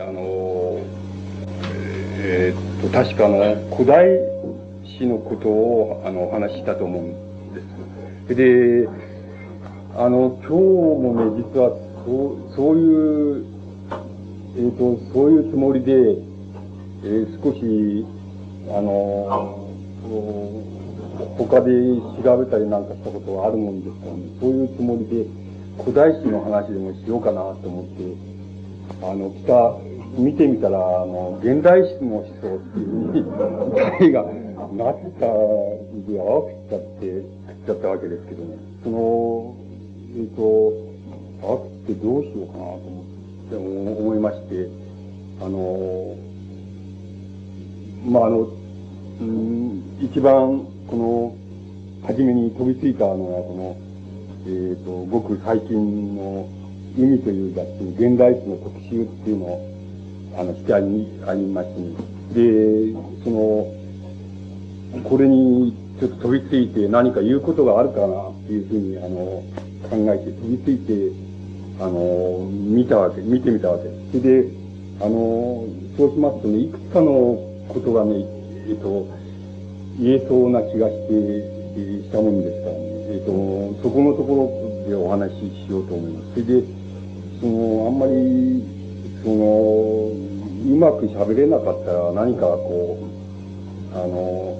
あの、えー、っと、確かあの、古代史のことを、あの、お話ししたと思うんです。で、あの、今日もね、実は、そう、そういう、えー、っと、そういうつもりで、えー、少し、あの、他で調べたりなんかしたことはあるもんですからね、そういうつもりで、古代史の話でもしようかなと思って、あの、北、見てみたら、あの、現代史の思想っていうふうに、がなったで、合わせちゃって、食っちゃったわけですけどね。その、えっ、ー、と、合わせてどうしようかなと思って、思いまして、あの、まあ、あの、うん、一番、この、初めに飛びついたのは、この、えっ、ー、と、ごく最近の、海という雑誌、現代史の特集っていうのを、あの、してあり、ありまして、で、その、これにちょっと飛びついて何か言うことがあるかなっていうふうに、あの、考えて飛びついて、あの、見たわけ、見てみたわけです。で、あの、そうしますとね、いくつかのことがね、えっと、言えそうな気がして、したもんですからね。えっと、そこのところでお話ししようと思います。それで、その、あんまり、その、うまく喋れなかったら何かこう、あの、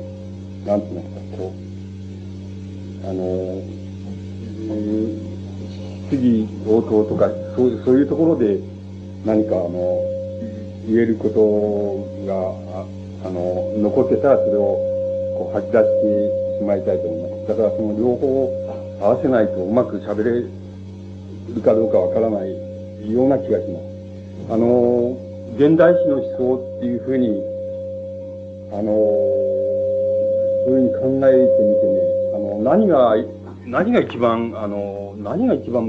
なんて言いますか、こう、あの、えー、質疑応答とか、そういう、そういうところで何かあの、言えることが、あの、残ってたらそれをこう吐き出してしまいたいと思います。だからその両方合わせないとうまく喋れるかどうかわからないような気がします。あの、現代史の思想っていうふうに、あの、そういうふうに考えてみてね、あの、何が、何が一番、あの、何が一番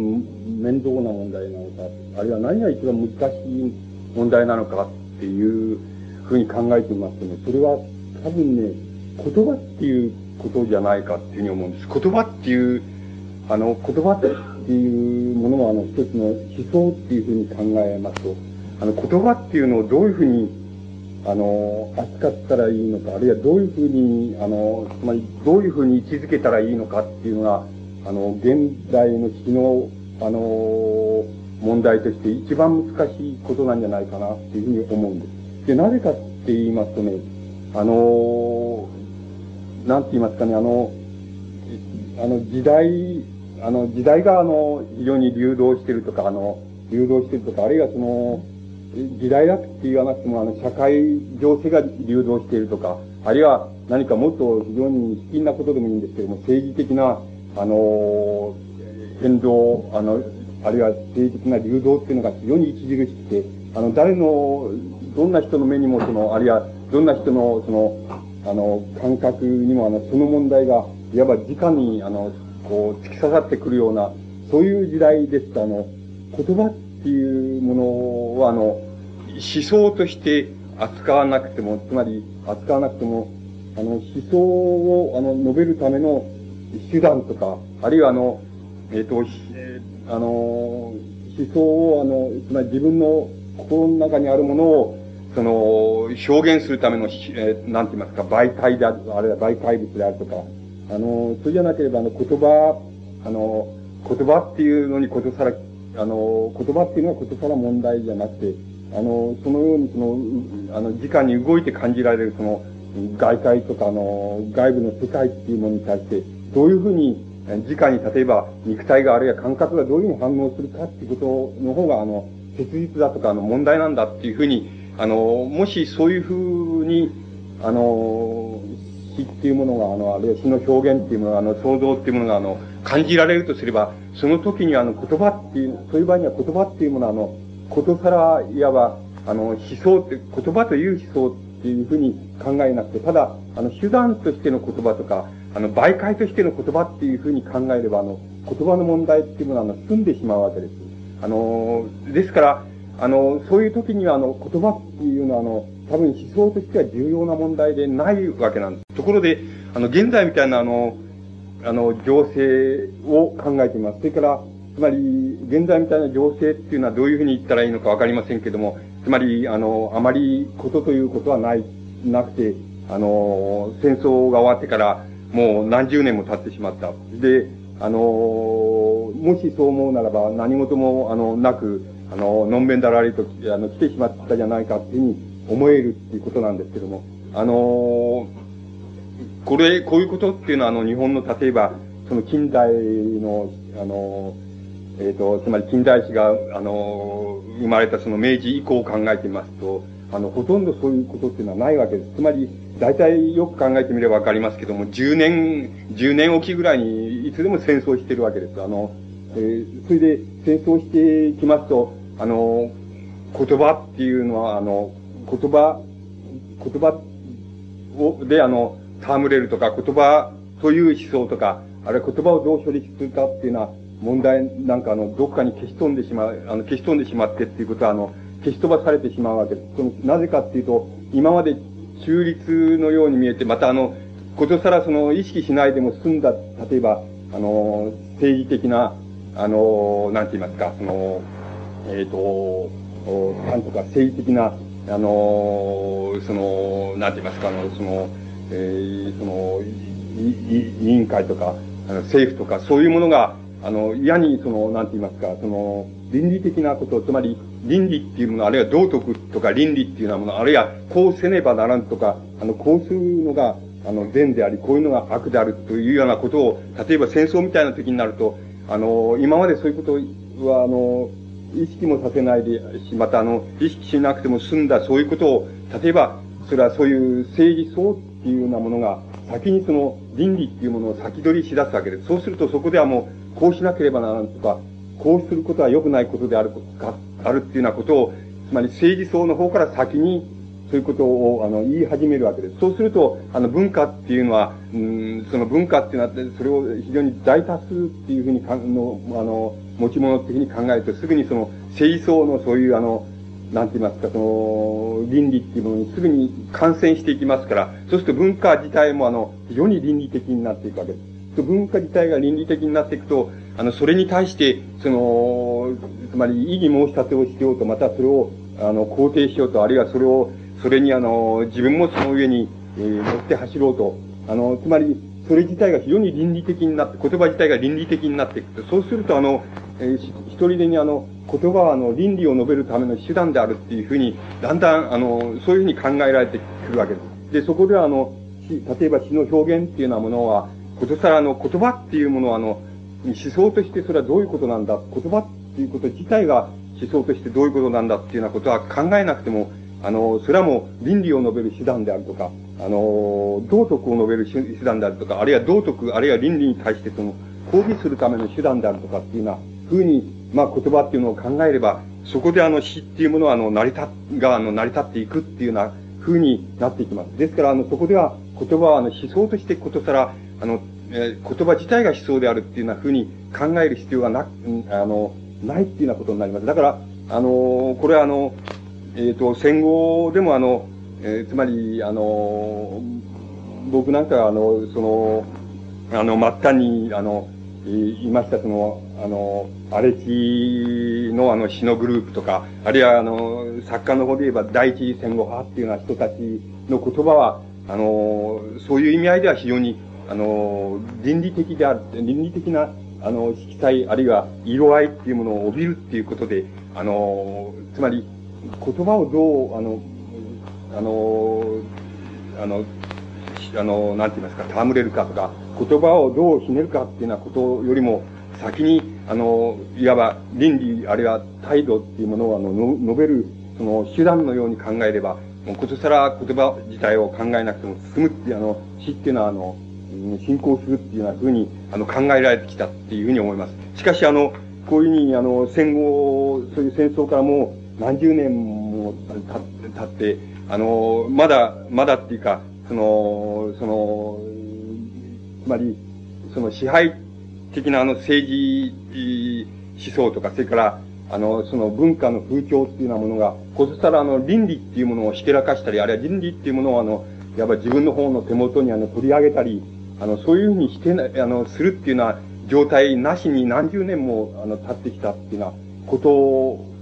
面倒な問題なのか、あるいは何が一番難しい問題なのかっていうふうに考えてみますとね、それは多分ね、言葉っていうことじゃないかっていうふうに思うんです。言葉っていう、あの、言葉ってていうものは、あの、一つの思想っていうふうに考えますと、あの、言葉っていうのをどういうふうに、あの、扱ったらいいのか、あるいはどういうふうに、あの、つまりどういうふうに位置づけたらいいのかっていうのが、あの、現代の詩の、あの、問題として一番難しいことなんじゃないかなっていうふうに思うんです。で、なぜかって言いますとね、あの、なんて言いますかね、あの、あの時代、あの時代があの非常に流動してるとか、あの、流動してるとか、あるいはその、時代だって言わなくても、あの、社会情勢が流動しているとか、あるいは何かもっと非常に卑近なことでもいいんですけども、政治的な、あの、変動、あの、あるいは政治的な流動っていうのが非常に著しくて、あの、誰の、どんな人の目にもその、あるいはどんな人のその、あの、感覚にもあの、その問題が、いわば直に、あの、こう、突き刺さってくるような、そういう時代ですと、あの、言葉っていうものは、あの、思想として扱わなくても、つまり扱わなくても、あの、思想を、あの、述べるための手段とか、あるいはあの、えっ、ー、と、あの、思想を、あの、つまり自分の心の中にあるものを、その、表現するための、えー、なんて言いますか、媒体である、あるいは媒介物であるとか、あの、それじゃなければ、あの、言葉、あの、言葉っていうのにことさら、あの、言葉っていうのはことさら問題じゃなくて、あの、そのようにその、あの、直に動いて感じられるその、外界とか、あの、外部の世界っていうものに対して、どういうふうに、直に例えば肉体があるいは感覚がどういうふうに反応するかっていうことの方が、あの、切実だとか、あの、問題なんだっていうふうに、あの、もしそういうふうに、あの、死っていうものが、あの、あるいは死の表現っていうものが、あの、想像っていうものが、あの、感じられるとすれば、その時にあの、言葉っていう、そういう場合には言葉っていうものは、あの、ことさら、いわば、あの、思想って、言葉という思想っていうふうに考えなくて、ただ、あの、手段としての言葉とか、あの、媒介としての言葉っていうふうに考えれば、あの、言葉の問題っていうものは、あの、済んでしまうわけです。あの、ですから、あの、そういう時には、あの、言葉っていうのは、あの、多分思想としては重要な問題でないわけなんです。ところで、あの、現在みたいな、あの、あの、情勢を考えています。それから、つまり、現在みたいな情勢っていうのはどういうふうに言ったらいいのかわかりませんけども、つまり、あの、あまりことということはない、なくて、あの、戦争が終わってからもう何十年も経ってしまった。で、あの、もしそう思うならば何事も、あの、なく、あの、のんべんだらりと、あの、来てしまったじゃないかっていうふうに思えるっていうことなんですけども、あの、これ、こういうことっていうのは、あの、日本の、例えば、その近代の、あの、えっ、ー、と、つまり近代史が、あの、生まれたその明治以降を考えてみますと、あの、ほとんどそういうことっていうのはないわけです。つまり、大体よく考えてみればわかりますけども、10年、10年おきぐらいにいつでも戦争してるわけです。あの、えー、それで戦争していきますと、あの、言葉っていうのは、あの、言葉、言葉を、で、あの、戯れるとか、言葉という思想とか、あるいは言葉をどう処理するかっていうのは、問題なんかあの、どっかに消し飛んでしまう、あの、消し飛んでしまってっていうことは、あの、消し飛ばされてしまうわけです。その、なぜかっていうと、今まで中立のように見えて、またあの、ことさらその、意識しないでも済んだ、例えば、あの、政治的な、あの、なんて言いますか、その、えっ、ー、と、なんとか政治的な、あの、その、なんて言いますか、あの、その、えー、その、委員会とか、あの政府とか、そういうものが、あの、嫌に、その、なんて言いますか、その、倫理的なこと、つまり、倫理っていうもの、あるいは道徳とか倫理っていうようなもの、あるいは、こうせねばならんとか、あの、こうするのが、あの、善であり、こういうのが悪であるというようなことを、例えば戦争みたいな時になると、あの、今までそういうことは、あの、意識もさせないでし、またあの、意識しなくても済んだ、そういうことを、例えば、それはそういう政治層っていうようなものが、先にその倫理っていうものを先取りし出すわけです。そうするとそこではもう、こうしなければならんとか、こうすることは良くないことであるか、あるっていうようなことを、つまり政治層の方から先に、そういうことを、あの、言い始めるわけです。そうすると、あの、文化っていうのは、うん、その文化っていうのは、それを非常に大多数っていうふうにか、の、あの、持ち物的に考えると、すぐにその、政治層のそういう、あの、なんて言いますか、その、倫理っていうものにすぐに感染していきますから、そうすると文化自体もあの、非常に倫理的になっていくわけです。文化自体が倫理的になっていくと、あの、それに対して、その、つまり異議申し立てをしようと、またそれを、あの、肯定しようと、あるいはそれを、それにあの、自分もその上に、えー、乗って走ろうと、あの、つまり、それ自体が非常に倫理的になって、言葉自体が倫理的になっていくと、そうするとあの、えー、一人でにあの、言葉はあの、倫理を述べるための手段であるっていうふうに、だんだん、あの、そういうふうに考えられてくるわけです。で、そこではあの、例えば詩の表現っていうようなものは、ことさらあの、言葉っていうものはあの、思想としてそれはどういうことなんだ、言葉っていうこと自体が思想としてどういうことなんだ？っていうようなことは考えなくても、あの、それはもう倫理を述べる手段であるとか、あの、道徳を述べる手段であるとか、あるいは道徳、あるいは倫理に対してその、抗議するための手段であるとかっていうような風に、まあ言葉っていうのを考えれば、そこであの詩っていうものはあの、成り立、があの、成り立っていくっていうような風になっていきます。ですからあの、そこでは言葉はあの、思想としてことさら、あの、えー、言葉自体が思想であるっていうような風に考える必要がな、あの、ないっていうようなことになります。だから、あの、これはあの、え、ー、と、戦後でもあの、えー、つまり、あの、僕なんかあの、その、あの、末端に、あの、いました、その、あの、荒地のあの詩のグループとか、あるいはあの、作家の方で言えば第一次戦後派っていうような人たちの言葉は、あの、そういう意味合いでは非常に、あの、倫理的である、倫理的な、あの、色彩、あるいは色合いっていうものを帯びるっていうことで、あの、つまり、言葉をどう、あの、あの、あの、あの、なんて言いますか、戯れるかとか、言葉をどうひねるかっていうようなことよりも、先に、あの、いわば倫理、あるいは態度っていうものを、あの、述べる、その手段のように考えれば、もうことさら言葉自体を考えなくても進むっていう、あの、死っていうのは、あの、進行するっていうようなふうに、あの、考えられてきたっていうふうに思います。しかし、あの、こういうふうに、あの、戦後、そういう戦争からもう何十年も経って、あの、まだ、まだっていうか、その、その、つまり、その支配的なあの政治思想とか、それから、あの、その文化の風潮っていうようなものが、こそしたらあの倫理っていうものをひけらかしたり、あるいは倫理っていうものをあの、いわば自分の方の手元にあの取り上げたり、あの、そういうふうにしてな、あの、するっていうのは、状態なしに何十年も、あの、経ってきたっていうようなことを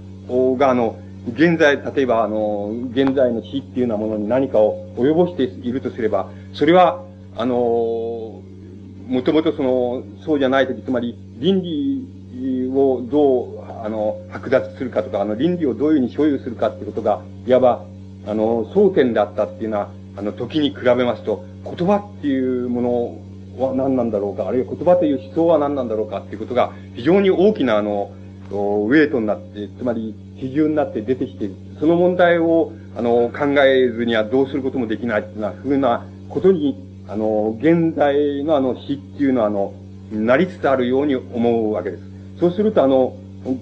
が、あの、現在、例えば、あの、現在の死っていうようなものに何かを及ぼしているとすれば、それは、あの、もともとその、そうじゃないとき、つまり、倫理をどう、あの、剥奪するかとか、あの、倫理をどういうふうに所有するかってことが、いわば、あの、争点であったっていうのは、あの、時に比べますと、言葉っていうものは何なんだろうか、あるいは言葉という思想は何なんだろうかっていうことが、非常に大きな、あの、とウェイトになって、つまり、基準になって出てきている。その問題を、あの、考えずにはどうすることもできないっていうようなふうなことに、あの、現在のあの死っていうのは、あの、なりつつあるように思うわけです。そうすると、あの、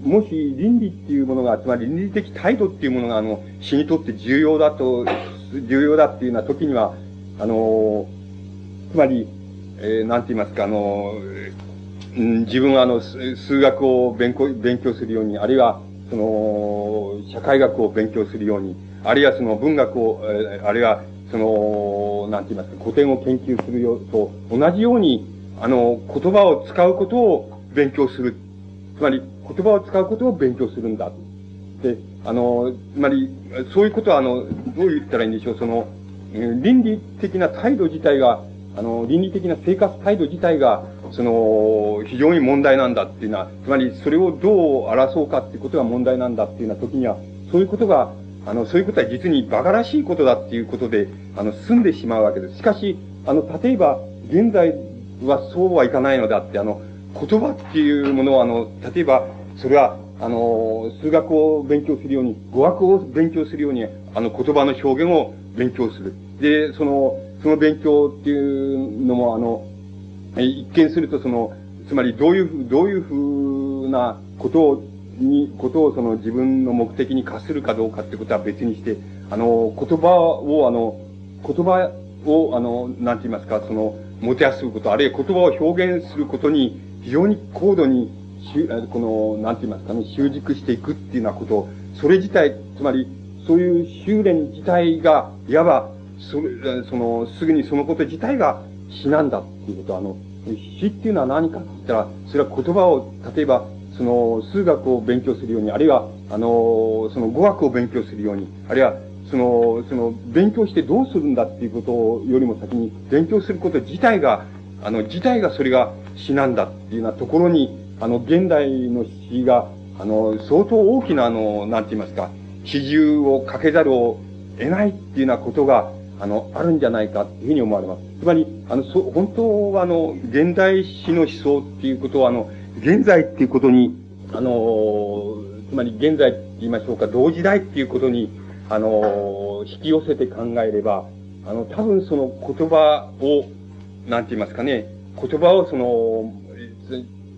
もし倫理っていうものが、つまり倫理的態度っていうものが、あの、死にとって重要だと、重要だっていうような時には、あの、つまり、えー、なんて言いますか、あの、ん自分はあの、数学を勉強、勉強するように、あるいは、その、社会学を勉強するように、あるいはその文学を、あるいはその、なんて言いますか、古典を研究するよと同じように、あの、言葉を使うことを勉強する。つまり、言葉を使うことを勉強するんだ。で、あの、つまり、そういうことは、あの、どう言ったらいいんでしょう、その、倫理的な態度自体が、あの、倫理的な生活態度自体が、その、非常に問題なんだっていうのは、つまりそれをどう争うかっていうことが問題なんだっていうような時には、そういうことが、あの、そういうことは実に馬鹿らしいことだっていうことで、あの、済んでしまうわけです。しかし、あの、例えば、現在はそうはいかないのであって、あの、言葉っていうものは、あの、例えば、それは、あの、数学を勉強するように、語学を勉強するように、あの、言葉の表現を勉強する。で、その、その勉強っていうのも、あの、一見するとその、つまりどういう、どういうふうなことを、に、ことをその自分の目的に課するかどうかってことは別にして、あの、言葉を、あの、言葉を、あの、なんて言いますか、その、もてあすること、あるいは言葉を表現することに、非常に高度に、この、なんて言いますかね、習熟していくっていうようなことを、それ自体、つまり、そういう修練自体が、いわば、それ、その、すぐにそのこと自体が死なんだっていうことは、あの、死っていうのは何かって言ったら、それは言葉を、例えば、その、数学を勉強するように、あるいは、あの、その語学を勉強するように、あるいは、その、その、勉強してどうするんだっていうことよりも先に、勉強すること自体が、あの、自体がそれが死なんだっていうようなところに、あの、現代の死が、あの、相当大きな、あの、なんて言いますか、比重をかけざるを得ないっていうようなことが、あの、あるんじゃないかっていうふうに思われます。つまり、あの、そ、本当はあの、現代史の思想っていうことは、あの、現在っていうことに、あの、つまり現在って言いましょうか、同時代っていうことに、あの、引き寄せて考えれば、あの、多分その言葉を、なんて言いますかね、言葉をその、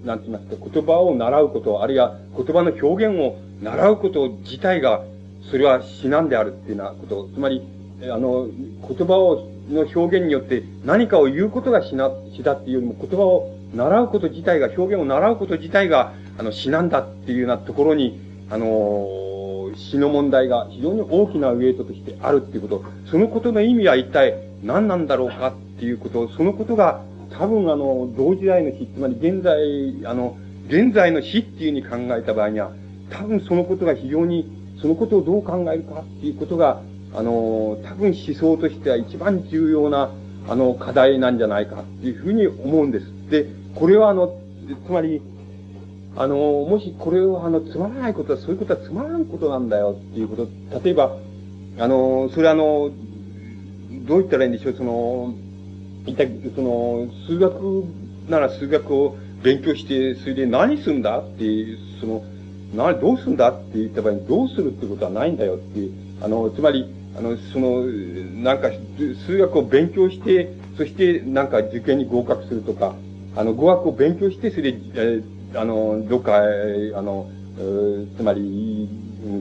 なんて言いますか、言葉を習うこと、あるいは言葉の表現を習うこと自体が、それは至難であるっていうようなこと。つまり、あの、言葉を、の表現によって何かを言うことがしな、しだっていうよりも言葉を習うこと自体が、表現を習うこと自体が、あの、死なんだっていうようなところに、あの、死の問題が非常に大きなウェイトとしてあるっていうこと、そのことの意味は一体何なんだろうかっていうこと、そのことが多分あの、同時代の死、つまり現在、あの、現在の死っていうふうに考えた場合には、多分そのことが非常に、そのことをどう考えるかっていうことが、あの、多分思想としては一番重要な、あの、課題なんじゃないかっていうふうに思うんです。で、これはあの、つまり、あの、もしこれをあの、つまらないことは、そういうことはつまらんことなんだよっていうこと、例えば、あの、それあの、どう言ったらいいんでしょう、その、一体、その、数学なら数学を勉強して、それで何するんだっていう、その、な、どうするんだって言った場合に、どうするってことはないんだよっていう、あの、つまり、あの、その、なんか、数学を勉強して、そして、なんか受験に合格するとか、あの、語学を勉強して、それで、え、あの、どっか、あの、つまり、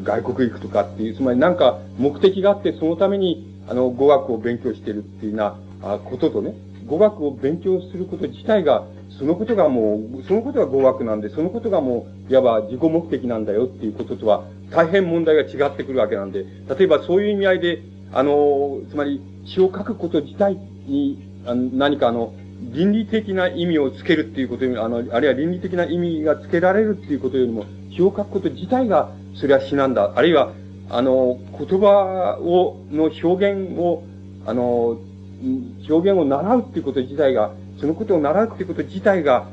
外国行くとかっていう、つまりなんか目的があって、そのために、あの、語学を勉強してるっていうようなこととね、語学を勉強すること自体が、そのことがもう、そのことが語学なんで、そのことがもう、いわば自己目的なんだよっていうこととは、大変問題が違ってくるわけなんで、例えばそういう意味合いで、あの、つまり詩を書くこと自体に、あの何かあの、倫理的な意味をつけるっていうことあの、あるいは倫理的な意味がつけられるっていうことよりも、詩を書くこと自体が、それは詩なんだ。あるいは、あの、言葉を、の表現を、あの、表現を習うっていうこと自体が、そのことを習うっていうこと自体が、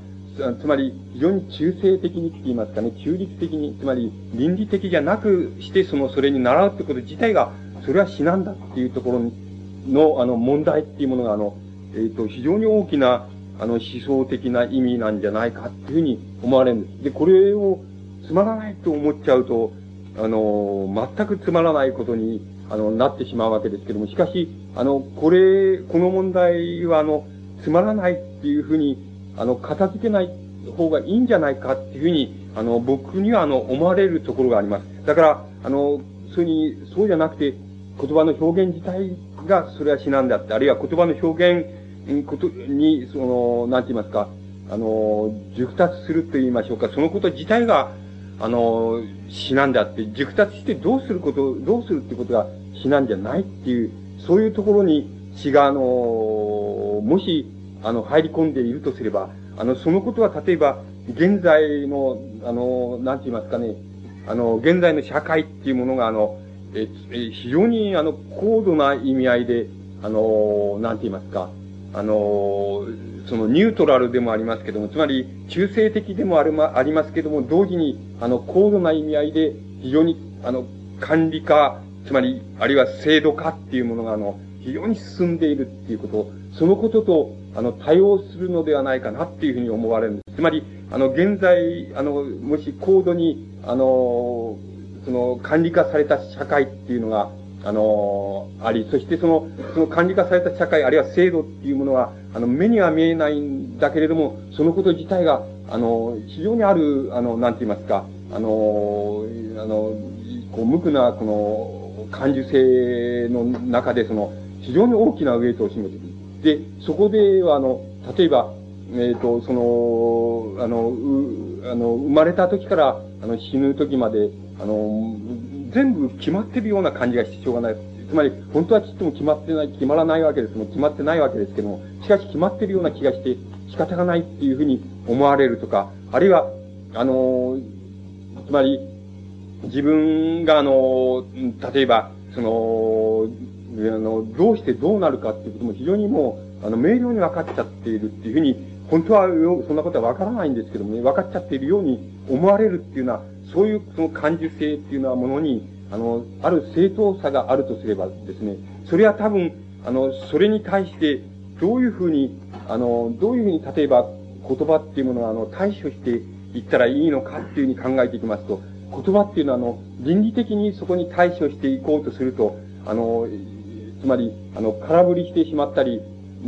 つまり、非常に中性的にって言いますかね、中立的に、つまり、倫理的じゃなくして、その、それに習うってこと自体が、それは死なんだっていうところの、あの、問題っていうものが、あの、えっ、ー、と、非常に大きな、あの、思想的な意味なんじゃないかっていうふうに思われるんです。で、これをつまらないと思っちゃうと、あの、全くつまらないことに、あの、なってしまうわけですけども、しかし、あの、これ、この問題は、あの、つまらないっていうふうに、あの、片付けない方がいいんじゃないかっていうふうに、あの、僕には、あの、思われるところがあります。だから、あの、そういうに、そうじゃなくて、言葉の表現自体が、それは死なんであって、あるいは言葉の表現、ことに、その、なんて言いますか、あの、熟達すると言いましょうか、そのこと自体が、あの、死なんであって、熟達してどうすること、どうするってことが死なんじゃないっていう、そういうところに死が、あの、もし、あの、入り込んでいるとすれば、あの、そのことは例えば、現在の、あの、なんて言いますかね、あの、現在の社会っていうものが、あの、え、え非常に、あの、高度な意味合いで、あの、なんて言いますか、あの、そのニュートラルでもありますけども、つまり中性的でもあるま、ありますけども、同時に、あの、高度な意味合いで、非常に、あの、管理化、つまり、あるいは制度化っていうものが、あの、非常に進んでいるっていうこと、そのことと、あの、対応するのではないかなっていうふうに思われるんです。つまり、あの、現在、あの、もし高度に、あの、その、管理化された社会っていうのが、あの、あり、そしてその、その管理化された社会、あるいは制度っていうものは、あの、目には見えないんだけれども、そのこと自体が、あの、非常にある、あの、なんて言いますか、あの、あの、こう、無垢な、この、感受性の中で、その、非常に大きなウェイトを占めている。で、そこでは、あの、例えば、えっ、ー、と、その、あの、う、あの、生まれた時から、あの、死ぬ時まで、あの、全部決まってるような感じがしてしょうがない。つまり、本当はちっとも決まってない、決まらないわけですも決まってないわけですけども、しかし決まってるような気がして仕方がないっていうふうに思われるとか、あるいは、あの、つまり、自分があの、例えば、その、であの、どうしてどうなるかっていうことも非常にもう、あの、明瞭に分かっちゃっているっていうふうに、本当はそんなことは分からないんですけどもね、分かっちゃっているように思われるっていうのは、そういうその感受性っていうのはものに、あの、ある正当さがあるとすればですね、それは多分、あの、それに対して、どういうふうに、あの、どういうふうに、例えば、言葉っていうものは、あの、対処していったらいいのかっていうふうに考えていきますと、言葉っていうのは、あの、倫理的にそこに対処していこうとすると、あの、つまり、あの、空振りしてしまったり、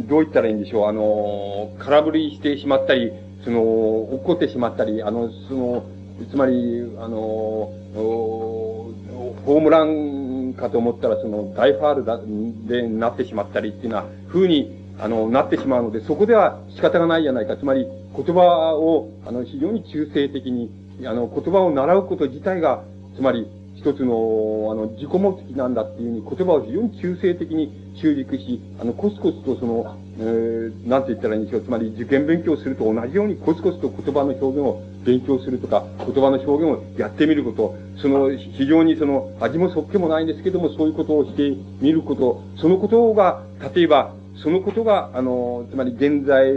どう言ったらいいんでしょう、あの、空振りしてしまったり、その、落っこってしまったり、あの、その、つまり、あの、ホームランかと思ったら、その、大ファールだ、でなってしまったりっていうような風に、あの、なってしまうので、そこでは仕方がないじゃないか。つまり、言葉を、あの、非常に中性的に、あの、言葉を習うこと自体が、つまり、一つの、あの、自己目的なんだっていうふうに言葉を非常に中性的に習熟し、あの、コツコツとその、えー、なんて言ったらいいんでしょう。つまり受験勉強すると同じようにコツコツと言葉の表現を勉強するとか、言葉の表現をやってみること、その、非常にその、味もそっけもないんですけども、そういうことをしてみること、そのことが、例えば、そのことが、あの、つまり現在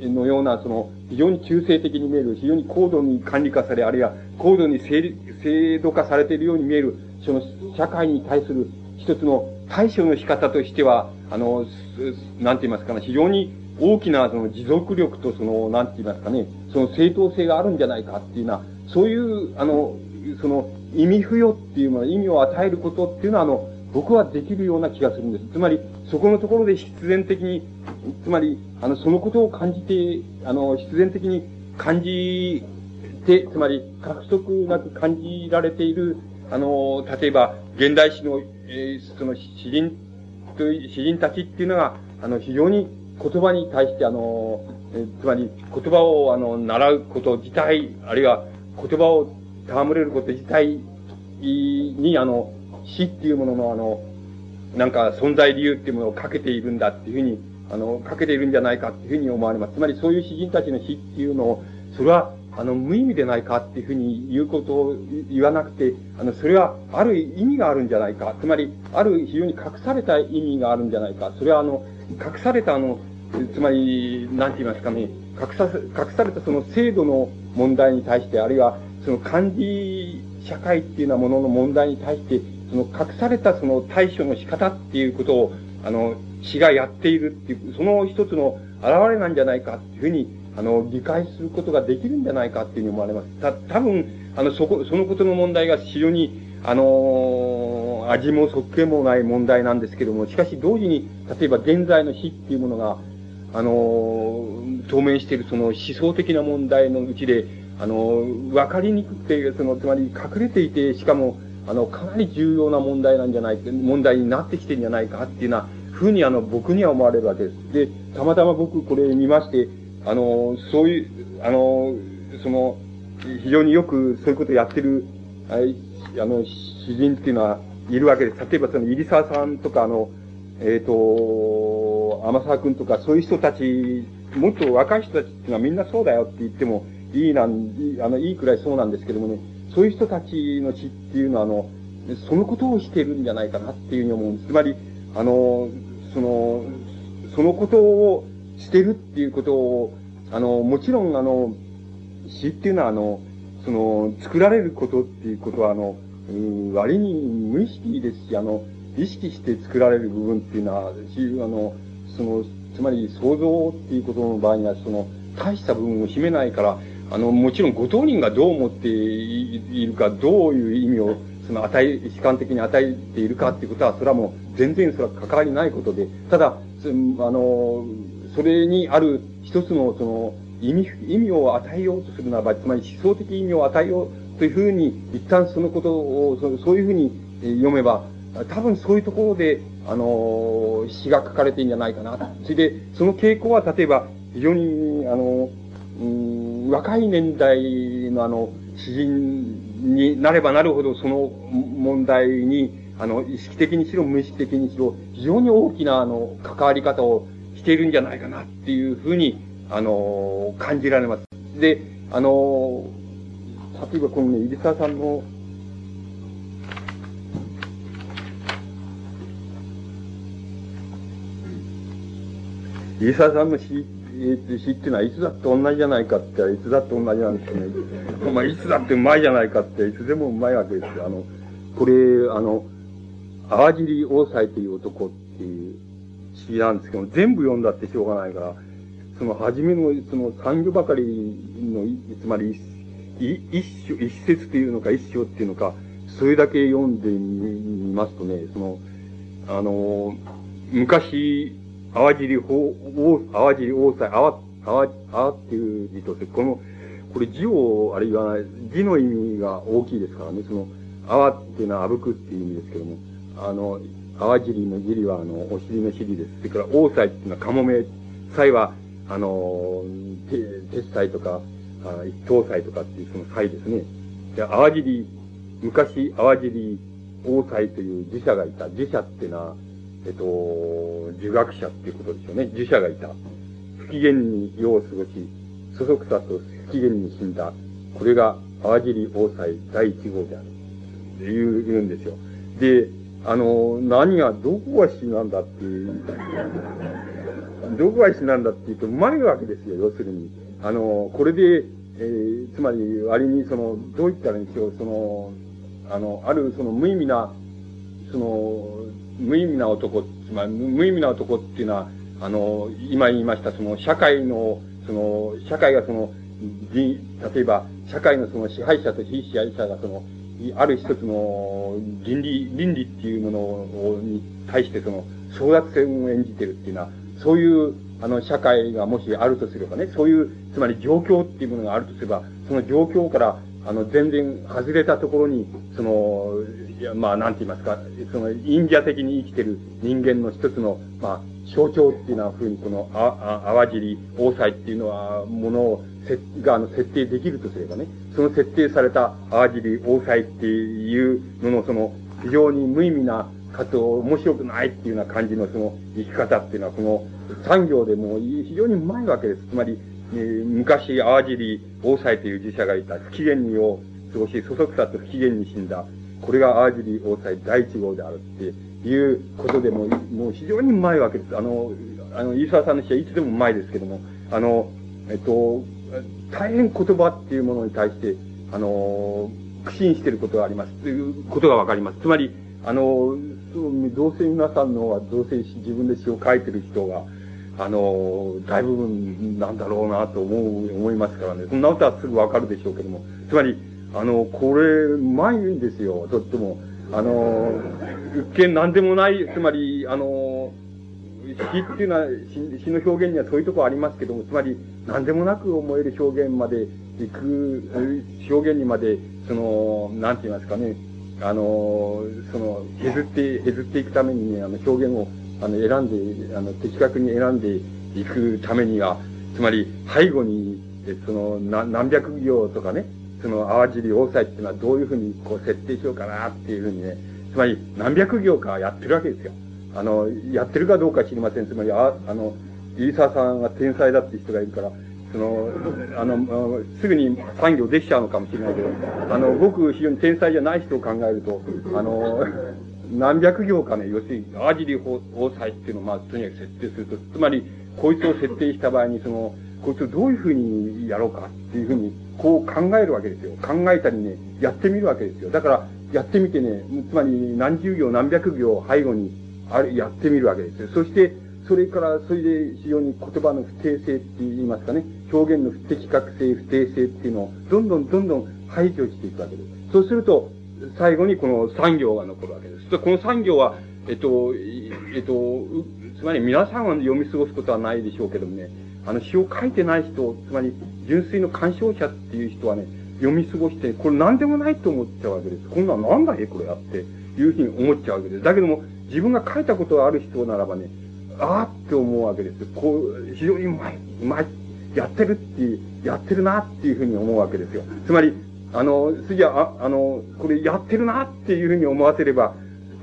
のような、その、非常に中性的に見える、非常に高度に管理化され、あるいは高度に制度化されているように見える、その社会に対する一つの対処の仕方としては、あの、なんて言いますかね、非常に大きなその持続力とその、なんて言いますかね、その正当性があるんじゃないかっていうような、そういう、あの、その意味付与っていうもの、意味を与えることっていうのは、あの、僕はできるような気がするんです。つまり、そこのところで必然的に、つまり、あの、そのことを感じて、あの、必然的に感じて、つまり、獲得なく感じられている、あの、例えば、現代史の、えー、その、詩人と、詩人たちっていうのが、あの、非常に言葉に対して、あの、えー、つまり、言葉を、あの、習うこと自体、あるいは、言葉を戯れること自体に、あの、死っていうものの、あの、なんか存在理由っていうものをかけているんだっていうふうにあの、かけているんじゃないかっていうふうに思われます。つまりそういう詩人たちの詩っていうのを、それは、あの、無意味でないかっていうふうに言うことを言わなくて、あの、それはある意味があるんじゃないか。つまり、ある非常に隠された意味があるんじゃないか。それはあの、隠されたあの、つまり、なんて言いますかね、隠さ、隠されたその制度の問題に対して、あるいは、その漢字社会っていうようなものの問題に対して、その隠されたその対処の仕方っていうことを、あの、詩がやっているっていう、その一つの現れなんじゃないかっていうふうに、あの、理解することができるんじゃないかっていうふうに思われます。た、多分、あの、そこ、そのことの問題が非常に、あのー、味もそっけもない問題なんですけども、しかし同時に、例えば現在の死っていうものが、あのー、当面しているその思想的な問題のうちで、あのー、わかりにくくて、その、つまり隠れていて、しかも、あの、かなり重要な問題なんじゃない、問題になってきてるんじゃないかっていうようなふうにあの、僕には思われるわけです。で、たまたま僕これ見まして、あの、そういう、あの、その、非常によくそういうことをやってる、あの、詩人っていうのはいるわけです。例えばその、入沢さんとか、あの、えっ、ー、と、天沢くんとか、そういう人たち、もっと若い人たちっていうのはみんなそうだよって言ってもいいなん、あの、いいくらいそうなんですけどもね、そういう人たちの詩っていうのは、あの、そのことをしてるんじゃないかなっていうふうに思うんです。つまり、あの、その、そのことをしてるっていうことを、あの、もちろんあの、詩っていうのはあの、その、作られることっていうことはあの、うん、割に無意識ですし、あの、意識して作られる部分っていうのは、あの、その、つまり想像っていうことの場合には、その、大した部分を秘めないから、あの、もちろんご当人がどう思っているか、どういう意味を、その与え、悲観的に与えているかっていうことは、それはもう全然それは関わりないことで、ただ、あの、それにある一つのその意味、意味を与えようとするならば、つまり思想的意味を与えようというふうに、一旦そのことを、そそういうふうに読めば、多分そういうところで、あの、詩が書かれているんじゃないかな。それで、その傾向は例えば、非常に、あの、うん、若い年代のあの、詩人になればなるほど、その問題に、あの、意識的にしろ、無意識的にしろ、非常に大きな、あの、関わり方をしているんじゃないかなっていうふうに、あの、感じられます。で、あの、例えばこのね、入澤さんの、入澤さんの詩、詩っていうのはいつだって同じじゃないかって、いつだって同じなんですよね。まあ、いつだってうまいじゃないかって、いつでもうまいわけですよ。あの、これ、あの、淡尻大斎という男っていう詩なんですけど全部読んだってしょうがないから、その初めのその産業ばかりの、つまり一一一節というのか一章っていうのか、それだけ読んでみますとね、その、あの、昔、淡尻大、淡尻大斎、淡、淡、淡っていう字として、この、これ字を、あるいは字の意味が大きいですからね、その、淡っていうのはあぶくっていう意味ですけども、あの、淡尻の尻は、あの、お尻の尻です。それから、大祭っていうのは、かもめ、祭は、あの、て鉄祭とか、あ一等祭とかっていうその祭ですね。で、淡尻、昔、淡尻大祭という儒者がいた。儒者っていうのは、えっと、儒学者っていうことですよね。儒者がいた。不機嫌に世を過ごし、そそくさと不機嫌に死んだ。これが淡尻大祭第一号である。言う、言うんですよ。で、あの、何が、どこが死なんだっていう、どこが死なんだっていうと、うまいわけですよ、要するに。あの、これで、えー、つまり、割にその、どう言ったらいいんでしょう、その、あの、あるその無意味な、その、無意味な男、つまり無意味な男っていうのは、あの、今言いました、その、社会の、その、社会がその、例えば、社会のその支配者と非支配者がその、ある一つの倫理、倫理っていうものに対してその争奪戦を演じてるっていうのは、そういうあの社会がもしあるとすればね、そういう、つまり状況っていうものがあるとすれば、その状況からあの全然外れたところに、その、いやまあなんて言いますか、その陰者的に生きてる人間の一つの、まあ象徴っていうのはふうにこの、あ、あ、淡尻、大祭っていうのは、ものを、せ、が、あの、設定できるとすればね、その設定された淡尻、大祭っていうのの、その、非常に無意味なかつ面白くないっていうような感じのその生き方っていうのは、この産業でも非常にうまいわけです。つまり、えー、昔、淡尻大斎という儒者がいた不機嫌にを過ごし、そそくさと不機嫌に死んだ。これが淡尻大斎第一号であるっていうことでも、もう非常にうまいわけです。あの、あの、飯沢さんの詩はいつでもうまいですけども、あの、えっと、大変言葉っていうものに対して、あの、苦心していることがあります。ということがわかります。つまり、あの、どうせ皆さんの方は、どうせ自分で詩を書いてる人が、あの、大部分なんだろうなと思う、思いますからね。そんなことはすぐわかるでしょうけども。つまり、あの、これ、うまいんですよ、とっても。あの、一見何でもない、つまり、あの、詩っていうのは、詩の表現にはそういうところありますけども、つまり、何でもなく思える表現まで行く、表現にまで、その、なんて言いますかね、あの、その、削って、削っていくために、ね、あの、表現を、あの、選んで、あの、的確に選んでいくためには、つまり、背後に、その、何百行とかね、その、淡尻大祭っていうのはどういうふうに、こう、設定しようかなっていうふうにね、つまり、何百行かやってるわけですよ。あの、やってるかどうか知りません。つまり、あ、あの、入沢さんが天才だって人がいるから、その、あの、すぐに産業できちゃうのかもしれないけど、あの、僕非常に天才じゃない人を考えると、あの、何百行かね、要するに、アージリ法裁っていうのを、まあ、とにかく設定すると、つまり、こいつを設定した場合に、その、こいつをどういうふうにやろうかっていうふうに、こう考えるわけですよ。考えたりね、やってみるわけですよ。だから、やってみてね、つまり何十行何百行背後に、あれ、やってみるわけですよ。そして、それから、それで非常に言葉の不定性って言いますかね、表現の不適格性、不定性っていうのを、どんどんどんどん排除していくわけです。そうすると、最後にこの産業が残るわけです。この産業は、えっと、えっと、つまり皆さんは読み過ごすことはないでしょうけどもね、あの詩を書いてない人、つまり純粋の鑑賞者っていう人はね、読み過ごして、これ何でもないと思っちゃうわけです。こんなんなんだいこれやって、いうふうに思っちゃうわけです。だけども、自分が書いたことがある人ならばね、ああって思うわけです。こう、非常にうまい、うまい、やってるっていう、やってるなっていうふうに思うわけですよ。つまり、あの、次は、ああの、これやってるなっていうふうに思わせれば、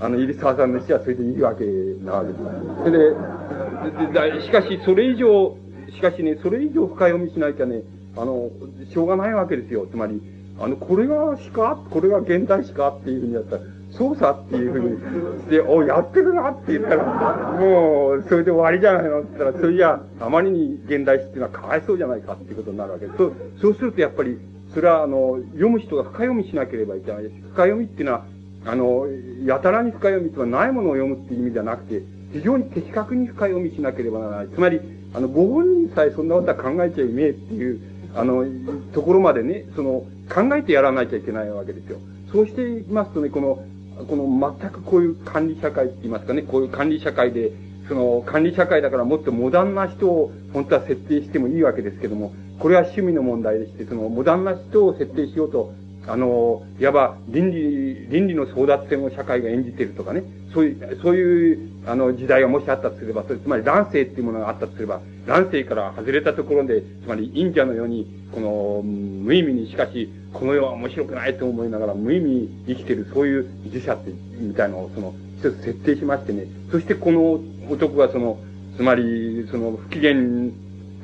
あの、入沢さんの死はそれでいいわけなわけです。それで、しかし、それ以上、しかしね、それ以上深読みしなきゃね、あの、しょうがないわけですよ。つまり、あの、これがしか？これが現代しか？っていうふうにやったら、操作っていうふうにして、おやってるなって言ったら、もう、それで終わりじゃないのって言ったら、それじゃあ、あまりに現代史っていうのはかわいそうじゃないかっていうことになるわけです。そう、そうするとやっぱり、それはあの、読む人が深読みしなければいけないです。深読みっていうのは、あの、やたらに深読みっていうのはないものを読むっていう意味じゃなくて、非常に的確に深読みしなければならない。つまり、あの、ご本人さえそんなことは考えちゃいねえっていう、あの、ところまでね、その、考えてやらなきゃいけないわけですよ。そうしていきますとね、この、この全くこういう管理社会って言いますかね、こういう管理社会で、その管理社会だからもっとモダンな人を本当は設定してもいいわけですけども、これは趣味の問題でして、そのモダンな人を設定しようと、あの、いわば倫理、倫理の争奪戦を社会が演じているとかね、そういう、そういう、あの、時代がもしあったとすれば、それつまり乱世っていうものがあったとすれば、乱世から外れたところで、つまり忍者のように、この、無意味にしかし、この世は面白くないと思いながら、無意味に生きている、そういう自者って、みたいなのを、その、一つ設定しましてね、そしてこの男がその、つまり、その、不機嫌、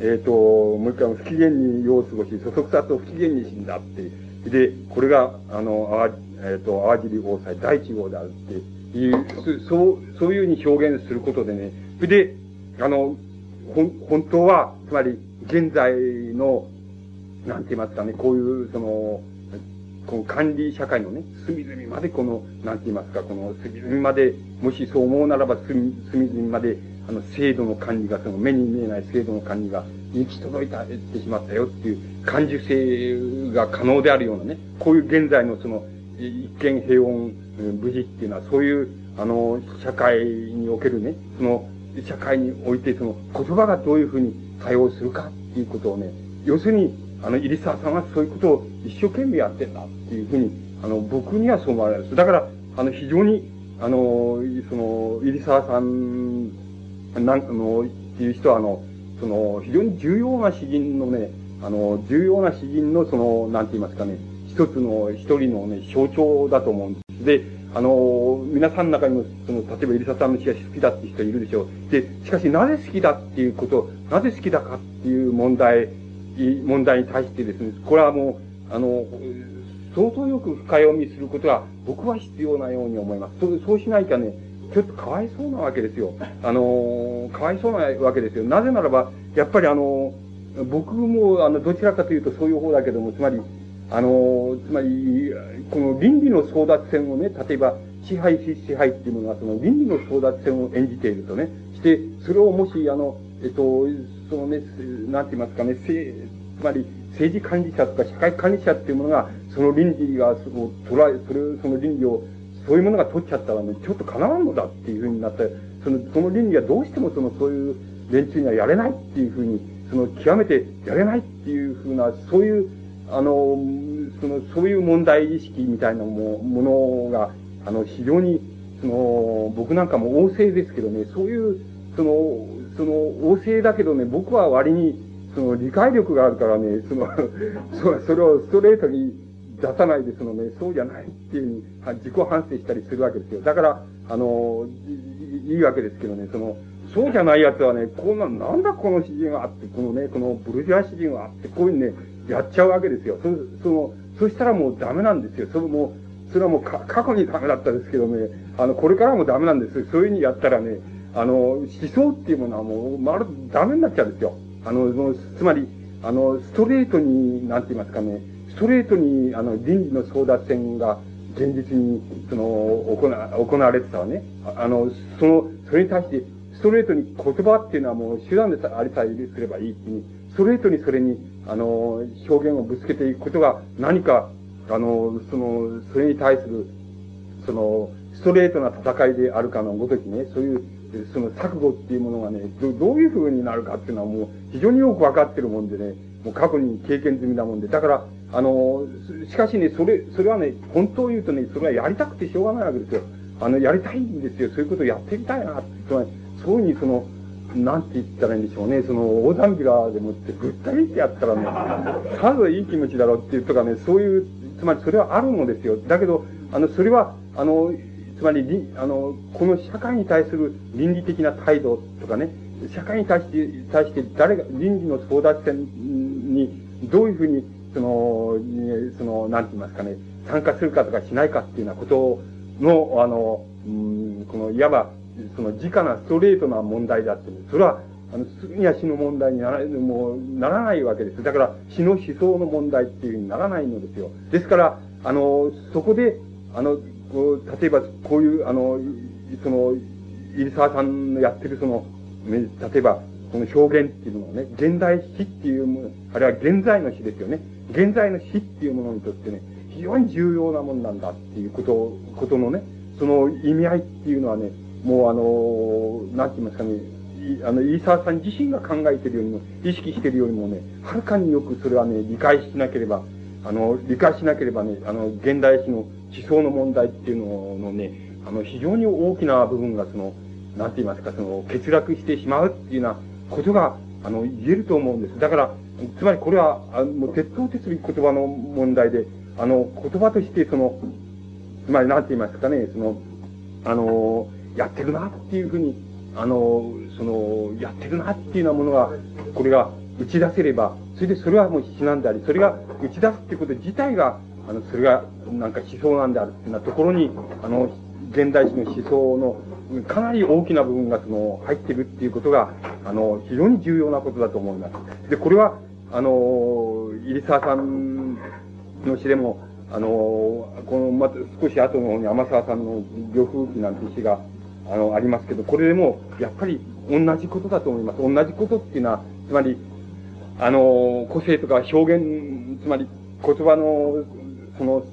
えっ、ー、と、もう一回不機嫌に世を過ごし、そそくさと不機嫌に死んだって。で、これが、あの、あえっ、ー、と、淡尻王祭第一号であるっていう、そう、そういうふうに表現することでね、それで、あの、ほん、本当は、つまり、現在の、なんて言いますかね、こういう、その、この管理社会のね、隅々までこの、なんて言いますか、この隅々まで、もしそう思うならば隅々まで、あの、制度の管理が、その目に見えない制度の管理が行き届いた、ってしまったよっていう感受性が可能であるようなね、こういう現在のその、一見平穏、無事っていうのは、そういう、あの、社会におけるね、その、社会において、その、言葉がどういうふうに対応するかっていうことをね、要するに、あの、入沢さんはそういうことを一生懸命やってんだっていうふうに、あの、僕にはそう思われます。だから、あの、非常に、あの、その、入沢さん、なん、あの、っていう人は、あの、その、非常に重要な詩人のね、あの、重要な詩人の、その、なんて言いますかね、一つの、一人のね、象徴だと思うんです。で、あの、皆さんの中にも、その、例えばエリサさんの詩が好きだって人いるでしょう。で、しかしなぜ好きだっていうこと、なぜ好きだかっていう問題、問題に対してですね、これはもう、あの、相当よく深読みすることが僕は必要なように思います。そうそうしないとね、ちょっとかわいそうなわけですよ。あの、かわいそうなわけですよ。なぜならば、やっぱりあの、僕も、あの、どちらかというとそういう方だけども、つまり、あの、つまり、この倫理の争奪戦をね、例えば、支配し支配っていうものは、その倫理の争奪戦を演じているとね、して、それをもし、あの、えっと、そのね、なんて言いますかね、つまり、政治管理者とか社会管理者っていうものが、その倫理が、その、捉え、それ、その倫理を、そういうものが取っちゃったらね、ちょっと叶わんのだっていうふうになって、その、その倫理はどうしてもその、そういう連中にはやれないっていうふうに、その、極めてやれないっていうふうな、そういう、あの、その、そういう問題意識みたいなもものが、あの、非常に、その、僕なんかも旺盛ですけどね、そういう、その、その、旺盛だけどね、僕は割に、その、理解力があるからね、その、そそれをストレートに出さないで、そのね、そうじゃないっていうふうに、自己反省したりするわけですよ。だから、あの、いいわけですけどね、その、そうじゃないやつはね、こんな、なんだこの詩人はあって、このね、このブルジョア詩人はあって、こういうふうにね、やっちゃうわけですよ。そ、その、そしたらもうダメなんですよ。それもう、それはもう過去にダメだったですけどね、あの、これからもダメなんですそういうふうにやったらね、あの、思想っていうものはもう、まるダメになっちゃうんですよ。あの、つまり、あの、ストレートに、なんて言いますかね、ストレートに、あの、倫理の争奪戦が、現実に、その、行わ、行われてたわね。あの、その、それに対して、ストレートに言葉っていうのはもう手段でありさえすればいいっていうストレートにそれに、あの、表現をぶつけていくことが何か、あの、その、それに対する、その、ストレートな戦いであるかのごときね、そういう、その錯誤っていうものがね、どどういう風になるかっていうのはもう非常によくわかってるもんでね、もう過去に経験済みなもんで、だから、あの、しかしね、それ、それはね、本当を言うとね、それはやりたくてしょうがないわけですよ。あの、やりたいんですよ。そういうことをやってみたいな、つまり、そういうふうにその、なんて言ったらいいんでしょうね。その、横断ビラでもってぐったりってやったらね、さぞいい気持ちだろうっていうとかね、そういう、つまりそれはあるのですよ。だけど、あの、それは、あの、つまり、あの、この社会に対する倫理的な態度とかね、社会に対して、対して誰が、倫理の争奪戦にどういうふうに、その、その、なんて言いますかね、参加するかとかしないかっていうようなことの、あの、うん、この、いわば、その、直なストレートな問題だって、それは、あの、すぐには死の問題になら、もう、ならないわけです。だから、死の思想の問題っていうふうにならないのですよ。ですから、あの、そこで、あの、例えば、こういう、あの、その、入沢さんのやってるその、例えば、この表現っていうのはね、現代詩っていうもの、あるいは現在の詩ですよね。現在の詩っていうものにとってね、非常に重要なもんなんだっていうこと、ことのね、その意味合いっていうのはね、もうあの、なんて言いますかね、あの、飯沢さん自身が考えてるよりも、意識してるよりもね、はるかによくそれはね、理解しなければ、あの、理解しなければね、あの、現代史の思想の問題っていうののね、あの、非常に大きな部分がその、なんて言いますか、その、欠落してしまうっていうようなことが、あの、言えると思うんです。だから、つまりこれは、あの、鉄頭鉄尾言葉の問題で、あの、言葉としてその、つまりなんて言いますかね、その、あの、やってるなっていうふうに、あの、その、やってるなっていうようなものが、これが打ち出せれば、それでそれはもう詩なんであり、それが打ち出すっていうこと自体が、あの、それがなんか思想なんであるっていうようなところに、あの、現代史の思想のかなり大きな部分がその入ってるっていうことが、あの、非常に重要なことだと思います。で、これは、あの、入沢さんの詩でも、あの、この、ま少し後の方に天沢さんの漁風記なんて詩が、あの、ありますけど、これでも、やっぱり同じことだと思います。同じことっていうのは、つまり、あの、個性とか表現、つまり言葉の、その、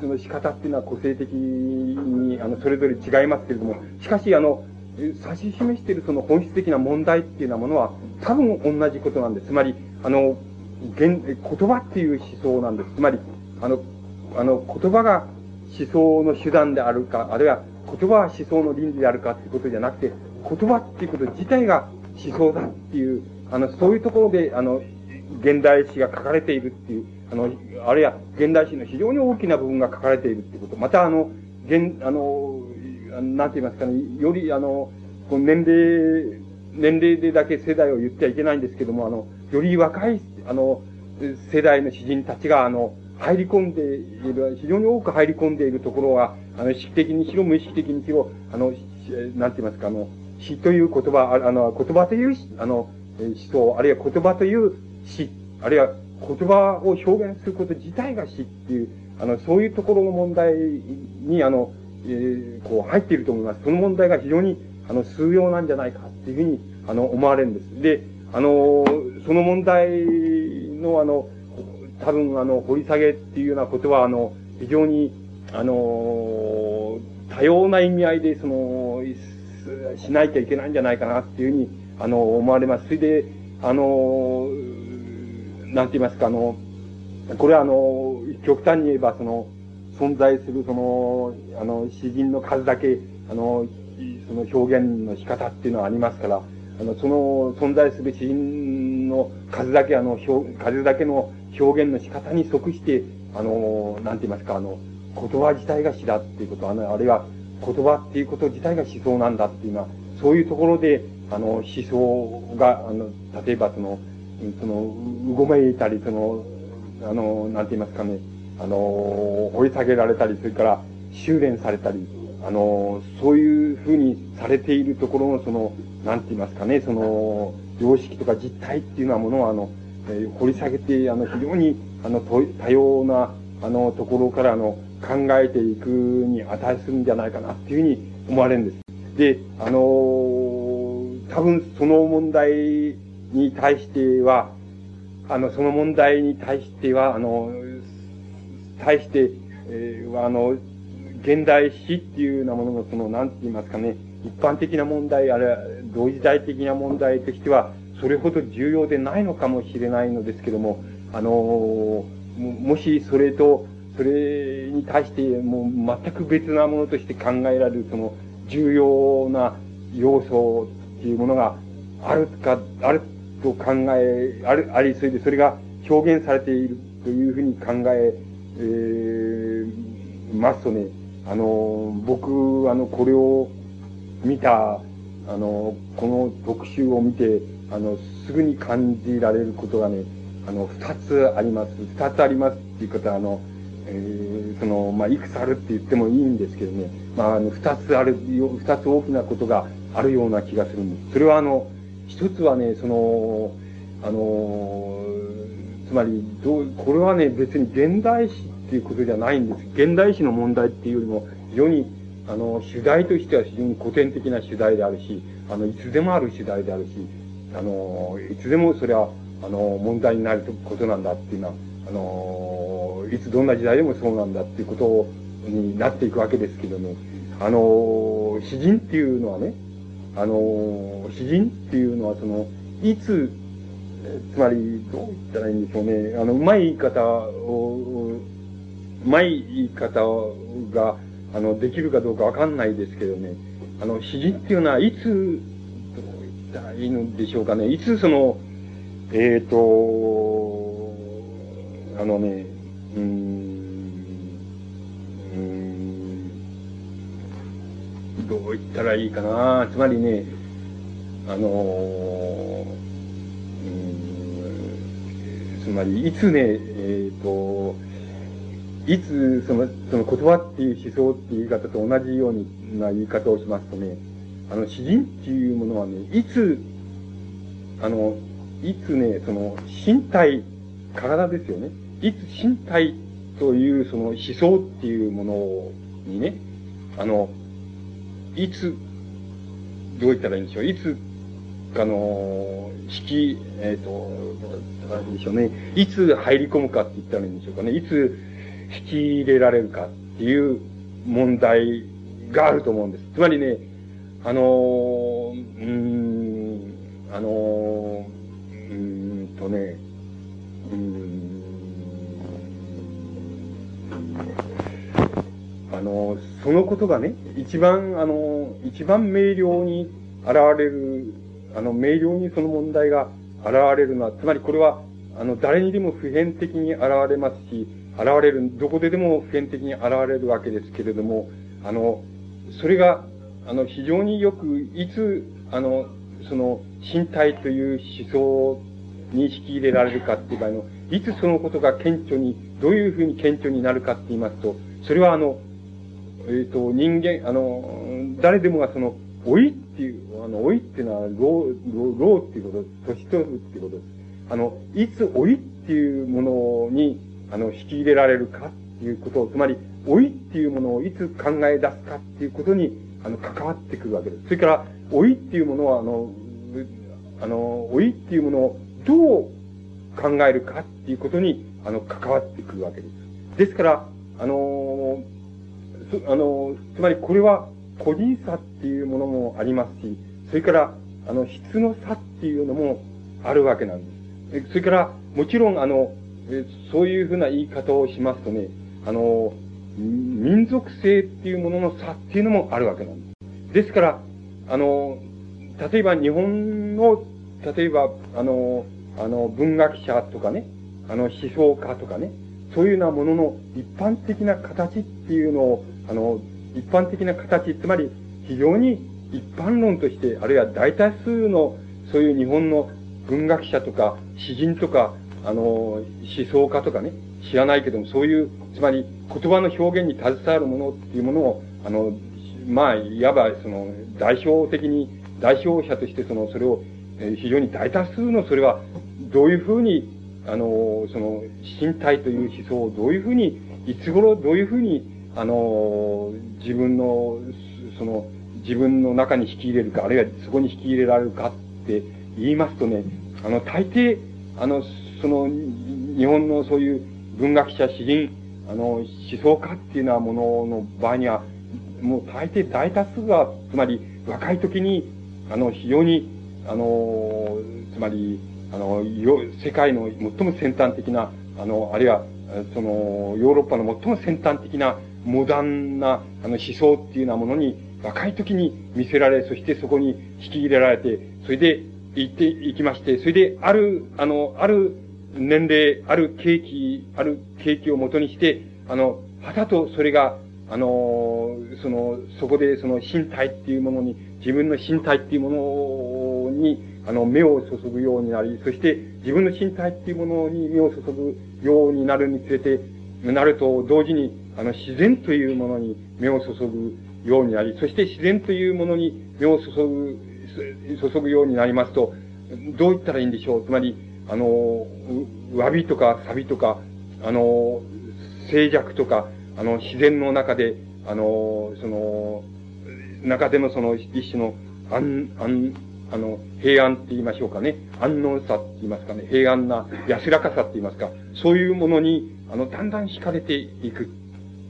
その仕方っていうのは個性的に、あの、それぞれ違いますけれども、しかし、あの、指し示しているその本質的な問題っていうようなものは、多分同じことなんです。つまり、あの、言、言葉っていう思想なんです。つまり、あの、あの、言葉が思想の手段であるか、あるいは言葉は思想の倫理であるかっていうことじゃなくて、言葉っていうこと自体が思想だっていう、あの、そういうところで、あの、現代史が書かれているっていう、あの、あるいは現代史の非常に大きな部分が書かれているっていうこと。またあの、現、あの、なんて言いますかね、より、あの、こ年齢、年齢でだけ世代を言ってはいけないんですけども、あの、より若い、あの、世代の詩人たちが、あの、入り込んでいる、非常に多く入り込んでいるところは、あの、意識的にしろ、無意識的にしろ、あの、なんて言いますか、あの、詩という言葉、あの、言葉という、あの、思想、あるいは言葉という詩、あるいは言葉を表現すること自体が詩っていう、あの、そういうところの問題に、あの、えー、こう入っていると思います。その問題が非常に、あの、数要なんじゃないかっていうふうに、あの、思われるんです。で、あの、その問題の、あの、多分、あの、掘り下げっていうようなことは、あの、非常に、あの、多様な意味合いで、その、しないといけないんじゃないかなっていうふうに、あの、思われます。それで、あの、なんて言いますか、あの、これはあの、極端に言えば、その、存在するその、あの、詩人の数だけ、あの、その表現の仕方っていうのはありますから、あの、その存在する詩人の数だけ、あの、表、数だけの表現の仕方に即して、あの、なんて言いますか、あの、言葉自体が詩だっていうこと、あの、あるいは言葉っていうこと自体が思想なんだっていうのは、そういうところで、あの、思想が、あの、例えばその、その、うごめいたり、その、あの、なんて言いますかね、あの、掘り下げられたり、それから修練されたり、あの、そういうふうにされているところの、その、なんて言いますかね、その、様式とか実態っていうようなものを、あの、えー、掘り下げて、あの、非常に、あの、多様な、あの、ところから、あの、考えていくに値するんじゃないかなっていうふうに思われるんです。で、あの多分その問題に対しては、あの、その問題に対しては、あの、対して、えー、あの、現代史っていうようなものの、その、なんて言いますかね、一般的な問題、あるいは同時代的な問題としては、それほど重要でないのかもしれないのですけども、あのもしそれと、それに対してもう全く別なものとして考えられる、その重要な要素っていうものがあるか、あると考え、ある、あり、それでそれが表現されているというふうに考え、えー、ますとね、あの、僕、あの、これを見た、あの、この特集を見て、あの、すぐに感じられることがね、あの、二つあります。二つありますっていうことは、あの、えー、その、まあ、いくつあるって言ってもいいんですけどね、まあ、あの、二つある、二つ大きなことがあるような気がするんです。それはあの、一つはね、その、あの、つまり、どう、これはね、別に現代史っていうことじゃないんです。現代史の問題っていうよりも、非常に、あの、主題としては非常に古典的な主題であるし、あの、いつでもある主題であるし、あの、いつでもそれは、あの、問題になることなんだっていうのは、あの、いつどんな時代でもそうなんだっていうことになっていくわけですけども、あの、詩人っていうのはね、あの、詩人っていうのはその、いつ、つまり、どう言ったらいいんでしょうね。あの、うまい言い方を、うまい言い方が、あの、できるかどうかわかんないですけどね。あの、詩人っていうのは、いつ、どう言ったらいいのでしょうかね。いつその、えっ、ー、と、あのね、うん、うん、どう言ったらいいかな。つまりね、あの、うん、つまり、いつね、えっ、ー、と、いつ、その、その言葉っていう思想っていう言い方と同じような言い方をしますとね、あの、詩人っていうものはね、いつ、あの、いつね、その、身体、体ですよね。いつ身体というその思想っていうものにね、あの、いつ、どう言ったらいいんでしょう。いつ、あの、引き、えっ、ー、と、どう言ったらいいんでしょうね。いつ入り込むかって言ったらいいんでしょうかね。いつ引き入れられるかっていう問題があると思うんです。つまりね、あの、うん、あの、うんとね、うん、あの、そのことがね、一番、あの、一番明瞭に現れる、あの、明瞭にその問題が現れるのは、つまりこれは、あの、誰にでも普遍的に現れますし、現れる、どこででも普遍的に現れるわけですけれども、あの、それが、あの、非常によく、いつ、あの、その、身体という思想を認識入れられるかっていう場合の、いつそのことが顕著に、どういうふうに顕著になるかって言いますと、それはあの、えっ、ー、と、人間、あの、誰でもがその、老いっていう、あの、老いっていうのは、老、老、老っていうことです、年取るっていうことです。あの、いつ老いっていうものに、あの、引き入れられるかっていうことを、つまり、老いっていうものをいつ考え出すかっていうことに、あの、関わってくるわけです。それから、老いっていうものは、あの、あの、老いっていうものをどう考えるかっていうことに、あの、関わってくるわけです。ですから、あの、あの、つまりこれは個人差っていうものもありますし、それから、あの、質の差っていうのもあるわけなんです。それから、もちろん、あの、そういうふうな言い方をしますとね、あの、民族性っていうものの差っていうのもあるわけなんです。ですから、あの、例えば日本の、例えば、あの、あの、文学者とかね、あの、思想家とかね、そういうようなものの一般的な形っていうのを、あの、一般的な形、つまり非常に一般論として、あるいは大多数のそういう日本の文学者とか詩人とか、あの、思想家とかね、知らないけども、そういう、つまり言葉の表現に携わるものっていうものを、あの、まあ、いわばその、代表的に、代表者としてその、それを、え非常に大多数のそれは、どういうふうに、あの、その、身体という思想をどういうふうに、いつ頃どういうふうに、あの、自分の、その、自分の中に引き入れるか、あるいはそこに引き入れられるかって言いますとね、あの、大抵、あの、その、日本のそういう文学者、詩人、あの、思想家っていうようなものの場合には、もう大抵大多数が、つまり若い時に、あの、非常に、あの、つまり、あの、世界の最も先端的な、あの、あるいは、その、ヨーロッパの最も先端的なモダンな、あの、思想っていうようなものに、若い時に見せられ、そしてそこに引き入れられて、それで行っていきまして、それで、ある、あの、ある年齢、ある景気、ある景気をもとにして、あの、はたとそれが、あの、その、そこでその身体っていうものに、自分の身体っていうものに、あの、目を注ぐようになり、そして自分の身体っていうものに目を注ぐようになるにつれて、なると同時に、あの、自然というものに目を注ぐようになり、そして自然というものに目を注ぐ、注ぐようになりますと、どう言ったらいいんでしょう。つまり、あの、詫びとかサビとか、あの、静寂とか、あの、自然の中で、あの、その、中でのその一種の安、安、あの、平安って言いましょうかね。安穏さって言いますかね。平安な安らかさって言いますか。そういうものに、あの、だんだん惹かれていく、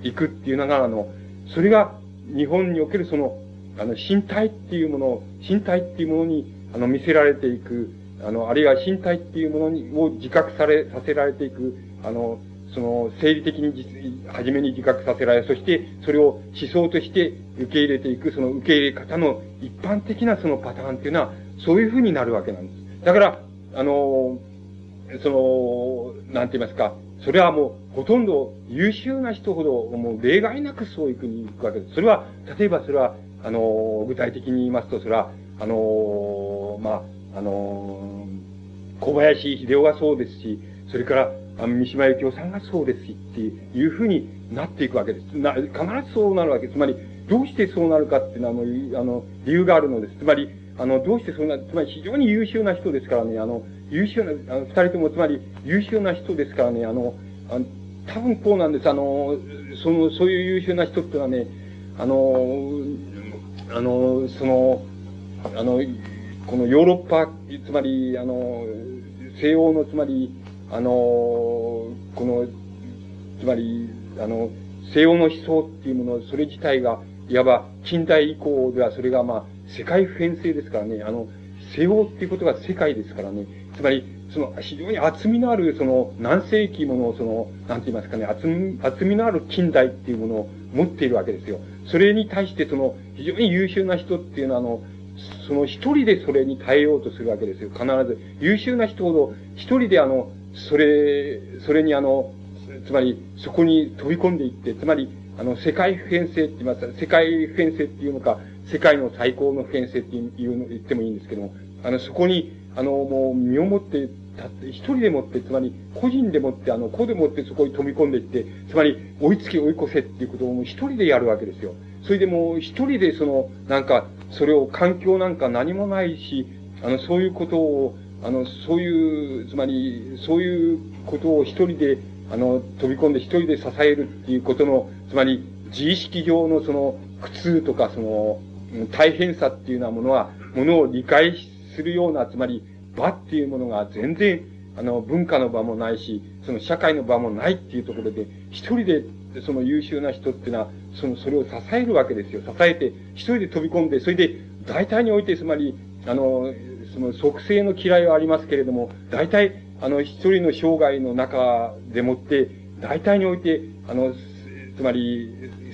いくっていうのが、あの、それが日本におけるその、あの、身体っていうものを、身体っていうものに、あの、見せられていく、あの、あるいは身体っていうものに、を自覚され、させられていく、あの、その、生理的に実、初めに自覚させられ、そしてそれを思想として受け入れていく、その受け入れ方の一般的なそのパターンっていうのは、そういうふうになるわけなんです。だから、あの、その、なんて言いますか、それはもう、ほとんど優秀な人ほど、もう例外なくそういうふうに行くわけです。それは、例えばそれは、あの、具体的に言いますと、それは、あの、まあ、あの、小林秀夫がそうですし、それから、あの、三島由紀夫さんがそうですし、っていうふうになっていくわけです。な、必ずそうなるわけです。つまり、どうしてそうなるかっていうのは、あの、あの、理由があるのです。つまり、あの、どうしてそんな、つまり非常に優秀な人ですからね、あの、優秀な、あの、二人ともつまり優秀な人ですからね、あの、あの多分こうなんです。あの、その、そういう優秀な人ってのはね、あの、あの、その、あの、このヨーロッパ、つまり、あの、西欧の、つまり、あの、この、つまり、あの、西欧の思想っていうもの、それ自体が、いわば近代以降ではそれがまあ、世界普遍性ですからね、あの、西欧っていうことが世界ですからね、つまり、その、非常に厚みのある、その、何世紀もの、その、なんて言いますかね、厚み、厚みのある近代っていうものを持っているわけですよ。それに対して、その、非常に優秀な人っていうのは、あの、その一人でそれに耐えようとするわけですよ。必ず。優秀な人ほど、一人であの、それ、それにあの、つまり、そこに飛び込んでいって、つまり、あの、世界普遍性って言いますか、世界普遍性っていうのか、世界の最高の普遍性っていうの、言ってもいいんですけども、あの、そこに、あの、もう、身をもって、たって、一人でもって、つまり、個人でもって、あの、個でもってそこに飛び込んでいって、つまり、追いつけ追い越せっていうことをもう一人でやるわけですよ。それでもう一人でその、なんか、それを環境なんか何もないし、あの、そういうことを、あの、そういう、つまり、そういうことを一人で、あの、飛び込んで一人で支えるっていうことの、つまり、自意識上のその、苦痛とか、その、大変さっていうようなものは、ものを理解しするような、つまり、場っていうものが全然、あの、文化の場もないし、その社会の場もないっていうところで、一人で、その優秀な人っていうのは、その、それを支えるわけですよ。支えて、一人で飛び込んで、それで、大体において、つまり、あの、その、即性の嫌いはありますけれども、大体、あの、一人の生涯の中でもって、大体において、あの、つまり、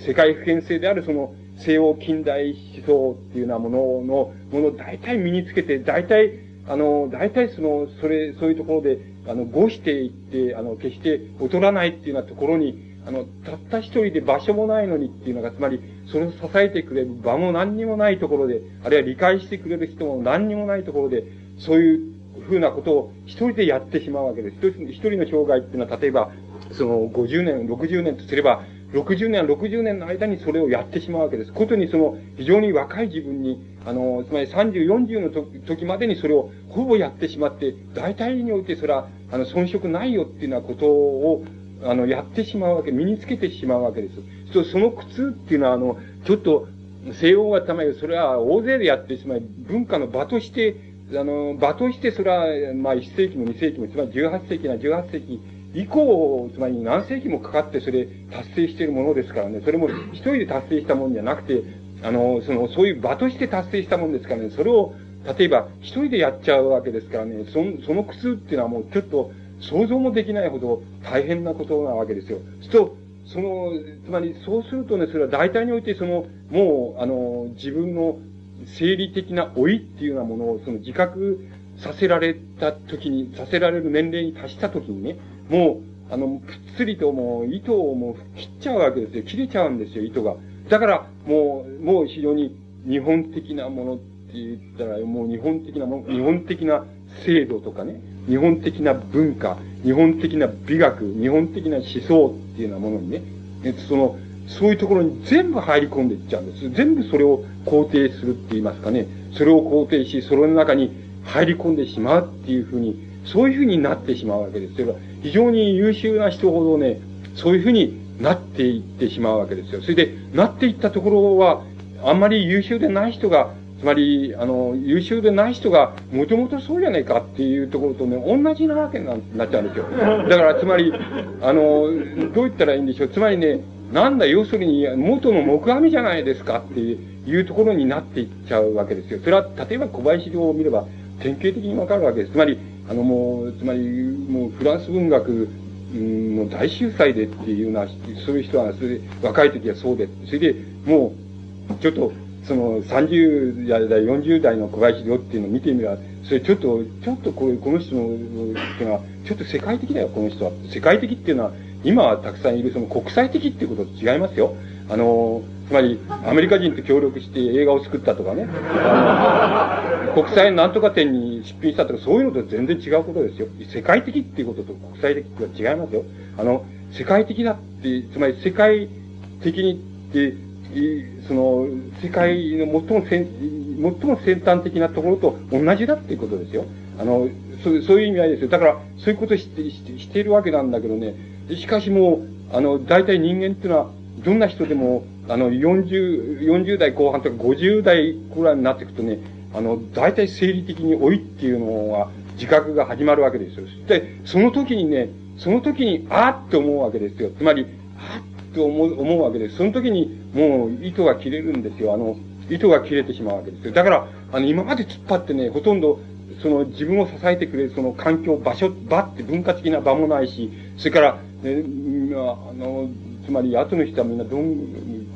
世界普遍性であるその、西欧近代思想っていうようなものの、ものを大体身につけて、大体、あの、大体その、それ、そういうところで、あの、語していって、あの、決して劣らないっていうようなところに、あの、たった一人で場所もないのにっていうのが、つまり、それを支えてくれる場も何にもないところで、あるいは理解してくれる人も何にもないところで、そういうふうなことを一人でやってしまうわけです。一人一人の生涯っていうのは、例えば、その50年、60年とすれば、60年、60年の間にそれをやってしまうわけです。ことにその、非常に若い自分に、あの、つまり30、40の時までにそれをほぼやってしまって、大体においてそれは、あの、遜色ないよっていうようなことを、あの、やってしまうわけ、身につけてしまうわけです。そその苦痛っていうのは、あの、ちょっと、西洋がたまに、それは大勢でやってしまい、文化の場として、あの、場としてそれは、まあ、1世紀も2世紀も、つまり18世紀な18世紀以降、つまり何世紀もかかってそれ達成しているものですからね、それも一人で達成したもんじゃなくて、あの、その、そういう場として達成したもんですからね、それを、例えば一人でやっちゃうわけですからね、その、その苦痛っていうのはもうちょっと想像もできないほど大変なことなわけですよ。すと、その、つまりそうするとね、それは大体においてその、もう、あの、自分の生理的な老いっていうようなものを、その自覚させられた時に、させられる年齢に達した時にね、もう、あの、ぷっつりともう糸をもう切っちゃうわけですよ。切れちゃうんですよ、糸が。だから、もう、もう非常に日本的なものって言ったら、もう日本的なもの、日本的な制度とかね、日本的な文化、日本的な美学、日本的な思想っていうようなものにね、その、そういうところに全部入り込んでいっちゃうんです。全部それを肯定するって言いますかね。それを肯定し、それの中に入り込んでしまうっていうふうに、そういうふうになってしまうわけです。それは非常に優秀な人ほどね、そういうふうになっていってしまうわけですよ。それで、なっていったところは、あんまり優秀でない人が、つまり、あの、優秀でない人が、もともとそうじゃないかっていうところとね、同じなわけになっちゃうんですよ。だから、つまり、あの、どう言ったらいいんでしょう。つまりね、なんだ、要するに、元の木阿弥じゃないですかっていうところになっていっちゃうわけですよ。それは、例えば小林陵を見れば、典型的にわかるわけです。つまり、あのもう、つまり、もうフランス文学の大秀才でっていうような、そういう人は、それ若い時はそうで、それで、もう、ちょっと、その30代、40代の小林陵っていうのを見てみれば、それちょっと、ちょっとこうこの人の、っていうのは、ちょっと世界的だよ、この人は。世界的っていうのは、今はたくさん。いるその国際的っていうことと違いますよ。あの、つまり、アメリカ人と協力して映画を作ったとかね、国際なんとか展に出品したとか、そういうのと全然違うことですよ。世界的っていうことと国際的っては違いますよ。あの、世界的だって、つまり世界的にって、その、世界の最も先、最も先端的なところと同じだっていうことですよ。あの、そうそういう意味合いですよ。だから、そういうことをしてしてしているわけなんだけどね。しかしもう、あの、大体人間っていうのは、どんな人でも、あの、40、40代後半とか50代くらいになっていくとね、あの、大体生理的に老いっていうのは、自覚が始まるわけですよ。で、その時にね、その時に、あーって思うわけですよ。つまり、あーって思う、思うわけです。その時に、もう、糸が切れるんですよ。あの、糸が切れてしまうわけですよ。だから、あの、今まで突っ張ってね、ほとんど、その自分を支えてくれるその環境、場所、場って文化的な場もないし、それから、ね、あの、つまり後の人はみんなどん、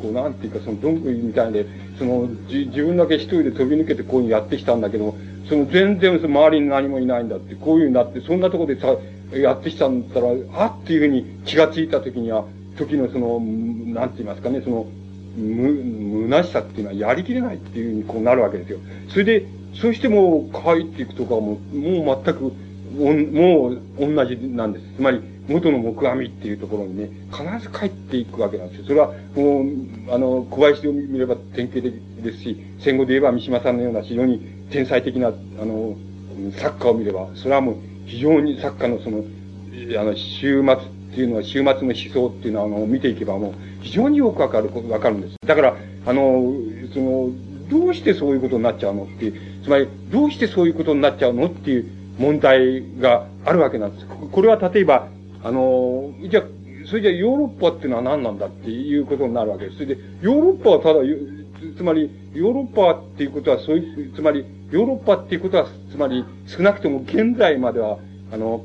こうなんていうかそのどんぐりみたいで、そのじ自分だけ一人で飛び抜けてこういうやってきたんだけど、その全然その周りに何もいないんだって、こういうになって、そんなところでさ、やってきたんだったら、あっていうふうに気がついたときには、時のその、なんて言いますかね、その、む、虚しさっていうのはやりきれないっていうふうにこうなるわけですよ。それで、そうしてもう帰っていくとかも、もう全く、もう同じなんです。つまり、元の木阿弥っていうところにね、必ず帰っていくわけなんですよ。それは、もう、あの、小林を見れば典型的ですし、戦後で言えば三島さんのような非常に天才的な、あの、作家を見れば、それはもう非常に作家のその、あの、終末っていうのは、終末の思想っていうのは、あの、見ていけばもう、非常によくわかる、わかるんです。だから、あの、その、どうしてそういうことになっちゃうのっていう、つまり、どうしてそういうことになっちゃうのっていう問題があるわけなんです。これは例えば、あの、じゃそれじゃヨーロッパっていうのは何なんだっていうことになるわけです。それで、ヨーロッパはただ、つまり、ヨーロッパっていうことは、そういう、つまり、ヨーロッパっていうことは、つまり、少なくとも現在までは、あの、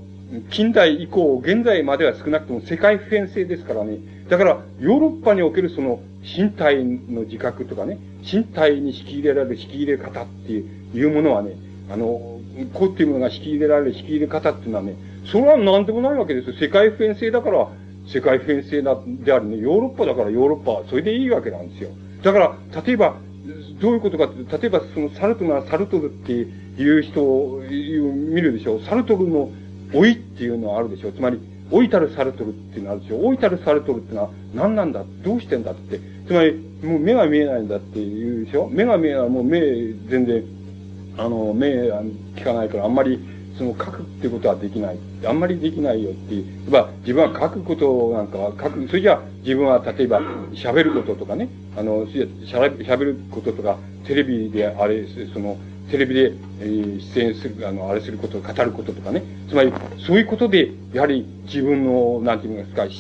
近代以降、現在までは少なくとも世界普遍性ですからね。だから、ヨーロッパにおけるその、身体の自覚とかね、身体に引き入れられる引き入れ方っていうものはね、あの、こうっていうものが引き入れられる引き入れ方っていうのはね、それは何でもないわけですよ。世界普遍性だから、世界普遍性だであるね。ヨーロッパだからヨーロッパ、それでいいわけなんですよ。だから、例えば、どういうことかって、例えばそのサルトルなサルトルっていう人を見るでしょう。サルトルの老いっていうのはあるでしょう。つまり、老いたるサルトルっていうのはあるでしょう。老いたるサルトルっていうのは何なんだどうしてんだって。つまり、もう目が見えないんだって言うでしょ。目が見えない、もう目全然、あの、目聞かないからあんまりその書くってことはできない。あんまりできないよっていう。まあ、自分は書くことなんかは書く。それじゃあ、自分は例えば喋ることとかね、あの、喋ることとか、テレビであれ、その、テレビで、えー、出演する、あの、あれすること、語ることとかね。つまり、そういうことで、やはり自分の、なんていうんですか、思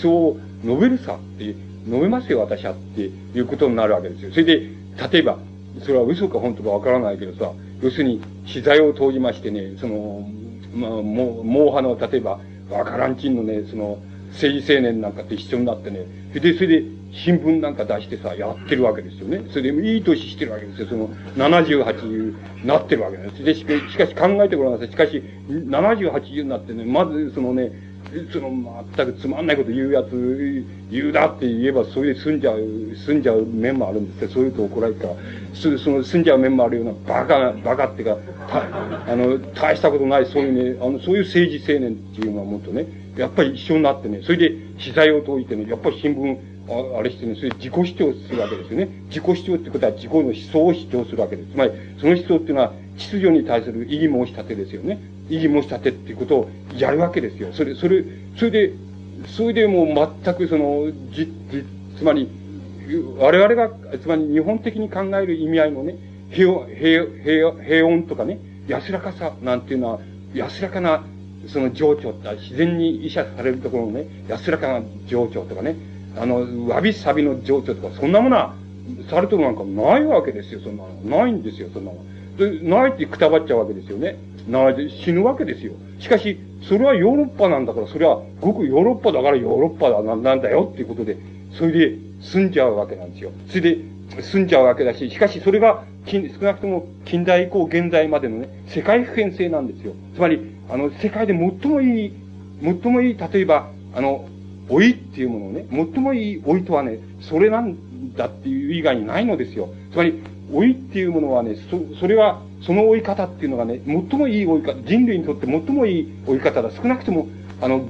想を述べるさっていう、述べますよ、私はっていうことになるわけですよ。それで、例えば、それは嘘か本当かわからないけどさ、要するに、資材を投じましてね、その、まあ、もう、もう派の、例えば、わからんちんのね、その、政治青年なんかと一緒になってね、それで、それで、新聞なんか出してさ、やってるわけですよね。それで、いい年してるわけですよ。その、70、80なってるわけです。で、しかし考えてごらんなさい。しかし、70、80になってね、まず、そのね、その、全くつまんないこと言うやつ、言うだって言えば、それで済んじゃう、済んじゃう面もあるんですよ。そういうと怒られるから。そその、済んじゃう面もあるような、バカ、バカっていうか、た、あの、大したことない、そういうね、あの、そういう政治青年っていうのはもっとね、やっぱり一緒になってね、それで、資材を解いてね、やっぱり新聞、ああれしてね、それ自己主張するわけですよね。自己主張ってことは自己の思想を主張するわけです。つまり、その思想っていうのは、秩序に対する異議申し立てですよね。異議申し立てっていうことをやるわけですよ。それ、それ、それで、それでもう全くその、じ、じ、つまり、我々が、つまり日本的に考える意味合いのね、平、平、平、平穏とかね、安らかさなんていうのは、安らかな、その情緒って、自然に医者されるところのね、安らかな情緒とかね、あの、わびさびの情緒とか、そんなものは、されてもなんかないわけですよ、そんなの。ないんですよ、そんなの。ないてくたばっちゃうわけですよね。ないで死ぬわけですよ。しかし、それはヨーロッパなんだから、それはごくヨーロッパだからヨーロッパだなんだよっていうことで、それで済んじゃうわけなんですよ。それで済んじゃうわけだし、しかしそれが近、少なくとも近代以降現在までのね、世界普遍性なんですよ。つまり、あの、世界で最もいい、最もいい、例えば、あの、老いっていうものをね、最もいい老いとはね、それなんだっていう以外にないのですよ。つまり、老いっていうものはね、そ、それは、その追い方っていうのがね、最もいい追い方、人類にとって最もいい追い方だ。少なくとも、あの、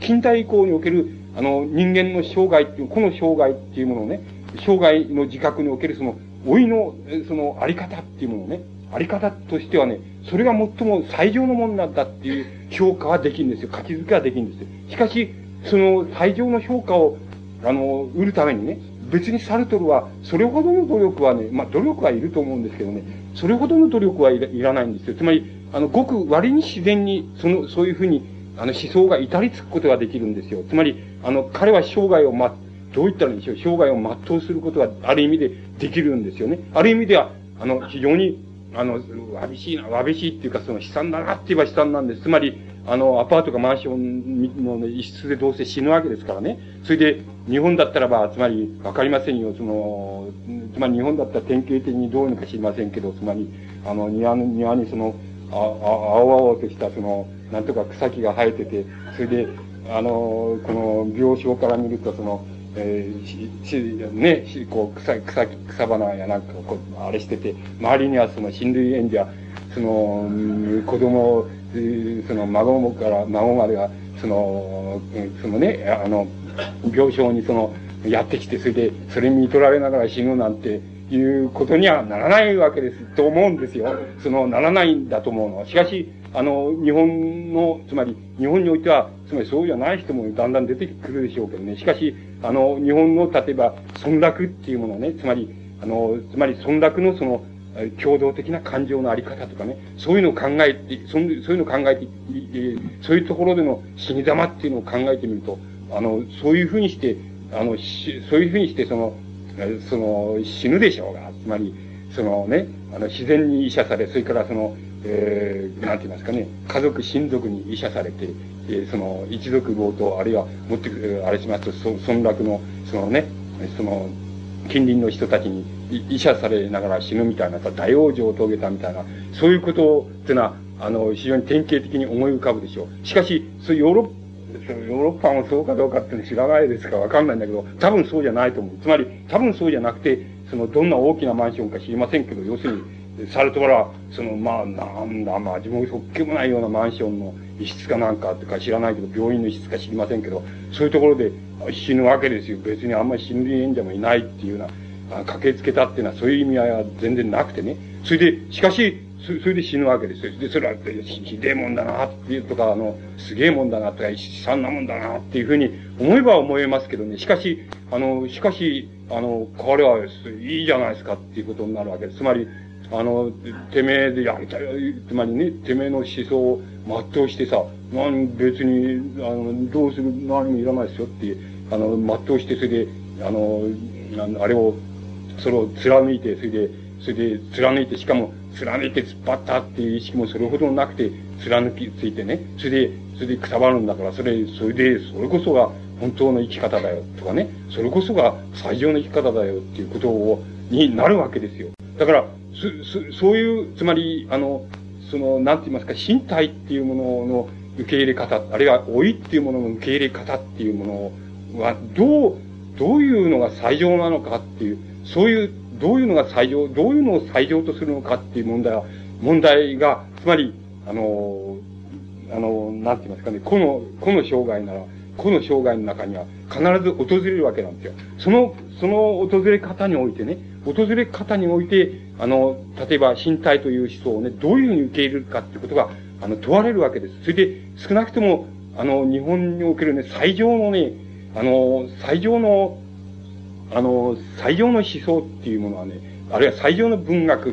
近代以降における、あの、人間の生涯っていう、この生涯っていうものをね、生涯の自覚におけるその、老いの、その、あり方っていうものをね、あり方としてはね、それが最も最上のものなんだっていう評価はできるんですよ。書き付けはできるんですよ。しかし、その最上の評価を、あの、売るためにね、別にサルトルは、それほどの努力はね、まあ努力はいると思うんですけどね、それほどの努力はいらないんですよ。つまり、あの、ごく割に自然に、その、そういうふうに、あの、思想が至りつくことができるんですよ。つまり、あの、彼は生涯をま、どう言ったらいいんでしょう。生涯を全うすることがある意味でできるんですよね。ある意味では、あの、非常に、あの、わびしいな、わびしいっていうか、その悲惨だなって言えば悲惨なんです。つまり、あの、アパートかマンションの、一室でどうせ死ぬわけですからね。それで、日本だったらば、つまり、わかりませんよ。その、つまり日本だったら典型的にどういうのか知りませんけど、つまり、あの、庭の、庭にその、あ、あ、青々としたその、なんとか草木が生えてて、それで、あの、この病床から見ると、その、えー、し、ね、し、こう、草、草、草花やなんかこう、あれしてて、周りにはその親類縁者、その、子供、その孫から、孫までが、その、そのね、あの、病床にその、やってきて、それで、それに見取られながら死ぬなんて、いうことにはならないわけです、と思うんですよ。その、ならないんだと思うのは。しかし、あの、日本の、つまり、日本においては、つまりそうじゃない人もだんだん出てくるでしょうけどね。しかし、あの、日本の、例えば、村落っていうものね、つまり、あの、つまり村落のその、共同的な感情のあり方とかね、そういうのを考えて、そういうのを考えて、そういうところでの死に様っていうのを考えてみると、あの、そういうふうにして、あの、そういうふうにして、その、その、死ぬでしょうが、つまり、そのね、あの、自然に医者され、それからその、えー、なんて言いますかね、家族、親族に医者されて、えー、その、一族強盗、あるいは、持ってくる、あれしますと、そ村落の、そのね、その、近隣の人たちに医者されながら死ぬみたいなさ、大往生を遂げたみたいな、そういうことっていうのは、あの、非常に典型的に思い浮かぶでしょう。しかし、そうヨーロッヨーロッパもそうかどうかって知らないですかわかんないんだけど、多分そうじゃないと思う。つまり、多分そうじゃなくて、その、どんな大きなマンションか知りませんけど、要するに、サルトラ、その、まあ、なんだ、まあ、自分そっけもないようなマンションの一室かなんかとか知らないけど、病院の一室か知りませんけど、そういうところで死ぬわけですよ。別にあんまり心理援者もいないっていうような、駆けつけたっていうのはそういう意味合いは全然なくてね。それで、しかし、それで死ぬわけですよ。で、それは、ひでえもんだなっていうとか、あの、すげえもんだなとか、悲惨なもんだなっていうふうに思えば思えますけどね。しかし、あの、しかし、あの、これはいいじゃないですかっていうことになるわけです。つまり、あの、てめえでやりたい、つまりね、てめえの思想を全うしてさ、何、別に、あの、どうする、何もいらないですよって、あの、全うして、それで、あの、あれを、それを貫いて、それで、それで貫いて、しかも、貫いて突っ張ったっていう意識もそれほどなくて、貫きついてね、それで、それでくたばるんだから、それ、それで、それこそが本当の生き方だよ、とかね、それこそが最上の生き方だよっていうことを、になるわけですよ。だから、そ、そ、そういう、つまり、あの、その、なんて言いますか、身体っていうものの受け入れ方、あるいは老いっていうものの受け入れ方っていうものは、どう、どういうのが最上なのかっていう、そういうどういうのが最上、どういうのを最上とするのかっていう問題は、問題が、つまり、あの、あの、なんて言いますかね、この、この障害なら、この障害の中には必ず訪れるわけなんですよ。その、その訪れ方においてね、訪れ方において、あの、例えば身体という思想をね、どういうふうに受け入れるかっていうことが、あの、問われるわけです。それで、少なくとも、あの、日本におけるね、最上のね、あの、最上のあの、最上の思想っていうものはね、あるいは最上の文学っ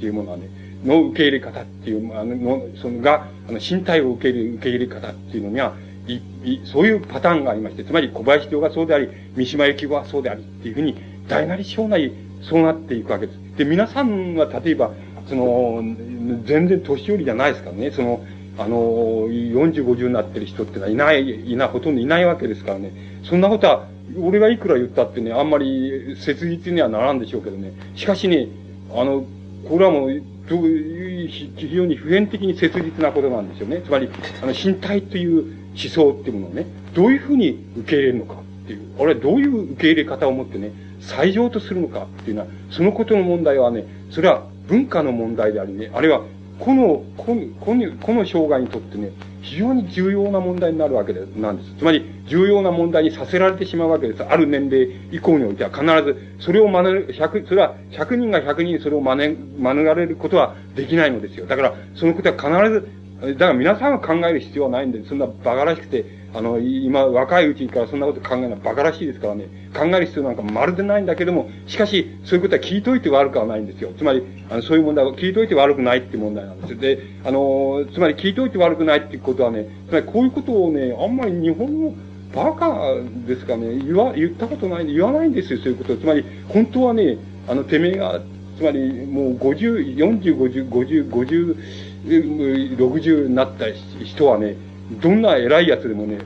ていうものはね、の受け入れ方っていう、あの、のそのが、あの、身体を受け入れ、受け入れ方っていうのには、い、い、そういうパターンがありまして、つまり小林町がそうであり、三島由紀夫はそうでありっていうふうに、大なり小なり、そうなっていくわけです。で、皆さんは例えば、その、全然年寄りじゃないですからね、その、あの、40、50になってる人ってのはいない、いない、ほとんどいないわけですからね。そんなことは、俺がいくら言ったってね、あんまり切実にはならんでしょうけどね。しかしね、あの、これはもう、非常に普遍的に切実なことなんですよね。つまり、あの、身体という思想っていうものをね、どういうふうに受け入れるのかっていう、あれはどういう受け入れ方を持ってね、最上とするのかっていうのは、そのことの問題はね、それは文化の問題でありね、あるいは、この、この、この、この障害にとってね、非常に重要な問題になるわけでなんです。つまり、重要な問題にさせられてしまうわけです。ある年齢以降においては必ず、それを真似、100、それは100人が100人それを真似、免れることはできないのですよ。だから、そのことは必ず、だから皆さんは考える必要はないんで、そんな馬鹿らしくて、あの、今、若いうちからそんなこと考えるのは馬鹿らしいですからね。考える必要なんかまるでないんだけども、しかし、そういうことは聞いといて悪くはないんですよ。つまり、あの、そういう問題を聞いといて悪くないって問題なんですよ。で、あの、つまり聞いといて悪くないっていうことはね、つまりこういうことをね、あんまり日本のバカですかね、言わ、言ったことないんで、言わないんですよ、そういうことつまり、本当はね、あの、てめえが、つまり、もう50、40、50、50、50、60になった人はね、どんな偉いやつでもね、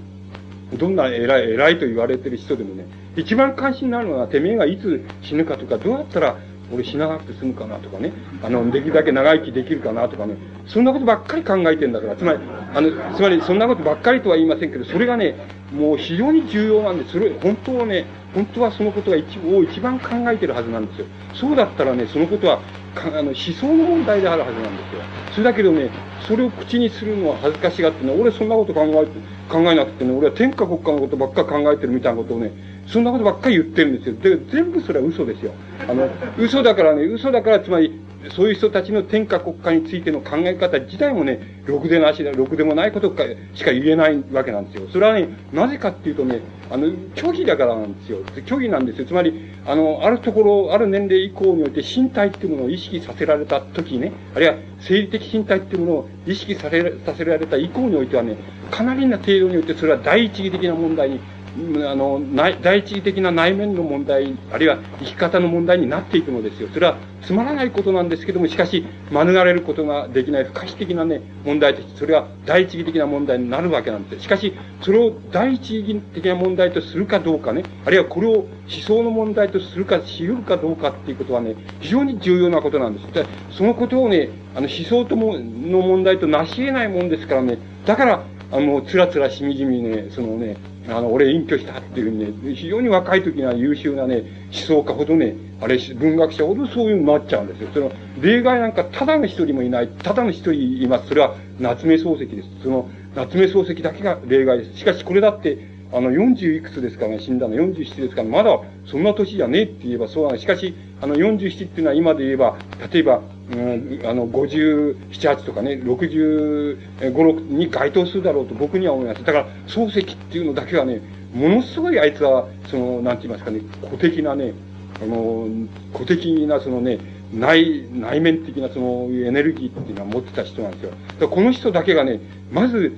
どんな偉い、偉いと言われてる人でもね、一番関心になるのは、てめえがいつ死ぬかとか、どうやったら俺死ななくて済むかなとかね、あの、できるだけ長生きできるかなとかね、そんなことばっかり考えてんだから、つまり、あの、つまりそんなことばっかりとは言いませんけど、それがね、もう非常に重要なんで、それ、本当はね、本当はそのことが一を一番考えてるはずなんですよ。そうだったらね、そのことは、あの思想の問題であるはずなんですよ。それだけどね、それを口にするのは恥ずかしがってね、俺そんなこと考え、考えなくてね、俺は天下国家のことばっか考えてるみたいなことをね、そんなことばっかり言ってるんですよ。で、全部それは嘘ですよ。あの、嘘だからね、嘘だから、つまり、そういう人たちの天下国家についての考え方自体もね、ろくでなしだ、ろくでもないことかしか言えないわけなんですよ。それはね、なぜかっていうとね、あの、虚偽だからなんですよ。虚偽なんですよ。つまり、あの、あるところ、ある年齢以降において身体っていうものを意識させられた時ね、あるいは生理的身体っていうものを意識させさせられた以降においてはね、かなりな程度においてそれは第一義的な問題にあの、第一義的な内面の問題、あるいは生き方の問題になっていくのですよ。それはつまらないことなんですけども、しかし、免れることができない不可避的なね、問題として、それは第一義的な問題になるわけなんです。しかし、それを第一義的な問題とするかどうかね、あるいはこれを思想の問題とするか、し得るかどうかっていうことはね、非常に重要なことなんです。でそのことをね、あの、思想とも、の問題と成し得ないもんですからね、だから、あの、つらつらしみじみね、そのね、あの、俺隠居したっていうね、非常に若い時には優秀なね、思想家ほどね、あれ、文学者ほどそういうのになっちゃうんですよ。その、例外なんかただの一人もいない、ただの一人います。それは夏目漱石です。その、夏目漱石だけが例外です。しかしこれだって、あの、40いくつですかね、死んだの47ですから、まだそんな年じゃねえって言えばそうなの。しかし、あの、47っていうのは今で言えば、例えば、うん、あの、57、8とかね、65、6に該当するだろうと僕には思います。だから、漱石っていうのだけはね、ものすごいあいつは、その、なんて言いますかね、古的なね、あの、古的なそのね、内、内面的なそのエネルギーっていうのは持ってた人なんですよ。だこの人だけがね、まず、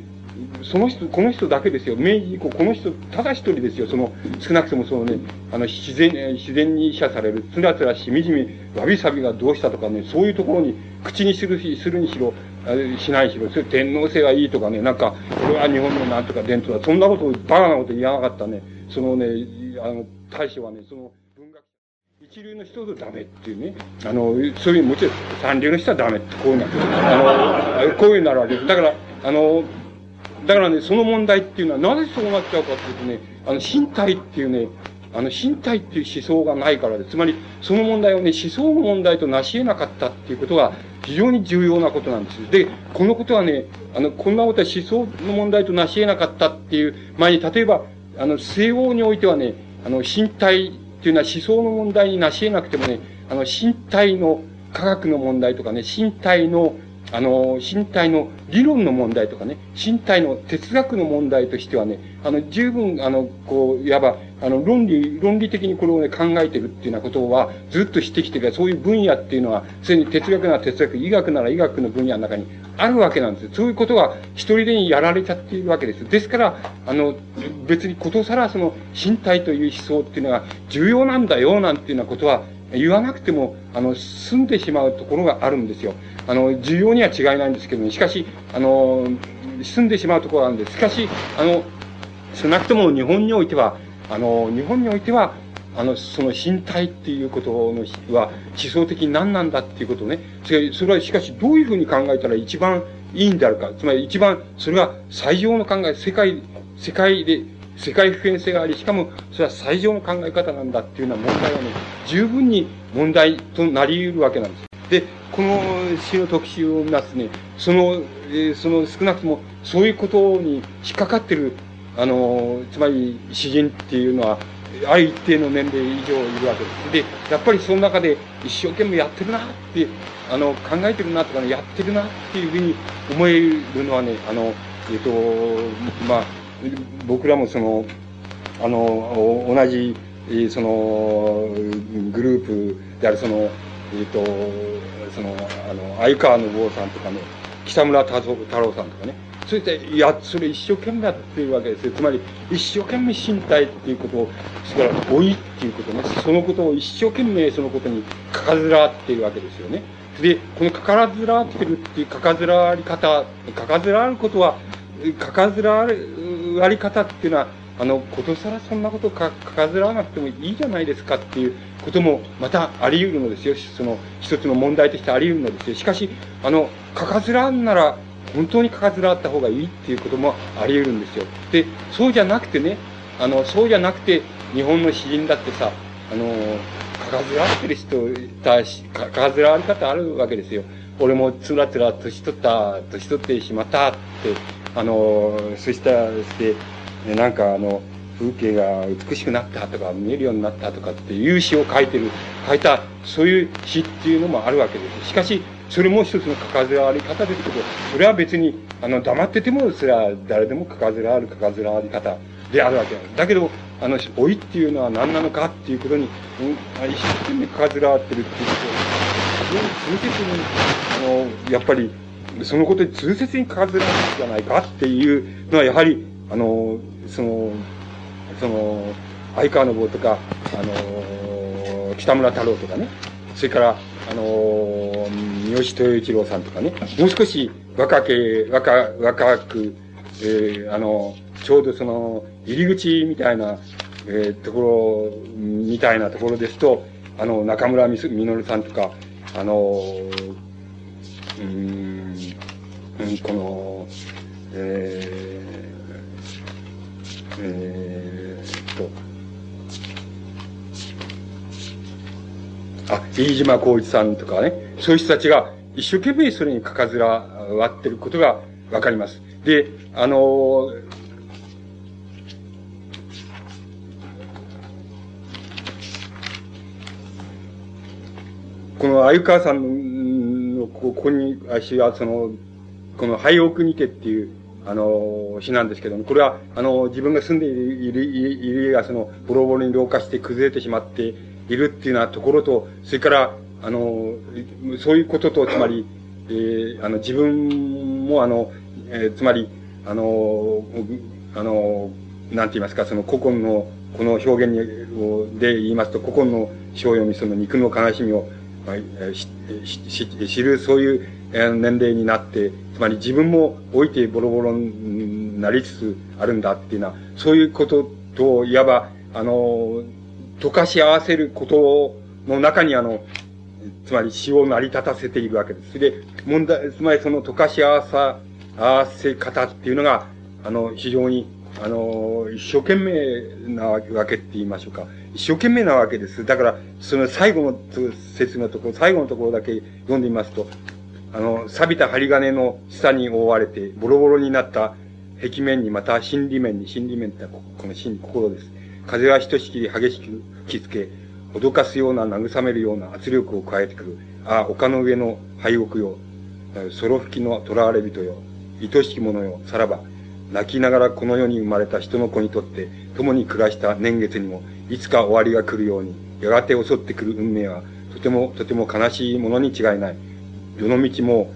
その人、この人だけですよ。明治以降、この人、ただ一人ですよ。その、少なくともそのね、あの、自然、自然に射される、つらつらしみじみ、わびさびがどうしたとかね、そういうところに、口にするし、するにしろ、しないしろ、それ天皇制はいいとかね、なんか、これは日本のなんとか伝統だ、そんなこと、バカなこと言わなかったね、そのね、あの、大使はね、その、一流の人とダメっていうね、あの、そういう、もちろん三流の人はダメって、こういうなあの、こういうなるわけです。だから、あの、だからね、その問題っていうのはなぜそうなっちゃうかっていうとね、あの、身体っていうね、あの、身体っていう思想がないからで。つまり、その問題をね、思想の問題と成し得なかったっていうことが非常に重要なことなんです。で、このことはね、あの、こんなことは思想の問題と成し得なかったっていう前に、例えば、あの、西欧においてはね、あの、身体っていうのは思想の問題に成し得なくてもね、あの、身体の科学の問題とかね、身体のあの、身体の理論の問題とかね、身体の哲学の問題としてはね、あの、十分、あの、こう、いわば、あの、論理、論理的にこれをね、考えてるっていうようなことは、ずっと知ってきてるそういう分野っていうのは、すでに哲学なら哲学、医学なら医学の分野の中にあるわけなんです。そういうことが一人でにやられちゃっているわけです。ですから、あの、別にことさらその身体という思想っていうのが重要なんだよ、なんていうようなことは、言わなくても、あの、済んでしまうところがあるんですよ。あの、重要には違いないんですけども、しかし、あの、済んでしまうところがあるんです。しかし、あの、少なくとも日本においては、あの、日本においては、あの、その身体っていうことのは思想的に何なんだっていうことをね、それはしかしどういうふうに考えたら一番いいんであるか、つまり一番、それが最上の考え、世界、世界で、世界普遍性があり、しかもそれは最上の考え方なんだっていうような問題はね、十分に問題となり得るわけなんです。で、この詩の特集を見ますね、その、えー、その少なくともそういうことに引っかかってる、あの、つまり詩人っていうのは、ある一定の年齢以上いるわけです。で、やっぱりその中で一生懸命やってるなって、あの、考えてるなとかね、やってるなっていうふうに思えるのはね、あの、えっ、ー、と、まあ、僕らもその、あの、同じ、その、グループであるその、えっ、ー、と、その、あの、相川信夫さんとかね、北村太郎さんとかね、そして、や、それ一生懸命やってるわけですよ。つまり、一生懸命身体っていうことを、それから老いっていうことね、そのことを一生懸命そのことにかかずらっているわけですよね。で、このかからずらってるっていうかかずらり方、かかずらることは、かかずらあり方っていうのは、あの、ことさらそんなことか、かかずらなくてもいいじゃないですかっていうことも、またあり得るのですよ。その、一つの問題としてあり得るのですよ。しかし、あの、かかずらんなら、本当にかかずらあった方がいいっていうこともあり得るんですよ。で、そうじゃなくてね、あの、そうじゃなくて、日本の詩人だってさ、あの、かかずらってる人たし、かかずらあり方あるわけですよ。俺もつらつら年取った、年取ってしまったって、あの、そしたらして、なんかあの、風景が美しくなったとか、見えるようになったとかっていう詩を書いてる、書いた、そういう詩っていうのもあるわけです。しかし、それも一つのかかずらあり方ですけど、それは別に、あの、黙ってても、それは誰でもかかずらあるかかずらあり方であるわけだ。だけど、あの、老いっていうのは何なのかっていうことに、うん、一生懸命かかずらってるっていうこと非常に痛切に、あの、やっぱり、そのことに痛切にかかずらるんじゃないかっていうのは、やはり、あの、その、その、相川の坊とか、あの、北村太郎とかね、それから、あの、三好豊一郎さんとかね、もう少し若け、若、若く、えー、あの、ちょうどその、入り口みたいな、えー、ところ、みたいなところですと、あの、中村みのるさんとか、あの、うん、この、えー、えー、と、あ、飯島光一さんとかね、そういう人たちが一生懸命それにかかずら割ってることがわかります。で、あの、この鮎川さんのここに、私はその、この廃屋にてっていう、あの、詩なんですけども、これは、あの、自分が住んでいる、いる、家がその、ボロボロに老化して崩れてしまっているっていうようなところと、それから、あの、そういうことと、つまり、えー、あの、自分もあの、えー、つまり、あの、あの、なんて言いますか、その古今の、この表現に、で言いますと、古今の章読み、その肉の悲しみを、まあ、知る、そういう年齢になって、つまり自分も老いてボロボロになりつつあるんだっていうのは、そういうことと、いわば、あの、溶かし合わせることの中にあの、つまり死を成り立たせているわけです。で、問題、つまりその溶かし合わさ、合わせ方っていうのが、あの、非常に、あの、一生懸命なわけって言いましょうか。一生懸命なわけです。だから、その最後の説のところ、最後のところだけ読んでみますと、あの、錆びた針金の下に覆われて、ボロボロになった壁面に、また心理面に、心理面ってこの心、心です。風はひとしきり激しく吹きつけ、脅かすような、慰めるような圧力を加えてくる。ああ、丘の上の廃屋よ。ソロ吹きの囚われ人よ。愛しき者よ。さらば。泣きながらこの世に生まれた人の子にとって、共に暮らした年月にも、いつか終わりが来るように、やがて襲ってくる運命は、とても、とても悲しいものに違いない。世の道も、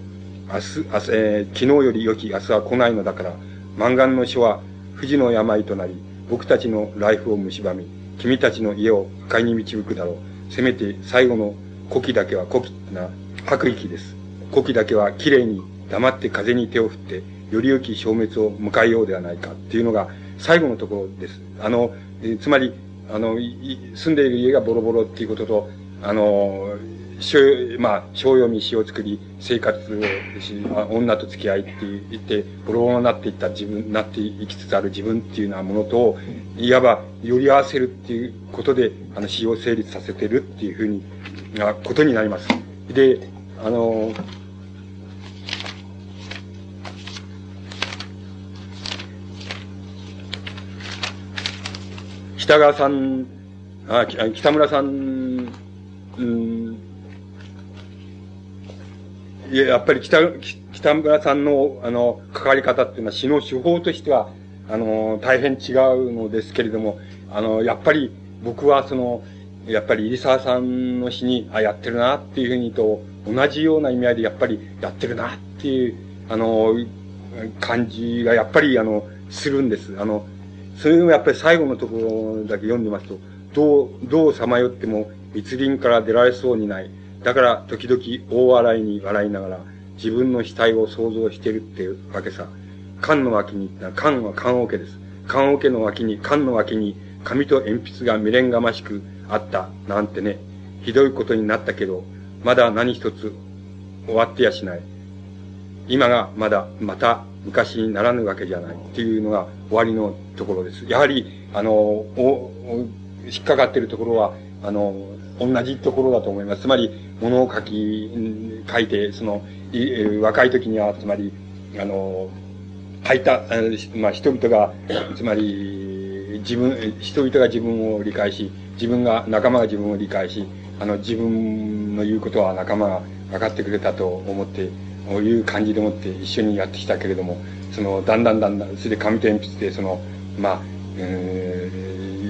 明日、明日、えー、昨日より良き明日は来ないのだから、満願の書は、富士の病となり、僕たちのライフを蝕み、君たちの家を破壊に導くだろう。せめて最後の古希だけは古希な白域です。古希だけは綺麗に黙って風に手を振って、より良き消滅を迎えようではないかっていうのが最後のところです。あの、えつまり、あの、住んでいる家がボロボロっていうことと、あの、まあ、小読み詩を作り、生活をし、女と付き合いって言って、ボロボロになっていった自分、なっていきつつある自分っていうようなものと、いわば、寄り合わせるっていうことで、あの、詩を成立させてるっていうふうに、なことになります。で、あの、北川さん、あ北村さん、うん、いや、やっぱり北、北村さんの、あの、関わり方っていうのは詩の手法としては、あの、大変違うのですけれども、あの、やっぱり僕はその、やっぱり入沢さんの詩に、あ、やってるなっていうふうにと、同じような意味合いでやっぱりやってるなっていう、あの、感じがやっぱり、あの、するんです。あの、それもやっぱり最後のところだけ読んでますと、どう、どうさまよっても密林から出られそうにない。だから時々大笑いに笑いながら自分の死体を想像してるっていうわけさ。缶の脇に、缶は缶桶です。缶桶の脇に、缶の脇に、紙と鉛筆が未練がましくあった、なんてね、ひどいことになったけど、まだ何一つ終わってやしない。今がまだ、また昔にならぬわけじゃないっていうのが終わりのところです。やはり、あの、お、引っかかっているところは、あの、同じところだと思います。つまり、物を書き、書いて、その、若い時には、つまり、あの、書いた、まあ、人々が、つまり、自分、人々が自分を理解し、自分が、仲間が自分を理解し、あの、自分の言うことは仲間が分かってくれたと思って、こういう感じでもって一緒にやってきたけれども、その、だんだんだんだん、それで紙と鉛筆で、その、まあ、えー、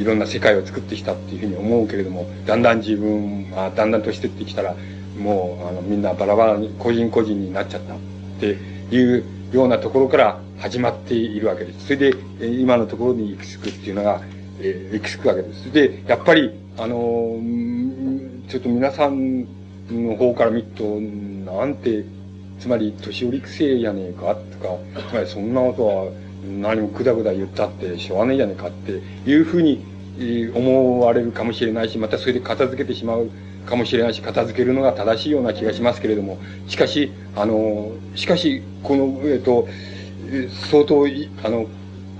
いろんな世界を作ってきたっていうふうに思うけれども、だんだん自分、まあ、だんだん年取ってきたら、もう、あの、みんなバラバラに、個人個人になっちゃったっていうようなところから始まっているわけです。それで、今のところに行き着くっていうのが、えー、行き着くわけです。で、やっぱり、あのちょっと皆さんの方から見ると、なんて、つまり、年寄りくせえじゃねえか、とか、つまりそんなことは、何もくだくだ言ったってしょうがねえじゃねえかっていうふうに思われるかもしれないし、またそれで片付けてしまうかもしれないし、片付けるのが正しいような気がしますけれども、しかし、あの、しかし、この、えっと、相当、あの、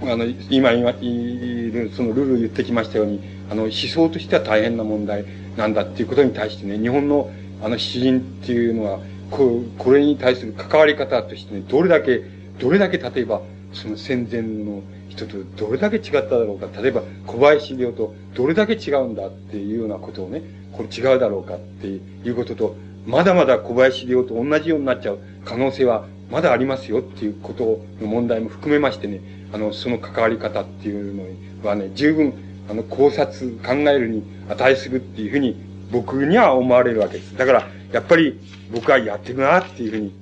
あの、今、今、そのルール言ってきましたように、あの、思想としては大変な問題なんだっていうことに対してね、日本の、あの、詩人っていうのは、ここれに対する関わり方としてね、どれだけ、どれだけ例えば、その戦前の人とどれだけ違っただろうか。例えば、小林亮とどれだけ違うんだっていうようなことをね、これ違うだろうかっていうことと、まだまだ小林亮と同じようになっちゃう可能性はまだありますよっていうことの問題も含めましてね、あの、その関わり方っていうのはね、十分、あの、考察、考えるに値するっていうふうに僕には思われるわけです。だから、やっぱり僕はやってるなっていうふうに、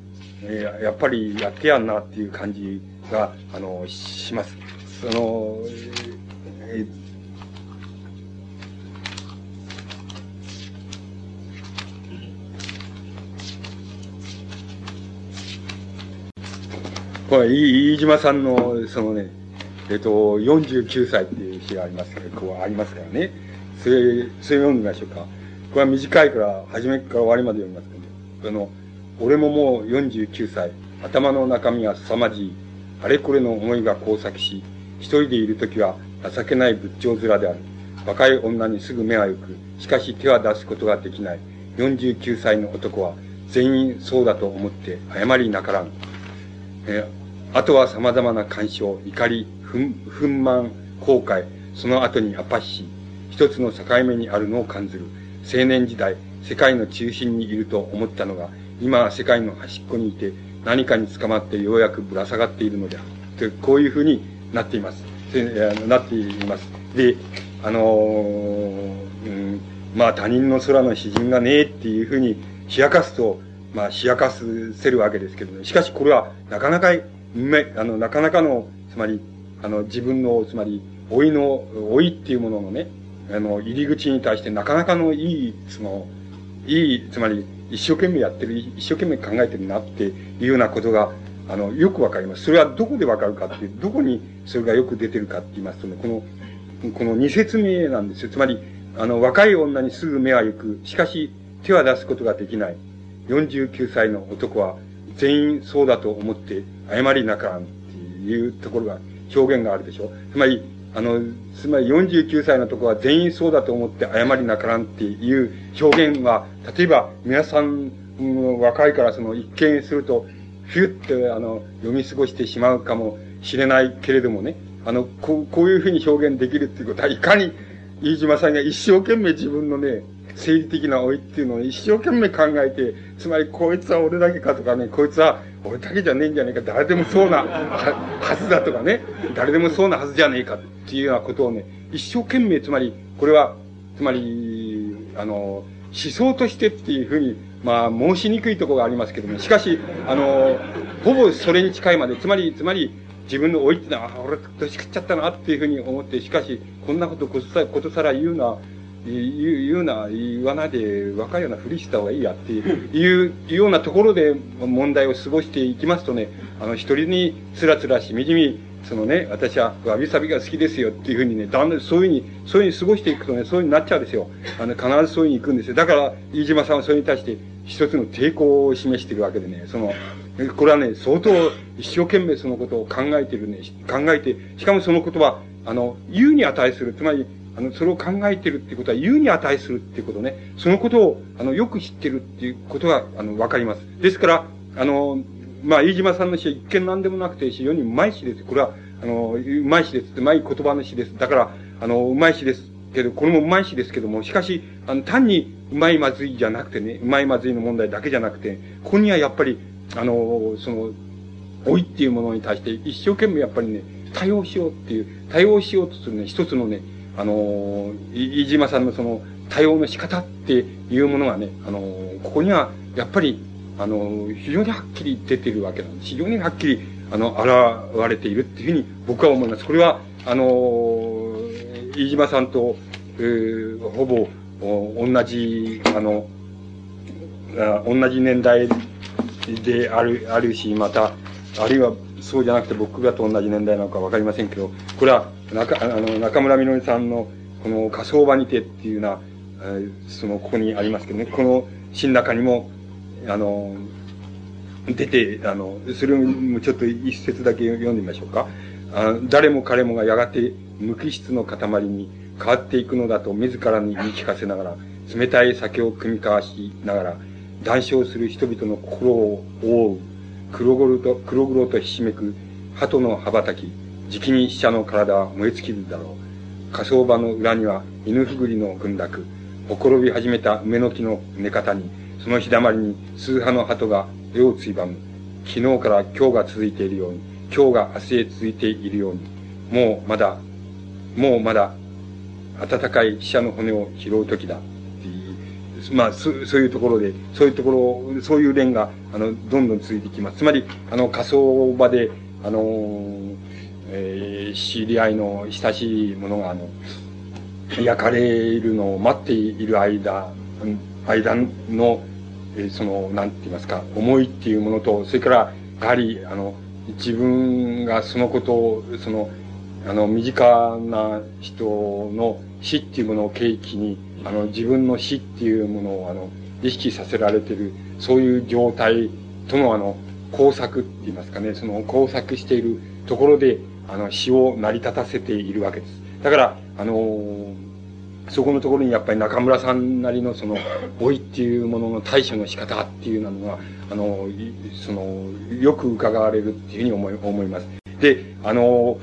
え、やっぱりやってやんなっていう感じが、あの、します。その、えーこれ、飯島さんの、そのね、えっと、49歳っていう詩がありますけど、こうありますからね。それ、それ読んでみましょうか。これは短いから、初めから終わりまで読みますけど、あの、俺ももう49歳、頭の中身は凄まじい、あれこれの思いが交錯し、一人でいるときは情けない仏頂面である。若い女にすぐ目は行く。しかし手は出すことができない。49歳の男は全員そうだと思って謝りなからん。えあとは様々な干渉、怒り、ふん憤懣、後悔、その後にアパッシー、一つの境目にあるのを感じる。青年時代、世界の中心にいると思ったのが、今は世界の端っこにいて、何かに捕まってようやくぶら下がっているのである。こういうふうになっています。なっています。で、あのー、うん、まあ他人の空の詩人がねえっていうふうに冷やかすと、まあ冷やかせるわけですけどね。しかしこれはなかなか、め、あの、なかなかの、つまり、あの、自分の、つまり、老いの、老いっていうもののね、あの、入り口に対してなかなかのいい、その、いい、つまり、一生懸命やってる、一生懸命考えてるなっていうようなことが、あの、よくわかります。それはどこでわかるかっていう、どこにそれがよく出てるかって言いますとね、この、この二説目なんですよ。つまり、あの、若い女にすぐ目は行く。しかし、手は出すことができない。49歳の男は、全員そうだと思って謝りなからんっていうところが、表現があるでしょ。つまり、あの、つまり49歳のとこは全員そうだと思って謝りなからんっていう表現は、例えば皆さん、うん、若いからその一見すると、ふゅってあの、読み過ごしてしまうかもしれないけれどもね、あの、こう、こういうふうに表現できるっていうことは、いかに飯島さんが一生懸命自分のね、政治的な老いっていうのを一生懸命考えて、つまりこいつは俺だけかとかね、こいつは俺だけじゃねえんじゃねえか、誰でもそうな はずだとかね、誰でもそうなはずじゃねえかっていうようなことをね、一生懸命、つまり、これは、つまり、あの、思想としてっていうふうに、まあ、申しにくいところがありますけども、しかし、あの、ほぼそれに近いまで、つまり、つまり、自分の老いってのは、あ、俺、年食っちゃったなっていうふうに思って、しかし、こんなことことさことさら言うのは、いうような、言わないで若いようなふりした方がいいやっていういうようなところで問題を過ごしていきますとね、あの、一人につらつらしみじみ、そのね、私はわびさびが好きですよっていうふうにね、だんだんそういうふうに、そういうふうに過ごしていくとね、そういうふうになっちゃうんですよ。あの、必ずそういうふうに行くんですよ。だから、飯島さんはそれに対して一つの抵抗を示しているわけでね、その、これはね、相当一生懸命そのことを考えてるね、考えて、しかもそのことは、あの、言うに値する。つまり、あの、それを考えてるっていうことは言うに値するっていうことね。そのことを、あの、よく知ってるっていうことが、あの、わかります。ですから、あの、まあ、飯島さんの詩は一見何でもなくて非常にうまい詩です。これは、あの、うまい詩です。うまい言葉の詩です。だから、あの、うまい詩ですけど、これもうまい詩ですけども、しかし、あの、単にうまいまずいじゃなくてね、うまいまずいの問題だけじゃなくて、ここにはやっぱり、あの、その、老いっていうものに対して一生懸命やっぱりね、対応しようっていう、対応しようとするね、一つのね、あの、飯島さんのその、対応の仕方っていうものがね、あの、ここには、やっぱり、あの、非常にはっきり出てるわけなんです。非常にはっきり、あの、現れているっていうふうに僕は思います。これは、あの、飯島さんと、えー、ほぼ、同じ、あの、同じ年代である、あるし、また、あるいはそうじゃなくて僕がと同じ年代なのかわかりませんけど、これは中、あの、中村みのりさんの、この火葬場にてっていうような、え、その、ここにありますけどね、この詩の中にも、あの、出て、あの、それもちょっと一節だけ読んでみましょうか。あ誰も彼もがやがて無機質の塊に変わっていくのだと自らに言い聞かせながら、冷たい酒を組み交わしながら、談笑する人々の心を覆う黒々と、黒々とひしめく鳩の羽ばたき、じきに死者の体は燃え尽きるだろう。火葬場の裏には犬ふぐりの群落、ほころび始めた梅の木の根方に、その日だまりに数羽の鳩が絵をついばむ。昨日から今日が続いているように、今日が明日へ続いているように、もうまだ、もうまだ、暖かい死者の骨を拾う時だ。まあ、そそういうところで、そういうところ、そういう連が、あの、どんどん続いてきます。つまり、あの、火葬場で、あの、えー、知り合いの親しい者が、あの、焼かれるのを待っている間、間の、え、その、なんて言いますか、思いっていうものと、それから、やはり、あの、自分がそのことを、その、あの、身近な人の死っていうものを契機に、あの、自分の死っていうものを、あの、意識させられてる、そういう状態との、あの、工作って言いますかね、その工作しているところで、あの、死を成り立たせているわけです。だから、あのそこのところにやっぱり中村さんなりのその、老いっていうものの対処の仕方っていうのが、あの、その、よく伺われるっていうふうに思い、思います。で、あの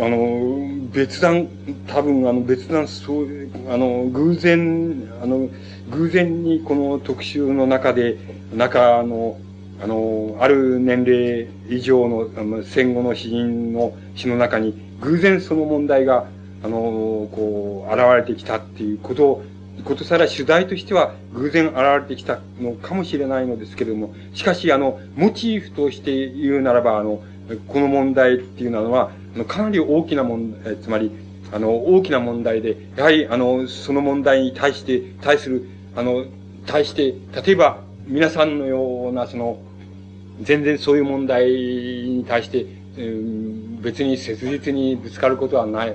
あの、別段、多分あの別段、そう、あの、偶然、あの、偶然にこの特集の中で、中の、あの、ある年齢以上の、あの戦後の詩人の詩の中に、偶然その問題が、あの、こう、現れてきたっていうことを、ことさら取材としては偶然現れてきたのかもしれないのですけれども、しかし、あの、モチーフとして言うならば、あの、この問題っていうのは、かなり大きな問題、つまり、あの、大きな問題で、やはり、あの、その問題に対して、対する、あの、対して、例えば、皆さんのような、その、全然そういう問題に対して、うん、別に切実にぶつかることはない、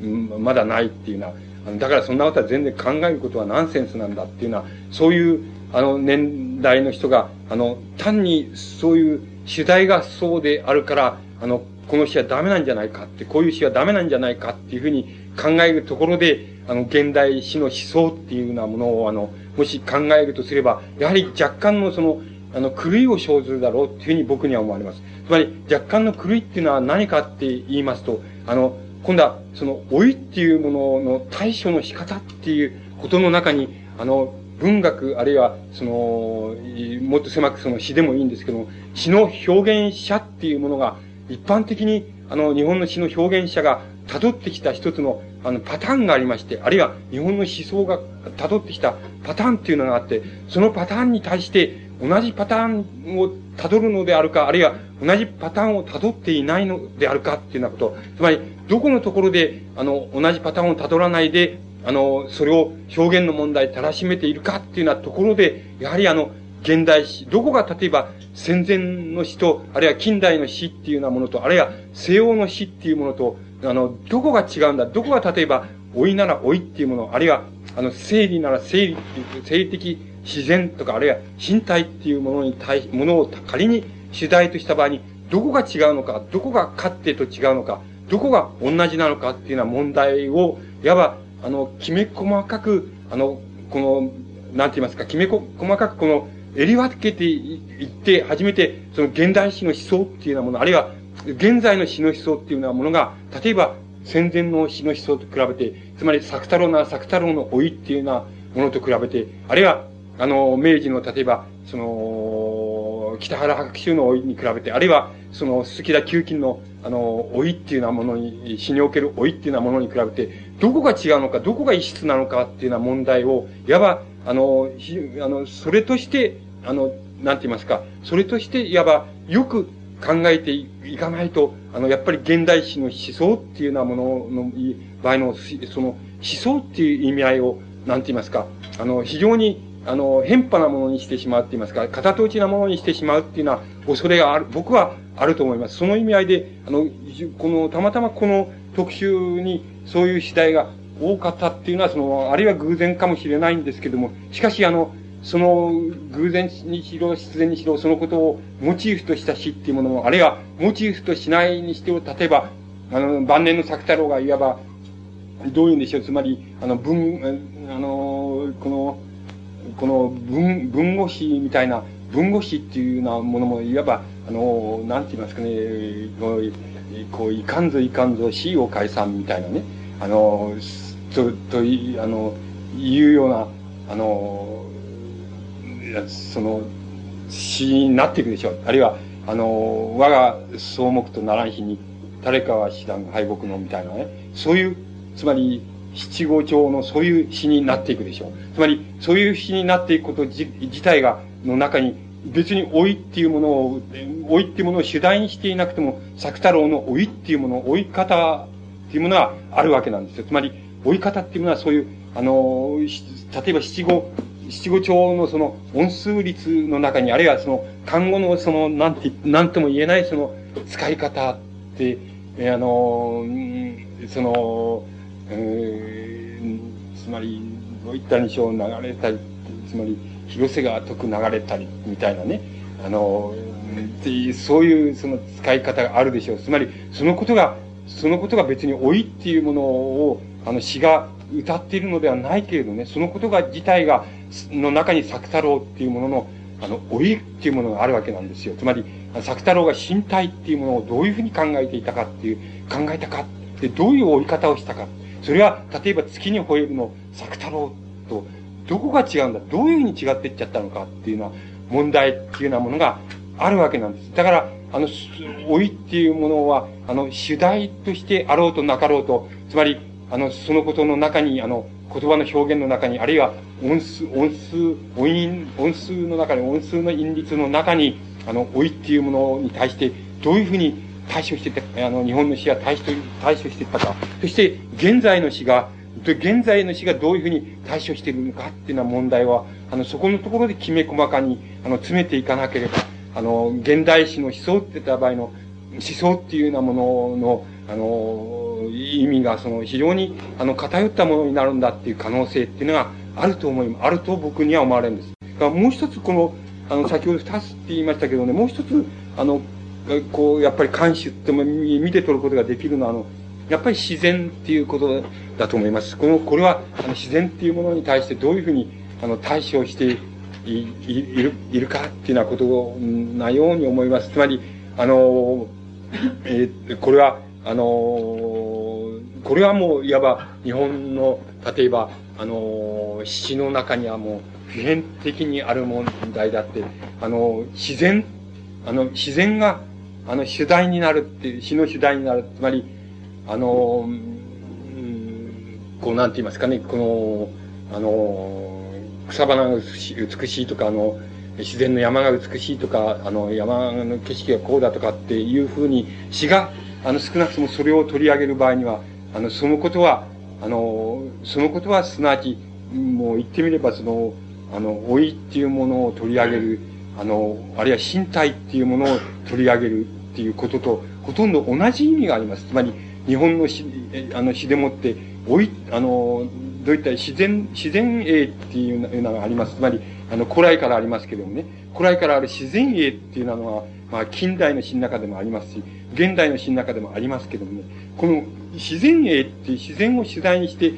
まだないっていうのは、だからそんなことは全然考えることはナンセンスなんだっていうのは、そういう、あの、年代の人が、あの、単にそういう主題がそうであるから、あの、この詩はダメなんじゃないかって、こういう詩はダメなんじゃないかっていうふうに考えるところで、あの、現代詩の思想っていうようなものを、あの、もし考えるとすれば、やはり若干のその、あの、狂いを生ずるだろうっていうふうに僕には思われます。つまり、若干の狂いっていうのは何かって言いますと、あの、今度は、その、老いっていうものの対処の仕方っていうことの中に、あの、文学、あるいは、その、もっと狭くその詩でもいいんですけども、詩の表現者っていうものが、一般的に、あの、日本の詩の表現者が辿ってきた一つの、あの、パターンがありまして、あるいは日本の思想が辿ってきたパターンっていうのがあって、そのパターンに対して同じパターンを辿るのであるか、あるいは同じパターンを辿っていないのであるかっていうようなこと。つまり、どこのところで、あの、同じパターンを辿らないで、あの、それを表現の問題たらしめているかっていうようなところで、やはりあの、現代史、どこが例えば戦前の史と、あるいは近代の史っていうようなものと、あるいは西洋の史っていうものと、あの、どこが違うんだどこが例えば、老いなら老いっていうもの、あるいは、あの、生理なら生理っていう、生理的自然とか、あるいは身体っていうものに対し、ものを仮に主題とした場合に、どこが違うのか、どこが勝手と違うのか、どこが同じなのかっていうような問題を、いわば、あの、きめ細かく、あの、この、なんて言いますか、きめ細かくこの、襟分けていって、初めて、その現代史の思想っていうようなもの、あるいは、現在の詩の思想っていうようなものが、例えば、戦前の詩の思想と比べて、つまり、作太郎なら作太郎の老いっていうようなものと比べて、あるいは、あの、明治の、例えば、その、北原白秋の老いに比べて、あるいは、その、鈴木田久金の、あの、老いっていうようなものに、死における老いっていうようなものに比べて、どこが違うのか、どこが異質なのかっていうような問題を、いわば、あの、あの、それとして、あの、なんて言いますか、それとして、いわば、よく考えていかないと、あの、やっぱり現代史の思想っていうようなものの場合の、その、思想っていう意味合いを、なんて言いますか、あの、非常に、あの、変派なものにしてしまうって言いますか、片通ちなものにしてしまうっていうのは、恐れがある、僕はあると思います。その意味合いで、あの、この、たまたまこの特集にそういう次第が多かったっていうのは、その、あるいは偶然かもしれないんですけども、しかし、あの、その、偶然にしろ、必然にしろ、そのことをモチーフとした詩っていうものも、あるいは、モチーフとしないにしても、例えば、あの、晩年の作太郎がいわば、どういうんでしょう、つまり、あの、文、あの、この、この文、文語詩みたいな、文語詩っていうようなものも、いわば、あの、なんて言いますかね、こう、こういかんぞいかんぞ詩を解散みたいなね、あの、と、と、あの、いうような、あの、その、詩になっていくでしょう。あるいは、あの、我が草木とならん日に、誰かは師団敗北のみたいなね、そういう、つまり、七五調のそういう詩になっていくでしょう。つまり、そういう詩になっていくこと自体が、の中に、別に老いっていうものを、老いっていうものを主題にしていなくても、作太郎の老いっていうもの、老い方っていうものはあるわけなんですよ。つまり、老い方っていうものはそういう、あの、例えば七五、七五調のその音数率の中に、あるいはその単語のその、なんて、なんとも言えないその使い方って、あの、その、えー、つまり、どういったにしょう流れたり、つまり、広瀬川徳流れたり、みたいなね、あの、そういうその使い方があるでしょう。つまり、そのことが、そのことが別に老いっていうものを、あの詩が歌っているのではないけれどね、そのことが自体が、の中に作太郎っていうものの、あの、老いっていうものがあるわけなんですよ。つまり、作太郎が身体っていうものをどういうふうに考えていたかっていう、考えたかで、どういう追い方をしたか。それは、例えば月に吠えるの作太郎と、どこが違うんだどういうふうに違っていっちゃったのかっていうのは、問題っていうようなものがあるわけなんです。だから、あの、老いっていうものは、あの、主題としてあろうとなかろうと、つまり、あの、そのことの中に、あの、言葉の表現の中に、あるいは音数、音数、音韻、音数の中に、音数の韻律の中に、あの、老いっていうものに対して、どういうふうに対処してた、あの、日本の詩は対処、対処してたか。そして、現在の詩が、現在の詩がどういうふうに対処しているのかっていうような問題は、あの、そこのところできめ細かに、あの、詰めていかなければ、あの、現代詩の思想って言った場合の、思想っていうようなものの、あの、意味が、その、非常に、あの、偏ったものになるんだっていう可能性っていうのがあると思い、あると僕には思われるんです。だからもう一つ、この、あの、先ほど二つって言いましたけどね、もう一つ、あの、こう、やっぱり監視っても見て取ることができるのは、あの、やっぱり自然っていうことだと思います。この、これは、あの、自然っていうものに対してどういうふうに、あの、対処していいる、いるかっていうようなことなように思います。つまり、あの、えー、これは、あの、これはもう、いわば、日本の、例えば、あの、詩の中にはもう、普遍的にある問題だって、あの、自然、あの、自然が、あの、主題になるっていう、詩の主題になる。つまり、あの、うん、こう、なんて言いますかね、この、あの、草花が美しいとか、あの、自然の山が美しいとか、あの、山の景色がこうだとかっていうふうに、詩が、あの、少なくともそれを取り上げる場合には、あの、そのことは、あの、そのことはすなわち、もう言ってみればその、あの、老いっていうものを取り上げる、あの、あるいは身体っていうものを取り上げるっていうことと、ほとんど同じ意味があります。つまり、日本の詩、あの詩でもって、老い、あの、どういった自然、自然英っていうのがあります。つまり、あの、古来からありますけどもね、古来からある自然英っていうのは、まあ、近代の詩の中でもありますし、現代の詩の中でもありますけどもね、この自然英っていう自然を主題にして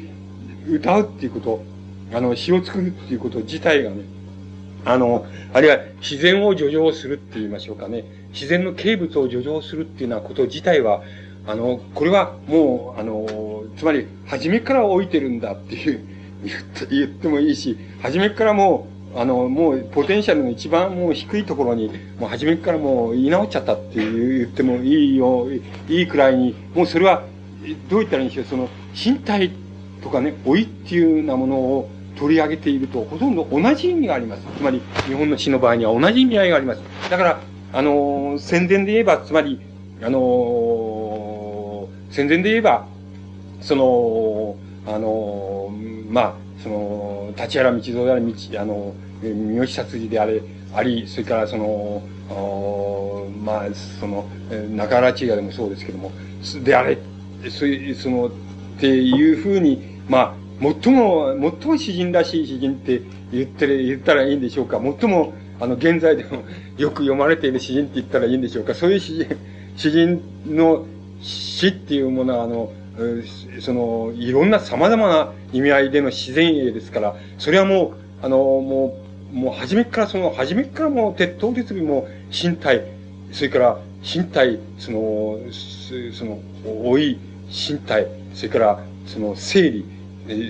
歌うっていうこと、あの、詩を作るっていうこと自体がね、あの、あるいは自然を叙情するって言いましょうかね。自然の形物を叙情するっていうようなこと自体は、あの、これはもう、あの、つまり、初めから置いてるんだっていう、言ってもいいし、初めからもう、あの、もう、ポテンシャルの一番もう低いところに、もう初めからもう言い直っちゃったっていう言ってもいいよ、いいくらいに、もうそれは、どう言ったらいいんでしょう、その、身体とかね、老いっていうようなものを取り上げていると、ほとんど同じ意味があります。つまり、日本の詩の場合には同じ意味合いがあります。だから、あの、宣伝で言えば、つまり、あの、宣伝で言えば、その、あの、まあ、その、立原道蔵であれ、道、あの、三好殺人であれ、あり、それからその、まあ、その、中原中也でもそうですけども、であれ、そういう、その、っていうふうに、まあ、最も、最も詩人らしい詩人って言ってる、言ったらいいんでしょうか。最も、あの、現在でも よく読まれている詩人って言ったらいいんでしょうか。そういう詩人、詩人の詩っていうものは、あの、その、いろんな様々な意味合いでの自然英ですから、それはもう、あの、もう、もう初めからその、初めからもう鉄頭鉄尾も身体、それから身体、その、その、老い、身体、それからその生理、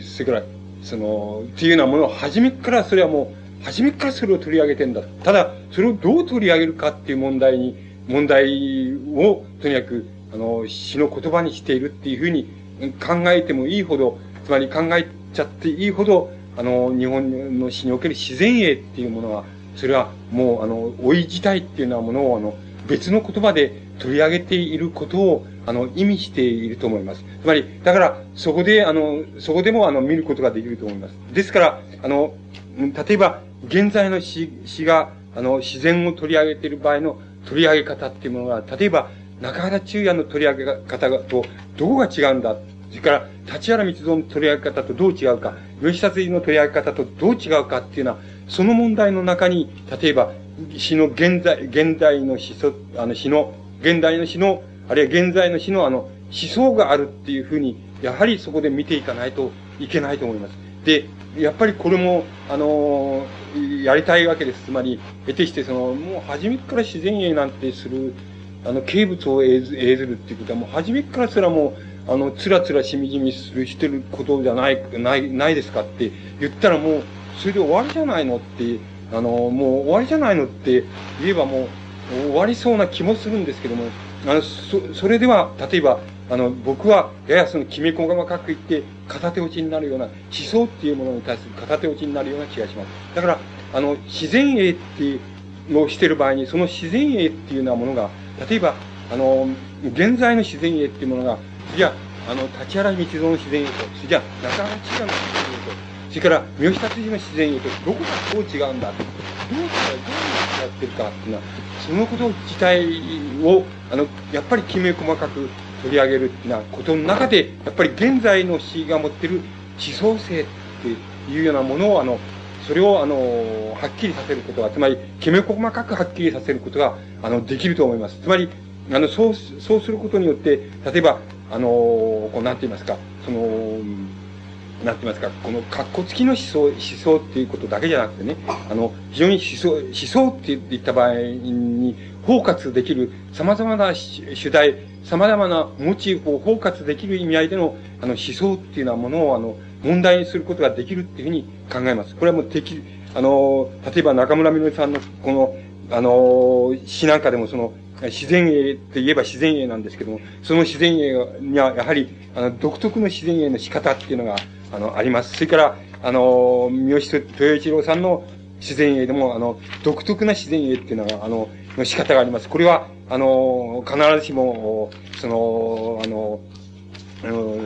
それから、その、っていうようなものを初めからそれはもう、初めからそれを取り上げてんだ。ただ、それをどう取り上げるかっていう問題に、問題を、とにかく、あの、詩の言葉にしているっていうふうに考えてもいいほど、つまり考えちゃっていいほど、あの、日本の詩における自然英っていうものは、それはもう、あの、老い自体っていうようなものを、あの、別の言葉で取り上げていることを、あの、意味していると思います。つまり、だから、そこで、あの、そこでも、あの、見ることができると思います。ですから、あの、例えば、現在の詩、詩が、あの、自然を取り上げている場合の取り上げ方っていうものが、例えば、中原中也の取り上げ方と、どこが違うんだそれから、立原密造の取り上げ方とどう違うか、吉殺人の取り上げ方とどう違うかっていうのは、その問題の中に、例えば、詩の現在、現代の詩、あの詩の、現代の詩の、あるいは現在の詩のあの、思想があるっていうふうに、やはりそこで見ていかないといけないと思います。で、やっぱりこれも、あのやりたいわけです。つまり、得てしてその、もう初めから自然英なんてする、あの、形物を映ずるっていうことは、もう初めからすらもう、あの、つらつらしみじみする、してることじゃない、ない、ないですかって言ったらもう、それで終わりじゃないのって、あの、もう終わりじゃないのって言えばもう、終わりそうな気もするんですけども、あの、そ、それでは、例えば、あの、僕は、ややその、きめ細かく言って、片手落ちになるような、思想っていうものに対する片手落ちになるような気がします。だから、あの、自然英っていうのをしてる場合に、その自然英っていうようなものが、例えば、あの、現在の自然英っていうものが、じゃあ、の、立原道蔵の自然英と、じゃあ、中原千賀の自然英と、それから、三好達治の自然英と、どこがどう違うんだどう違う、どうやってるかっていうのは、そのこと自体を、あの、やっぱりきめ細かく取り上げるっていうなことの中で、やっぱり現在の詩が持ってる思想性っていうようなものを、あの、それを、あの、はっきりさせることが、つまり、きめ細かくはっきりさせることが、あの、できると思います。つまり、あの、そう、そうすることによって、例えば、あの、こう、なんて言いますか、その、なんて言いますか、この格好付きの思想、思想っていうことだけじゃなくてね、あの、非常に思想、思想って言った場合に、包括できる様々な主題、様々なモチーフを包括できる意味合いでの、あの、思想っていうようなものを、あの、問題にすることができるっていうふうに考えます。これはもう敵、あの、例えば中村みのりさんの、この、あの、詩なんかでもその、自然英って言えば自然英なんですけども、その自然英にはやはり、あの、独特の自然英の仕方っていうのが、あの、あります。それから、あの、三好豊一郎さんの自然英でも、あの、独特な自然英っていうのが、あの、の仕方があります。これは、あの、必ずしも、その、あの、あの、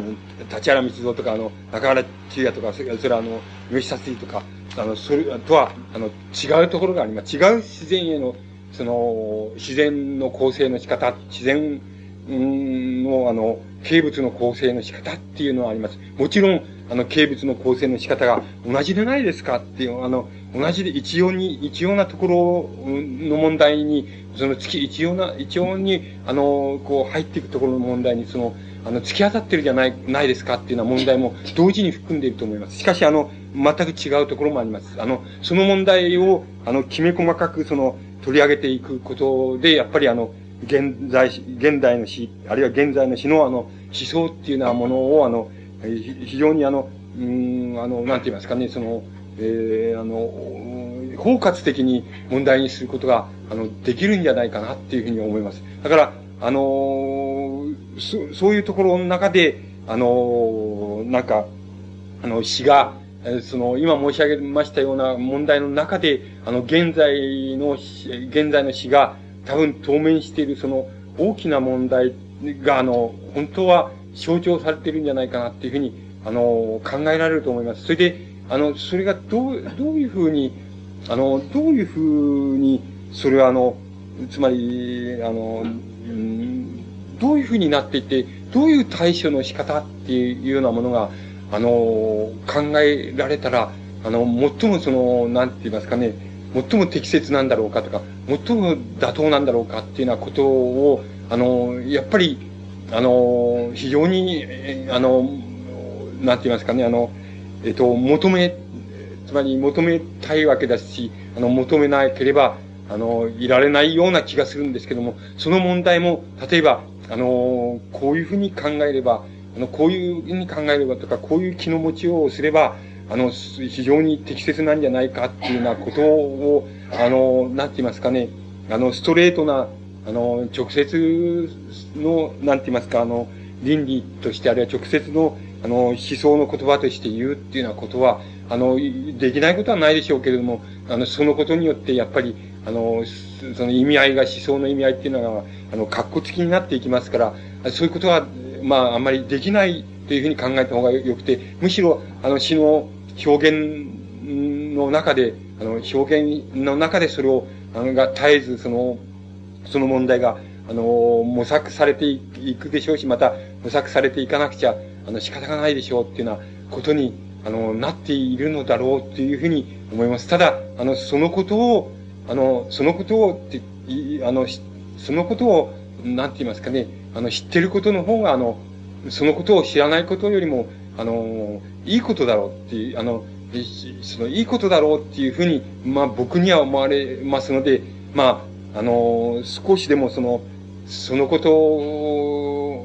立原光蔵とか、あの、中原中也とか、それそれあの、吉田水とか、あの、それとは、あの、違うところがあります。違う自然への、その、自然の構成の仕方、自然の、あの、形物の構成の仕方っていうのはあります。もちろん、あの、形物の構成の仕方が同じでないですかっていう、あの、同じで一様に、一様なところの問題に、その月、一様な、一様に、あの、こう入っていくところの問題に、その、あの、突き当たってるじゃない、ないですかっていうような問題も同時に含んでいると思います。しかし、あの、全く違うところもあります。あの、その問題を、あの、きめ細かく、その、取り上げていくことで、やっぱりあの、現在、現代の詩、あるいは現在の詩のあの、思想っていうようなものを、あの、非常にあの、うん、あの、なんて言いますかね、その、えー、あの、包括的に問題にすることが、あの、できるんじゃないかなっていうふうに思います。だから、あのー、そ、そういうところの中で、あのー、なんか、あの、詩が、その、今申し上げましたような問題の中で、あの、現在の、現在の詩が、多分当面しているその大きな問題が、あの、本当は象徴されているんじゃないかなっていうふうに、あの、考えられると思います。それで、あの、それがどう、どういうふうに、あの、どういうふうに、それはあの、つまり、あの、どういうふうになっていて、どういう対処の仕方っていうようなものが、あの、考えられたら、あの、最もその、なんて言いますかね、最も適切なんだろうかとか、最も妥当なんだろうかっていうようなことを、あの、やっぱり、あの、非常に、あの、なんて言いますかね、あの、えっと、求め、つまり求めたいわけだし、あの、求めなければ、あの、いられないような気がするんですけども、その問題も、例えば、あの、こういうふうに考えれば、あの、こういうふうに考えればとか、こういう気の持ちをすれば、あの、非常に適切なんじゃないかっていうようなことを、あの、なんて言いますかね、あの、ストレートな、あの、直接の、なんて言いますか、あの、倫理として、あるいは直接の、あの、思想の言葉として言うっていうようなことは、あの、できないことはないでしょうけれども、あの、そのことによって、やっぱり、あの、その意味合いが、思想の意味合いっていうのが、あの、格好付きになっていきますから、そういうことは、まあ、あんまりできないというふうに考えた方がよくて、むしろ、あの、詩の表現の中で、あの、表現の中でそれを、あの、が絶えず、その、その問題が、あの、模索されていくでしょうし、また、模索されていかなくちゃ、あの、仕方がないでしょうっていうようなことに、あの、なっているのだろうっていうふうに思います。ただ、あの、そのことを、あの、そのことをって、あの、そのことを、なんて言いますかね、あの、知ってることの方が、あの、そのことを知らないことよりも、あの、いいことだろうっていう、あの、その、いいことだろうっていうふうに、まあ僕には思われますので、まあ、あの、少しでもその、そのこと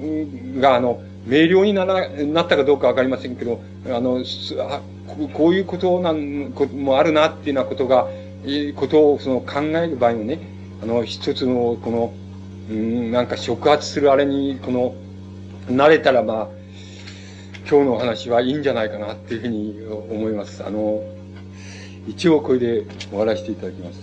が、あの、明瞭になら、なったかどうかわかりませんけど、あの、こういうことなん、こもあるなっていうようなことが、ことをその考える場合もね、あの、一つの、この、うん、なんか触発するあれに、この、慣れたらまあ、今日のお話はいいんじゃないかなっていうふうに思います。あの、一応これで終わらせていただきます。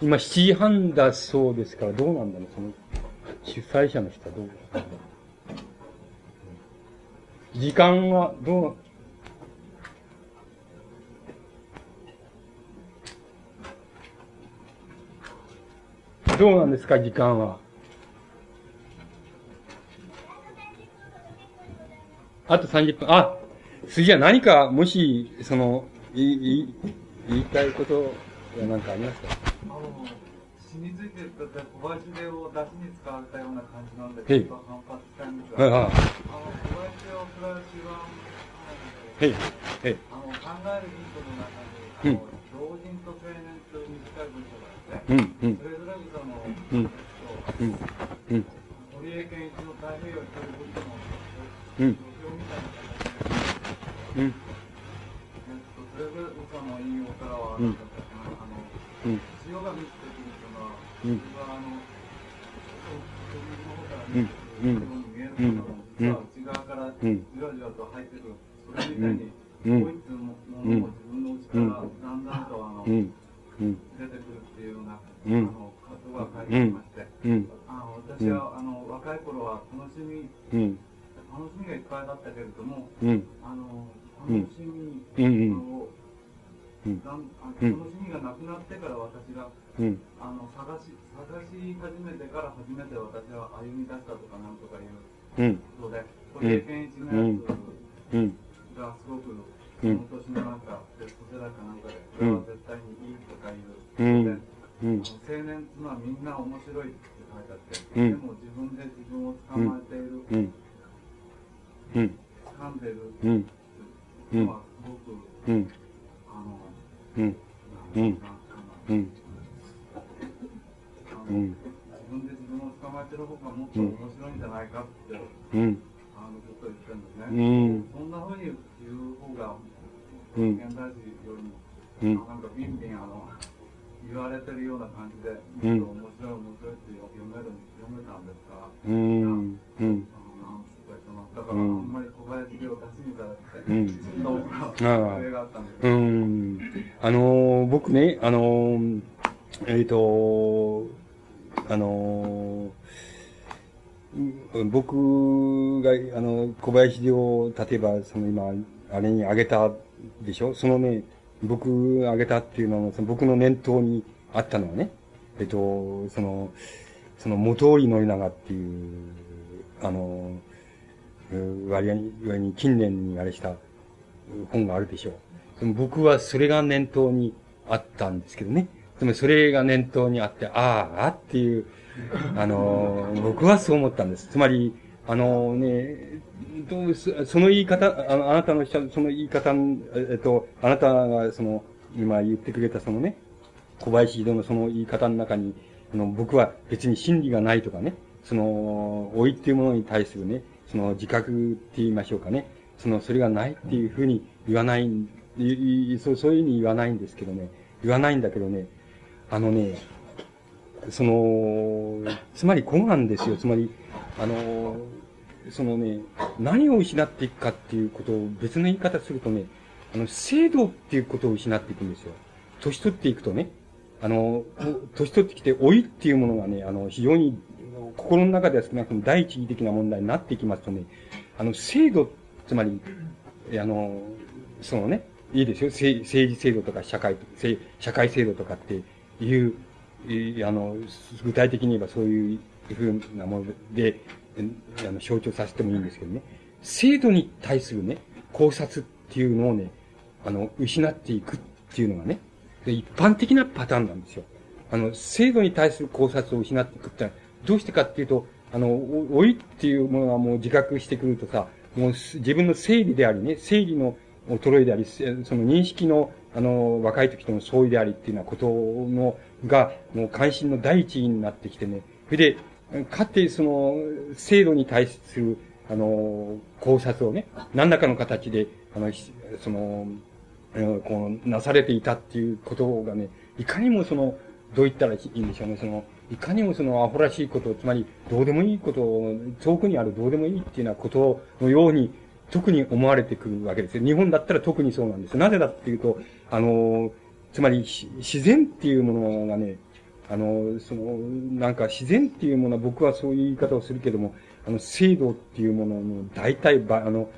今7時半だそうですから、どうなんだろう、その、主催者の人はどう？時間はどう、どうなんですか、時間は？あと30分。あ、次は何か、もし、その、言い、言いたいことは何かありますか？あの、死についてたって小林でを出しに使われたような感じなんで、ちょっと反発したいんですが、はいはい、あの、小林をプラスは、はい、はい。あの、考えるヒントの中に、あの、老人と青年という短い文章があって、うん、うん。それぞれその、うん、うん、うん。堀江健一の太平洋一人文書の、うん。みたいな形で、うん。えっと、それぞれその引用からはあるん。だったかな、あの、うん。潮が満ちてくるというのは、うん。あの、のから見てくるに見えるけど、実は内側からじわじわと入ってくる。それみたいに、こいったものも自分の内からだん。だん。とあの、出てくるっていうがかりまして、うん、あの私は、あの若い頃は楽しみ、楽しみがいっぱいだったけれども、あの楽しみを、うん。楽しみがなくなってから私が、あの探し探し始めてから初めて私は歩み出したとかなんとかいうことで、堀江健一のやつがすごく。その年のなんか、ベストセラーかなんかで、これは絶対にいいとかいう、うん、うん、青年のはみんな面白いって書いてあって、でも自分で自分を捕まえている、掴んでるのはすごく、あの、うん。うん。うん。うん。てるような感じで、もっと面白い面白いって読める、読めたんです。うん。うん。だから、あんまり小林病を出しにからって、うん、そんなあがあったんですうん。あの、僕ね、あの、えっ、ー、と、あの、僕が、あの、小林を、例えば、その今、あれにあげたでしょそのね、僕あげたっていうのは、その僕の念頭にあったのはね、えっと、その、その元織宣長っていう、あの、割合に、割に近年にあれした本があるでしょう。僕はそれが念頭にあったんですけどね。でもそれが念頭にあって、ああ、っていう、あの、僕はそう思ったんです。つまり、あのね、その言い方、ああなたのその言い方、えっと、あなたがその、今言ってくれたそのね、小林戸のその言い方の中に、あの、僕は別に真理がないとかね、その、老いっていうものに対するね、その自覚って言いましょうかね。その、それがないっていうふうに言わない、そうそういうふうに言わないんですけどね。言わないんだけどね。あのね、その、つまり古願ですよ。つまり、あの、そのね、何を失っていくかっていうことを別の言い方するとね、あの、制度っていうことを失っていくんですよ。年取っていくとね、あの、年取ってきて老いっていうものがね、あの、非常に心の中では少なくとも第一義的な問題になってきますとね、あの、制度、つまり、あの、そのね、いいですよ。政治制度とか社会、社会制度とかっていう、あの、具体的に言えばそういうふうなもので、あの、象徴させてもいいんですけどね。制度に対するね、考察っていうのをね、あの、失っていくっていうのがね、一般的なパターンなんですよ。あの、制度に対する考察を失っていくってのは、どうしてかっていうと、あの、老いっていうものがもう自覚してくるとさ、もう自分の生理でありね、生理の衰えであり、その認識の、あの、若い時との相違でありっていうようなことの、が、もう関心の第一位になってきてね。それで、かってその、制度に対する、あの、考察をね、何らかの形で、あの、その、こう、なされていたっていうことがね、いかにもその、どう言ったらいいんでしょうね、その、いかにもそのアホらしいこと、つまりどうでもいいことを、遠くにあるどうでもいいっていうようなことのように、特に思われてくるわけですよ。日本だったら特にそうなんです。なぜだっていうと、あの、つまり自然っていうものがね、あの、その、なんか自然っていうものは僕はそういう言い方をするけども、あの、制度っていうものの大体ば、あの、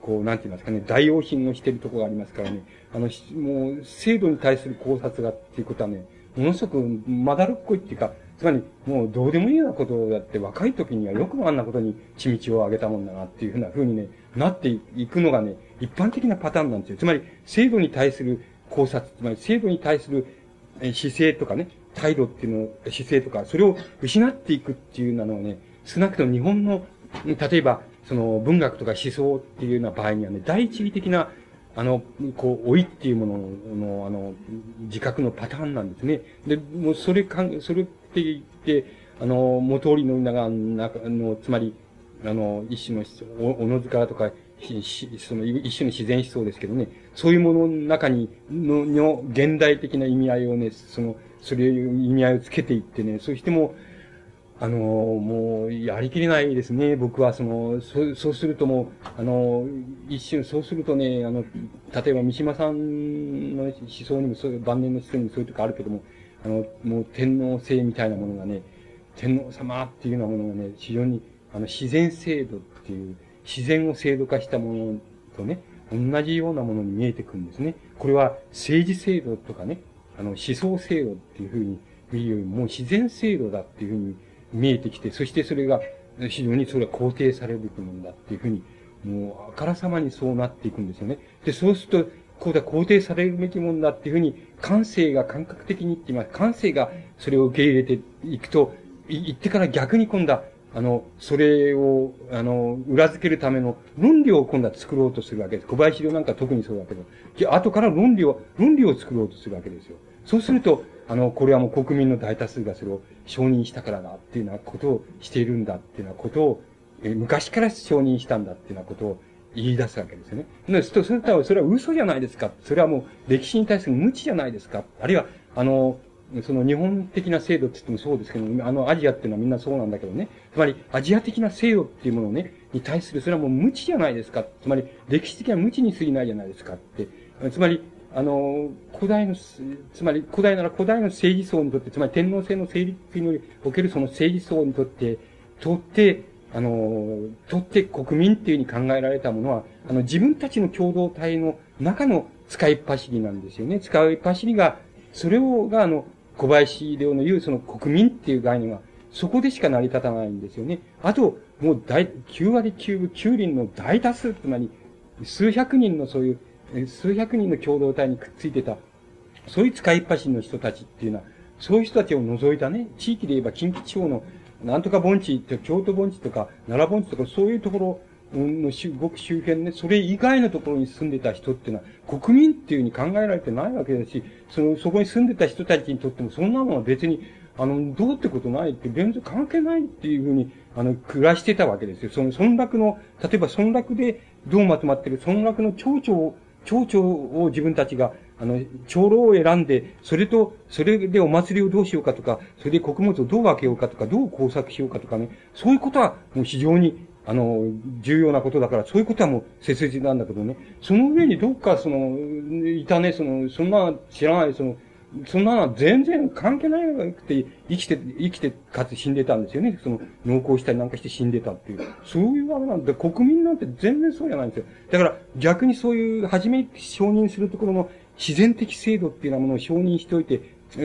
こう、なんて言いますかね、代用品をしているところがありますからね、あの、もう、制度に対する考察がっていうことはね、ものすごくまだるっこいっていうか、つまり、もうどうでもいいようなことだって、若い時にはよくあんなことに血道を上げたもんだなっていうふうな風にね、なっていくのがね、一般的なパターンなんですよ。つまり、制度に対する考察、つまり制度に対する姿勢とかね、態度っていうの、姿勢とか、それを失っていくっていうのはね、少なくとも日本の、例えば、その文学とか思想っていうような場合にはね、第一義的なあの、こう、老いっていうものの、あの、自覚のパターンなんですね。で、もうそれかん、それって言って、あの、元織の長の、つまり、あの、一種の、お、おのずからとか、その、一種の自然思想ですけどね、そういうものの中に、の、の、現代的な意味合いをね、その、それ意味合いをつけていってね、そしてもあの、もう、やりきれないですね。僕は、その、そうそうするともう、あの、一瞬、そうするとね、あの、例えば三島さんの思想にも、そういう、晩年の思想にもそういうとこあるけども、あの、もう天皇制みたいなものがね、天皇様っていうようなものがね、非常に、あの、自然制度っていう、自然を制度化したものとね、同じようなものに見えてくるんですね。これは政治制度とかね、あの、思想制度っていうふうに見るよりも、自然制度だっていうふうに見えてきて、そしてそれが、非常にそれは肯定されるべきものだっていうふうに、もう、あからさまにそうなっていくんですよね。で、そうすると、こうだ、肯定されるべきものだっていうふうに、感性が感覚的にって言います。感性がそれを受け入れていくと、言ってから逆に今度は、あの、それを、あの、裏付けるための論理を今度は作ろうとするわけです。小林流なんか特にそうだけど、後から論理を、論理を作ろうとするわけですよ。そうすると、あの、これはもう国民の大多数がそれを承認したからだっていうようなことをしているんだっていうようなことを、え昔から承認したんだっていうようなことを言い出すわけですよね。で、それと、それは嘘じゃないですか。それはもう歴史に対する無知じゃないですか。あるいは、あの、その日本的な制度って言ってもそうですけど、あのアジアっていうのはみんなそうなんだけどね。つまり、アジア的な制度っていうものをね、に対する、それはもう無知じゃないですか。つまり、歴史的な無知に過ぎないじゃないですかって。つまり、あの、古代の、つまり、古代なら古代の政治層にとって、つまり天皇制の成立におけるその政治層にとって、とって、あの、とって国民っていうふうに考えられたものは、あの、自分たちの共同体の中の使いっ走りなんですよね。使いっ走りが、それを、が、あの、小林良の言うその国民っていう概念は、そこでしか成り立たないんですよね。あと、もう大、9割9分9輪の大多数、つまり、数百人のそういう数百人の共同体にくっついてた、そういう使いっ走りの人たちっていうのは、そういう人たちを除いたね、地域で言えば近畿地方の、なんとか盆地って、京都盆地とか、奈良盆地とか、そういうところのごく周辺ね、それ以外のところに住んでた人っていうのは、国民っていうふうに考えられてないわけだし、その、そこに住んでた人たちにとっても、そんなものは別に、あの、どうってことないって、全然関係ないっていうふうに、あの、暮らしてたわけですよ。その、村落の、例えば村落でどうまとまってる村落の町長町長を自分たちが、あの、長老を選んで、それと、それでお祭りをどうしようかとか、それで穀物をどう分けようかとか、どう工作しようかとかね、そういうことはもう非常に、あの、重要なことだから、そういうことはもう切実なんだけどね、その上にどっかその、いたね、その、そんな知らない、その、そんなのは全然関係ないくて、生きて、生きて、かつ死んでたんですよね。その、濃厚したりなんかして死んでたっていう。そういうわけなんで、国民なんて全然そうじゃないんですよ。だから、逆にそういう、初めに承認するところの自然的制度っていうようなものを承認しておいて、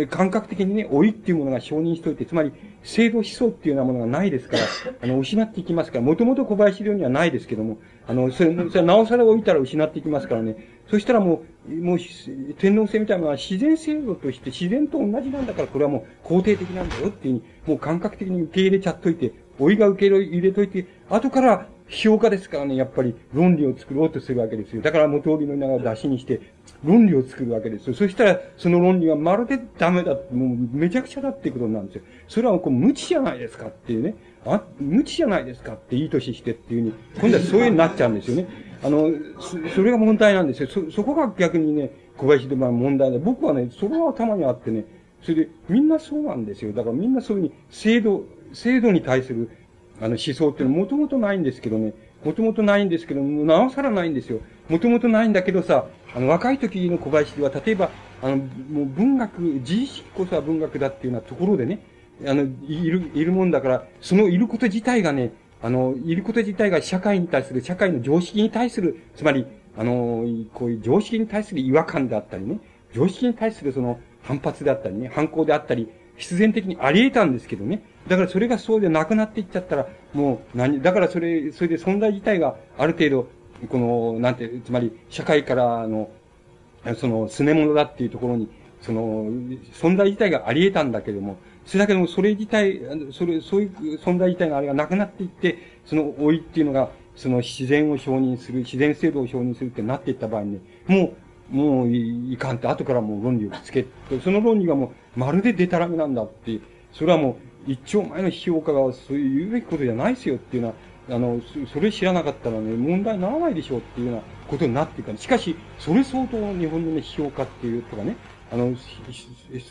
感覚的にね、老いっていうものが承認しておいて、つまり、制度思想っていうようなものがないですから、あの、失っていきますから、もともと小林流にはないですけども、あの、それ、それなおさら置いたら失っていきますからね、そしたらもう、もう、天皇制みたいなのは自然制度として自然と同じなんだから、これはもう肯定的なんだよっていうに、もう感覚的に受け入れちゃっといて、老いが受け入れといて、後から評価ですからね、やっぱり論理を作ろうとするわけですよ。だから元通りの名が出しにして、論理を作るわけですよ。そしたら、その論理がまるでダメだ、もうめちゃくちゃだっていうことなんですよ。それはこう無知じゃないですかっていうね。あ、無知じゃないですかっていい年してっていうふうに、今度はそういうになっちゃうんですよね。あの、そそれが問題なんですよ。そ、そこが逆にね、小林でまあ問題で、僕はね、そこが頭にあってね、それで、みんなそうなんですよ。だからみんなそういうふうに、制度、制度に対する、あの、思想っていうのはもともとないんですけどね、もともとないんですけど、なおさらないんですよ。もともとないんだけどさ、あの、若い時の小林は、例えば、あの、もう文学、自意識こそは文学だっていうようなところでね、あの、いる、いるもんだから、そのいること自体がね、あの、いること自体が社会に対する、社会の常識に対する、つまり、あの、こういう常識に対する違和感であったりね、常識に対するその反発であったりね、反抗であったり、必然的にあり得たんですけどね。だからそれがそうでなくなっていっちゃったら、もう何、だからそれ、それで存在自体がある程度、この、なんて、つまり社会からの、その、すね物だっていうところに、その、存在自体があり得たんだけども、それだけども、それ自体、それ、そういう存在自体があれがなくなっていって、その老いっていうのが、その自然を承認する、自然制度を承認するってなっていった場合に、もう、もういかんって、後からもう論理をつけて、その論理がもう、まるでデタラメなんだって、それはもう、一丁前の批評価がそういう言うべきことじゃないですよっていうのは、あの、それ知らなかったらね、問題にならないでしょうっていうようなことになっていくしかし、それ相当日本のね、批評価っていうとかね、あの、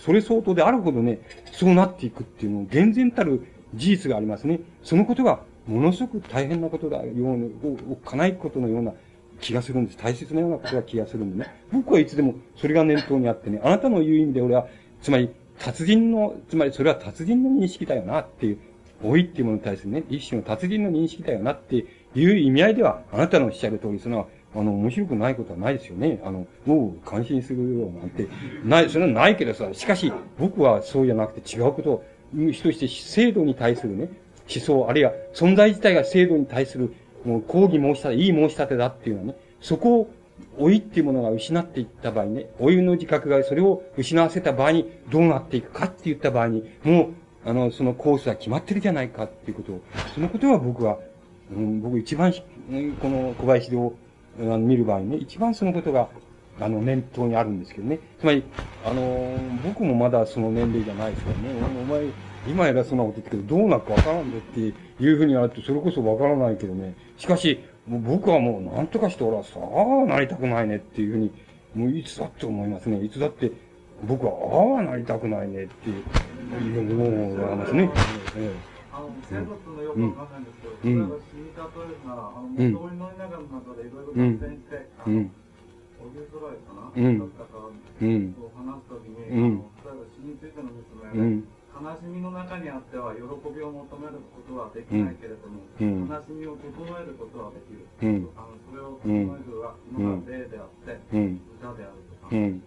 それ相当であるほどね、そうなっていくっていうのを、厳然たる事実がありますね。そのことが、ものすごく大変なことだような、を叶えることのような気がするんです。大切なようなことが気がするんでね。僕はいつでもそれが念頭にあってね、あなたの言う意味で俺は、つまり、達人の、つまりそれは達人の認識だよなっていう、老いっていうものに対するね、一種の達人の認識だよなっていう意味合いでは、あなたのおっしゃる通り、その、あの、面白くないことはないですよね。あの、もう感心するよなんて、ない、それはないけどさ、しかし、僕はそうじゃなくて違うことを、人として制度に対するね、思想、あるいは存在自体が制度に対する、もう抗議申し立て、いい申し立てだっていうのはね、そこを、老いっていうものが失っていった場合ね、老いの自覚がそれを失わせた場合にどうなっていくかって言った場合に、もう、あの、そのコースは決まってるじゃないかっていうことを、そのことは僕は、うん、僕一番、この小林を見る場合ね、一番そのことが、あの、念頭にあるんですけどね。つまり、あの、僕もまだその年齢じゃないですからね。お前、今偉そうなこと言ってけど、どうなるかわからんでっていうふうになると、それこそわからないけどね。しかし、もう僕はもう何とかして俺はさあ、なりたくないねっていうふうに、もういつだって思いますね。いつだって、僕はああ、なりたくないねっていう、思いますね。あの、生物のよくわかんないんですけど、うん、例えば死に例えるなら、あの、元通りの中の中でいろいろ発展して、うん、あの、オリュートライかな、うん、だったから、うん、話すときに、うん、例えば死についてので、うん。悲しみの中にあっては喜びを求めることはできないけれども、うん、悲しみを整えることはできる、うん、あのそれを整えるのが霊であって、うん、歌であるとか、いう、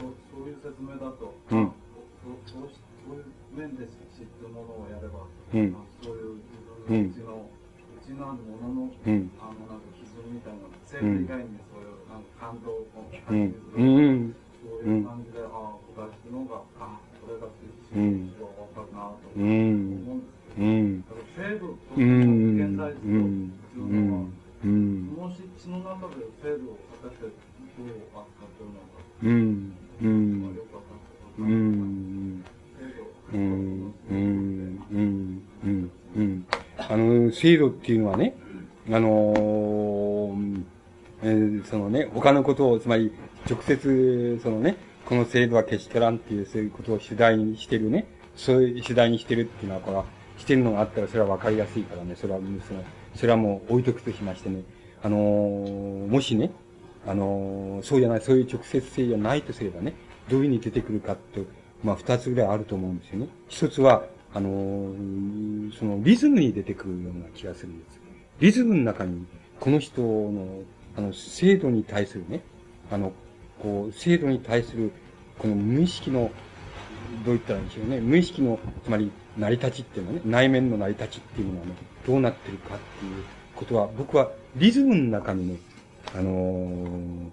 そそういう説明だと、うん、そそうそういう面で知ってるものをやれば、そういう自分のうちの、うちのあるものの、あのなんか基準みたいな、生理以外にそういうなんか感動を発信する。そういう感じで、ああ、昔のが、あそれが推進が分かるなと思うん。ですけど、うん、制度として現在地と普通のは、うん、その地の中で制度を果たしてどう扱ってるのか、うん、うん、よく分かってうん、うん、うん、うん、うん。あの、制度っていうのはね、あのー、えー、そのね、他のことを、つまり、直接、そのね、この制度はけしからん。っていう、そういうことを主題にしてるね。そういう主題にしてるっていうのは、これは、してるのがあったらそれはわかりやすいからね。それは、その、それはもう置いとくとしましてね。あのー、もしね、あのー、そうじゃない、そういう直接性じゃないとすればね、どういうふうに出てくるかって、まあ、二つぐらいあると思うんですよね。一つは、あのー、そのリズムに出てくるような気がするんです。リズムの中に、この人の、あの、制度に対するね、あの、こう、制度に対する、この無意識の、どう言ったらいいんでしょうね。無意識の、つまり、成り立ちっていうのはね、内面の成り立ちっていうのはね、どうなってるかっていうことは、僕はリズムの中にね、あのー、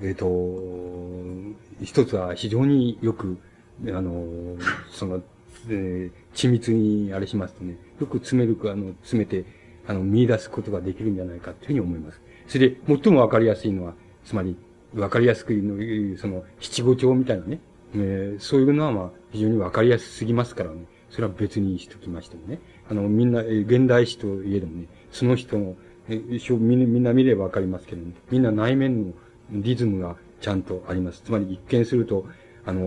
えっ、ー、と、一つは非常によく、あのー、その、えー、緻密にあれしますとね、よく詰める、あの、詰めて、あの、見出すことができるんじゃないかというふうに思います。それで、最もわかりやすいのは、つまり、わかりやすく言う、その、七五調みたいなね、えー、そういうのはまあ、非常にわかりやすすぎますからね。それは別にしときましてもね。あの、みんな、えー、現代史といえどもね、その人の、えー、みんな見ればわかりますけどね、みんな内面のリズムがちゃんとあります。つまり一見すると、あの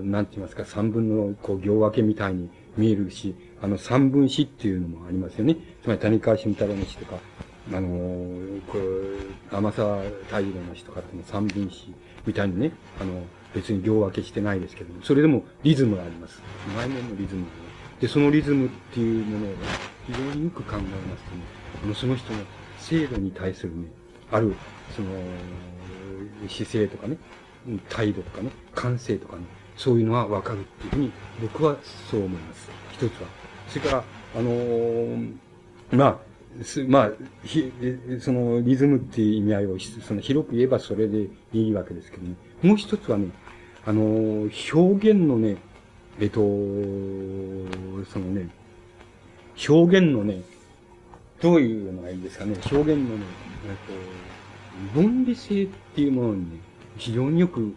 ー、なんて言いますか、三分の、こう、行分けみたいに見えるし、あの、三分詩っていうのもありますよね。つまり谷川俊太郎の詩とか、あのー、これ、甘さ太陽の詩とかっての三分詞みたいにね、あの、別に行分けしてないですけども、それでもリズムがあります。内面のリズムがね。で、そのリズムっていうものを、非常によく考えますとね、あの、その人の制度に対するね、ある、その、姿勢とかね、態度とかね、感性とかね、そういうのはわかるっていうふうに、僕はそう思います。一つは。それから、あのー、まあ、まあ、ひ、そのリズムっていう意味合いを、その広く言えばそれでいいわけですけどね。もう一つはね、あの、表現のね、えっと、そのね、表現のね、どういうのがいいですかね、表現のね、えっと、論理性っていうものにね、非常によく、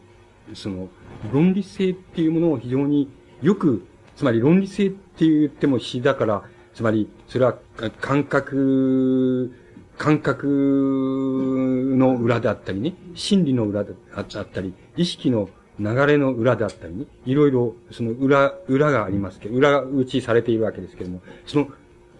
その、論理性っていうものを非常によく、つまり論理性って言っても詩だから、つまり、それは感覚、感覚の裏であったりね、心理の裏であったり、意識の流れの裏であったりね、いろいろ、その裏、裏がありますけど、裏打ちされているわけですけれども、その、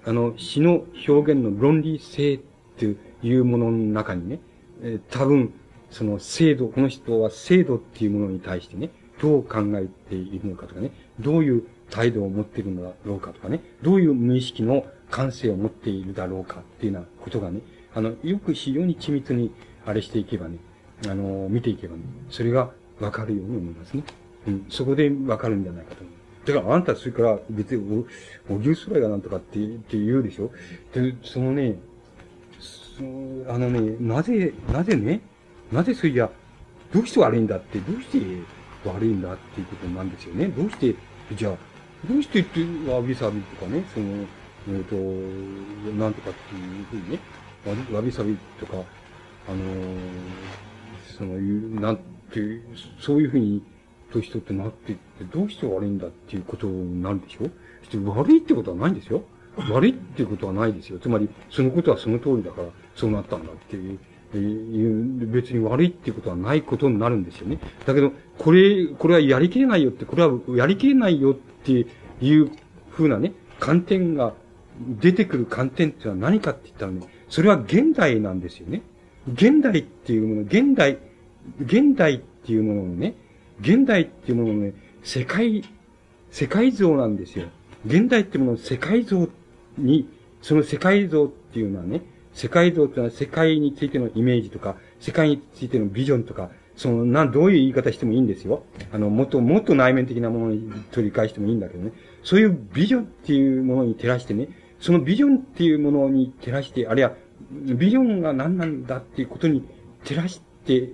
あの、詩の表現の論理性っていうものの中にね、えー、多分、その制度、この人は制度っていうものに対してね、どう考えているのかとかね、どういう態度を持っているのだろうかとかね、どういう無意識の感性を持っているだろうかっていうようなことがね、あの、よく非常に緻密にあれしていけばね、あの、見ていけばね、それがわかるように思いますね。うん、そこでわかるんじゃないかと思う。だからあんたそれから別にお、お牛そらいがなんとかってって言うでしょ？で、そのね、そのあのね、なぜ、なぜね、なぜそいや、どうして悪いんだって、どうして悪いんだっていうことなんですよね？どうして、じゃあ、どうしてって、わびさびとかね、その、えっ、と、なんとかっていうふうにね、わびさびとか、あのー、その、なんて、そういうふうに、年取ってなっていって、どうして悪いんだっていうことになるでしょ悪いってことはないんですよ。悪いっていうことはないですよ。つまり、そのことはその通りだから、そうなったんだっていう、いう、別に悪いっていうことはないことになるんですよね。だけど、これ、これはやりきれないよって、これはやりきれないよっていうふうなね、観点が出てくる観点っていうのは何かって言ったらね、それは現代なんですよね。現代っていうもの、現代、現代っていうもののね、現代っていうもののね、世界、世界像なんですよ。現代っていうものの世界像に、その世界像っていうのはね、世界像っていうのは世界についてのイメージとか、世界についてのビジョンとか、その、な、どういう言い方してもいいんですよ。あの、もっと、もっと内面的なものに取り返してもいいんだけどね。そういうビジョンっていうものに照らしてね、そのビジョンっていうものに照らして、あるいは、ビジョンが何なんだっていうことに照らし、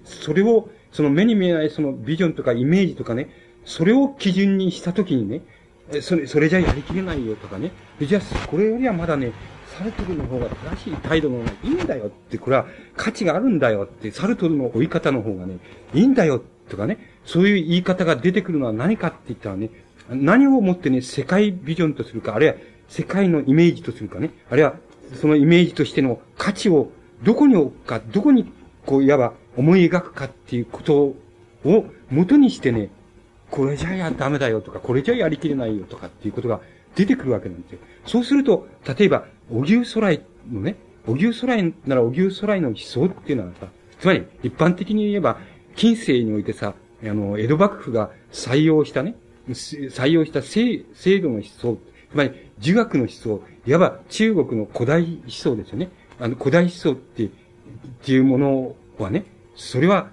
それを、その目に見えないそのビジョンとかイメージとかね、それを基準にしたときにね、それ、それじゃやりきれないよとかね。じゃあ、これよりはまだね、サルトルの方が正しい態度の方がいいんだよって、これは価値があるんだよって、サルトルの追い方の方がね、いいんだよとかね、そういう言い方が出てくるのは何かって言ったらね、何をもってね、世界ビジョンとするか、あるいは世界のイメージとするかね、あるいはそのイメージとしての価値をどこに置くか、どこに、こう、いわば思い描くかっていうことを元にしてね、これじゃやダメだよとか、これじゃやりきれないよとかっていうことが出てくるわけなんですよ。そうすると、例えば、荻生空いのね、荻生空いなら荻生空いの思想っていうのはさ、つまり一般的に言えば、近世においてさ、あの、江戸幕府が採用したね、採用した制制度の思想、つまり儒学の思想、いわば中国の古代思想ですよね。あの、古代思想って、っていうものはね、それは、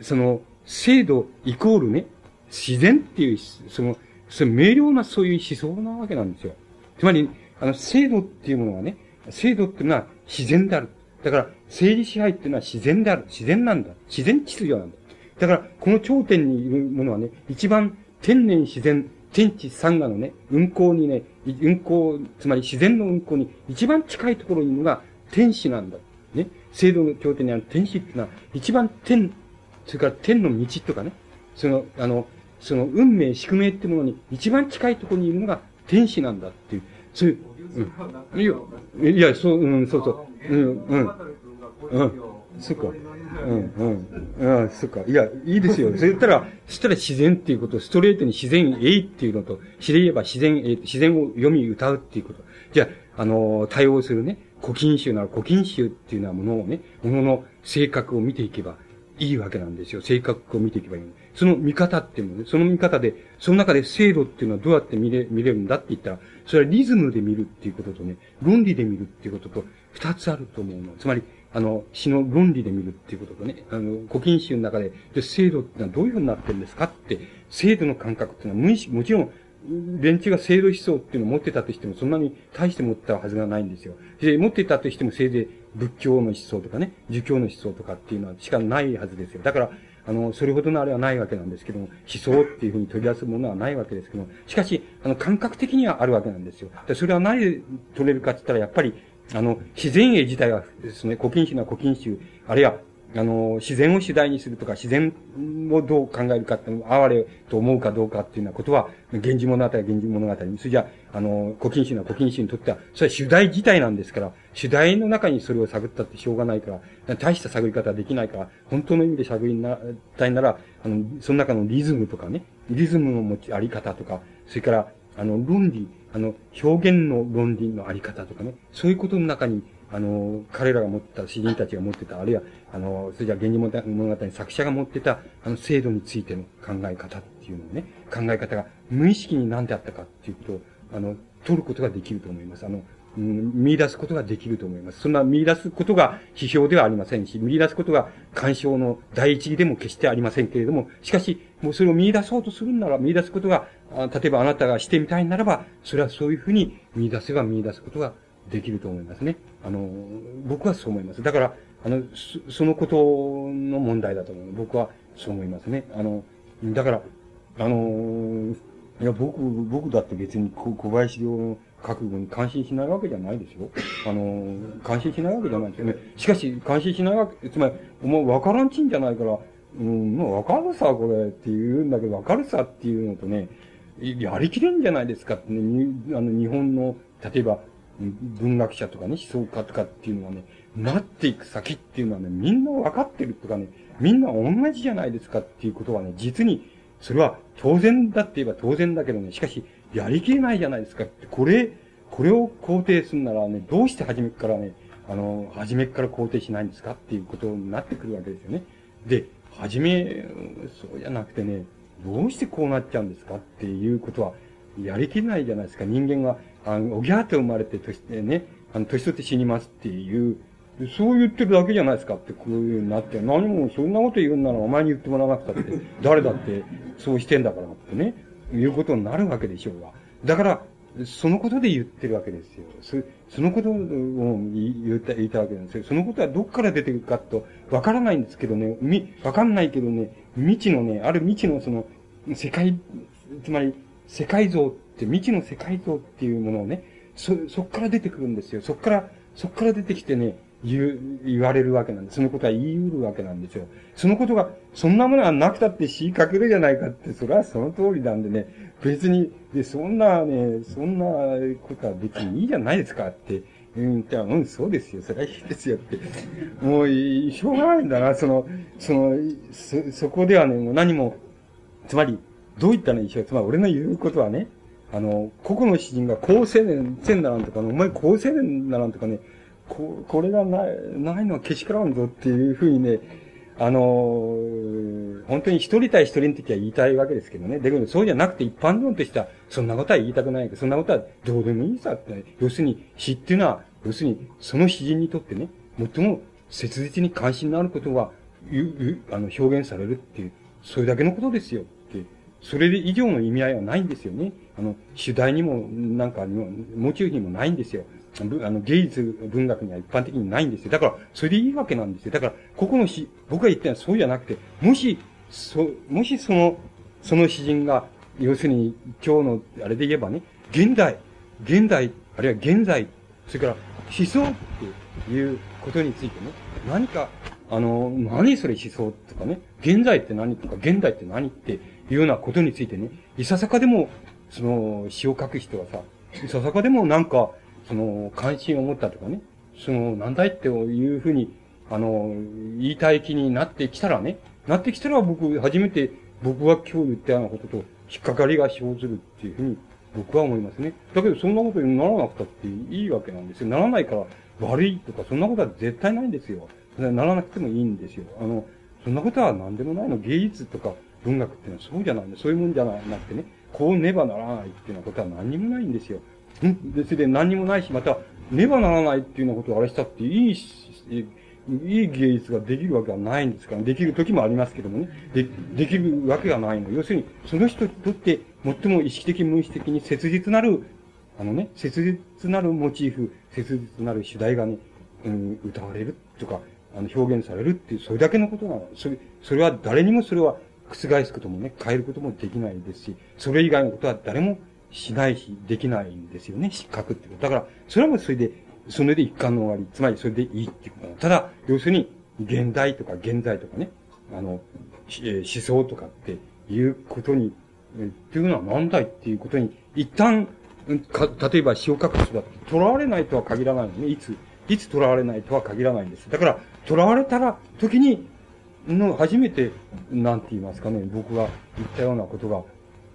その、制度イコールね、自然っていう、その、その明瞭なそういう思想なわけなんですよ。つまり、あの、制度っていうものはね、制度っていうのは自然である。だから、政治支配っていうのは自然である。自然なんだ。自然秩序なんだ。だから、この頂点にいるものはね、一番天然自然、天地三河のね、運行にね、運行、つまり自然の運行に一番近いところにいるのが天使なんだ。ね。制度の頂点にある天使っていうのは、一番天、それから天の道とかね、その、あの、その運命、宿命ってものに一番近いところにいるのが天使なんだっていう、そういう、うん。いや、いや、そう、うん、そうそう。うん、うん。うん。そっか。うん、うん。うん、そっか。いや、いいですよ。そう言ったら、そしたら自然っていうこと、ストレートに自然えいっていうのと、詩で言えば自然え自然を読み歌うっていうこと。じゃあ、あの、対応するね、古今集なら古今集っていうようなものをね、ものの性格を見ていけばいいわけなんですよ。性格を見ていけばいい。その見方っていうのね、その見方で、その中で制度っていうのはどうやって見れ、見れるんだって言ったら、それはリズムで見るっていうこととね、論理で見るっていうことと、二つあると思うの。つまり、あの、詩の論理で見るっていうこととね、あの、古今集の中で、で、制度ってのはどういうふうになってるんですかって、制度の感覚っていうのは無意識、もちろん、連中が制度思想っていうのを持ってたとしても、そんなに大して持ったはずがないんですよ。で、持っていたとしても、せいぜい仏教の思想とかね、儒教の思想とかっていうのはしかないはずですよ。だから、あの、それほどのあれはないわけなんですけども、思想っていうふうに取り出すものはないわけですけども、しかし、あの、感覚的にはあるわけなんですよ。でそれは何で取れるかって言ったら、やっぱり、あの、自然絵自体はですね、古今集な古今集、あるいは、あの、自然を主題にするとか、自然をどう考えるかっての、哀れと思うかどうかっていうようなことは、源氏物語は源氏物語それじゃあ、の、古今集な古今集にとっては、それは主題自体なんですから、主題の中にそれを探ったってしょうがないから、大した探り方はできないから、本当の意味で探りな、たいなら、あの、その中のリズムとかね、リズムの持ち、あり方とか、それから、あの、論理、あの、表現の論理のあり方とかね、そういうことの中に、あの、彼らが持った、詩人たちが持ってた、あるいは、あの、それじゃ源氏物語作者が持ってた、あの、制度についての考え方っていうのをね、考え方が無意識に何であったかっていうことを、あの、取ることができると思います。あの、うん、見出すことができると思います。そんな見出すことが批評ではありませんし、見出すことが干渉の第一義でも決してありませんけれども、しかし、もうそれを見出そうとするなら、見出すことが、あ例えばあなたがしてみたいならば、それはそういうふうに見出せば見出すことができると思いますね。あの、僕はそう思います。だから、あの、そのことの問題だと思う。僕はそう思いますね。あの、だから、あの、いや、僕、僕だって別に小林陵の覚悟に感心しないわけじゃないでしょあの、感心しないわけじゃないですよね。しかし、感心しないわけ、つまり、お前分からんちんじゃないから、うん、もう分かるさ、これって言うんだけど、分かるさっていうのとね、やりきれんじゃないですかってね、あの、日本の、例えば、文学者とかね、思想家とかっていうのはね、なっていく先っていうのはね、みんな分かってるとかね、みんな同じじゃないですかっていうことはね、実に、それは当然だって言えば当然だけどね、しかし、やりきれないじゃないですかって、これ、これを肯定するならね、どうして初めからね、あの、初めから肯定しないんですかっていうことになってくるわけですよね。で、初め、そうじゃなくてね、どうしてこうなっちゃうんですかっていうことは、やりきれないじゃないですか。人間は、あの、おぎゃーって生まれて、としてね、あの、年取って死にますっていう、そう言ってるだけじゃないですかって、こういうになって、何もそんなこと言うんならお前に言ってもらわなくたって、誰だってそうしてんだからってね、いうことになるわけでしょうが。だから、そのことで言ってるわけですよ。そそのことを言った言ったわけなんですよ。そのことはどっから出てくるかと、わからないんですけどね、み、わかんないけどね、未知のね、ある未知のその、世界、つまり、世界像って、未知の世界像っていうものをね、そ、そっから出てくるんですよ。そっから、そっから出てきてね、言う、言われるわけなんです。そのことは言い得るわけなんですよ。そのことが、そんなものはなくたって死にかけるじゃないかって、それはその通りなんでね、別に、で、そんなね、そんなことは別にいいじゃないですかって、うん、じゃ、うん、そうですよ、それはいいですよって。もう、しょうがないんだな、その、その、そ、そこではね、もう何も、つまり、どういったらいいでしょう。つまり、俺の言うことはね、あの、個々の詩人が高青年、千ならんとか、お前高青年ならんとかね、こ、これがない、ないのはけしからんぞっていうふうにね、あのー、本当に一人対一人の時は言いたいわけですけどね。だけど、そうじゃなくて一般論としては、そんなことは言いたくないけ。ど、そんなことはどうでもいいさって、ね要するに詩っていうのは、要するにその詩人にとってね、最も切実に関心のあることが、あの、表現されるっていう、それだけのことですよ、それ以上の意味合いはないんですよね。あの、主題にも、なんかにも、モチーフにもないんですよ。あの、芸術文学には一般的にないんですよ。だから、それでいいわけなんですよ。だから、ここの詩、僕が言ったのはそうじゃなくて、もし、そ、もしその、その詩人が、要するに、今日の、あれで言えばね、現代、現代、あるいは現在、それから思想っていうことについてね、何か、あの、何それ思想とかね、現在って何とか、現代って何っていうようなことについてね、いささかでも、その、詩を書く人はさ、いささかでもなんか、その、関心を持ったとかね、その、なんだいっていうふうに、あの、言いたい気になってきたらね、なってきたら僕、初めて僕が今日言ったようなことと引っかかりが生ずるっていうふうに僕は思いますね。だけどそんなことにならなくたっていいわけなんですよ。ならないから悪いとかそんなことは絶対ないんですよ。ならなくてもいいんですよ。あの、そんなことは何でもないの。芸術とか文学っていうのはそうじゃないの。そういうもんじゃなくてね、こうねばならないっていうようなことは何にもないんですよ。で、それで何にもないし、また、ねばならないっていうようなことをあれしたっていいし、いい芸術ができるわけはないんですから、できる時もありますけどもね。で、できるわけがないの。要するに、その人にとって最も意識的無意識的に切実なる、あのね、切実なるモチーフ、切実なる主題がね、うん、歌われるとか、あの、表現されるっていう、それだけのことなの。それ、それは誰にもそれは覆すこともね、変えることもできないですし、それ以外のことは誰もしないし、できないんですよね、失格ってこと。だから、それはもうそれで、それで一貫の終わり。つまりそれでいいっていうことただ、要するに、現代とか現在とかね、あの、え思想とかっていうことに、っていうのは何だいっていうことに、一旦、か、例えば詩を書く人だって、囚われないとは限らないのね。いつ、いつ囚われないとは限らないんです。だから、囚われたら、時に、の、初めて、なんて言いますかね、僕が言ったようなことが、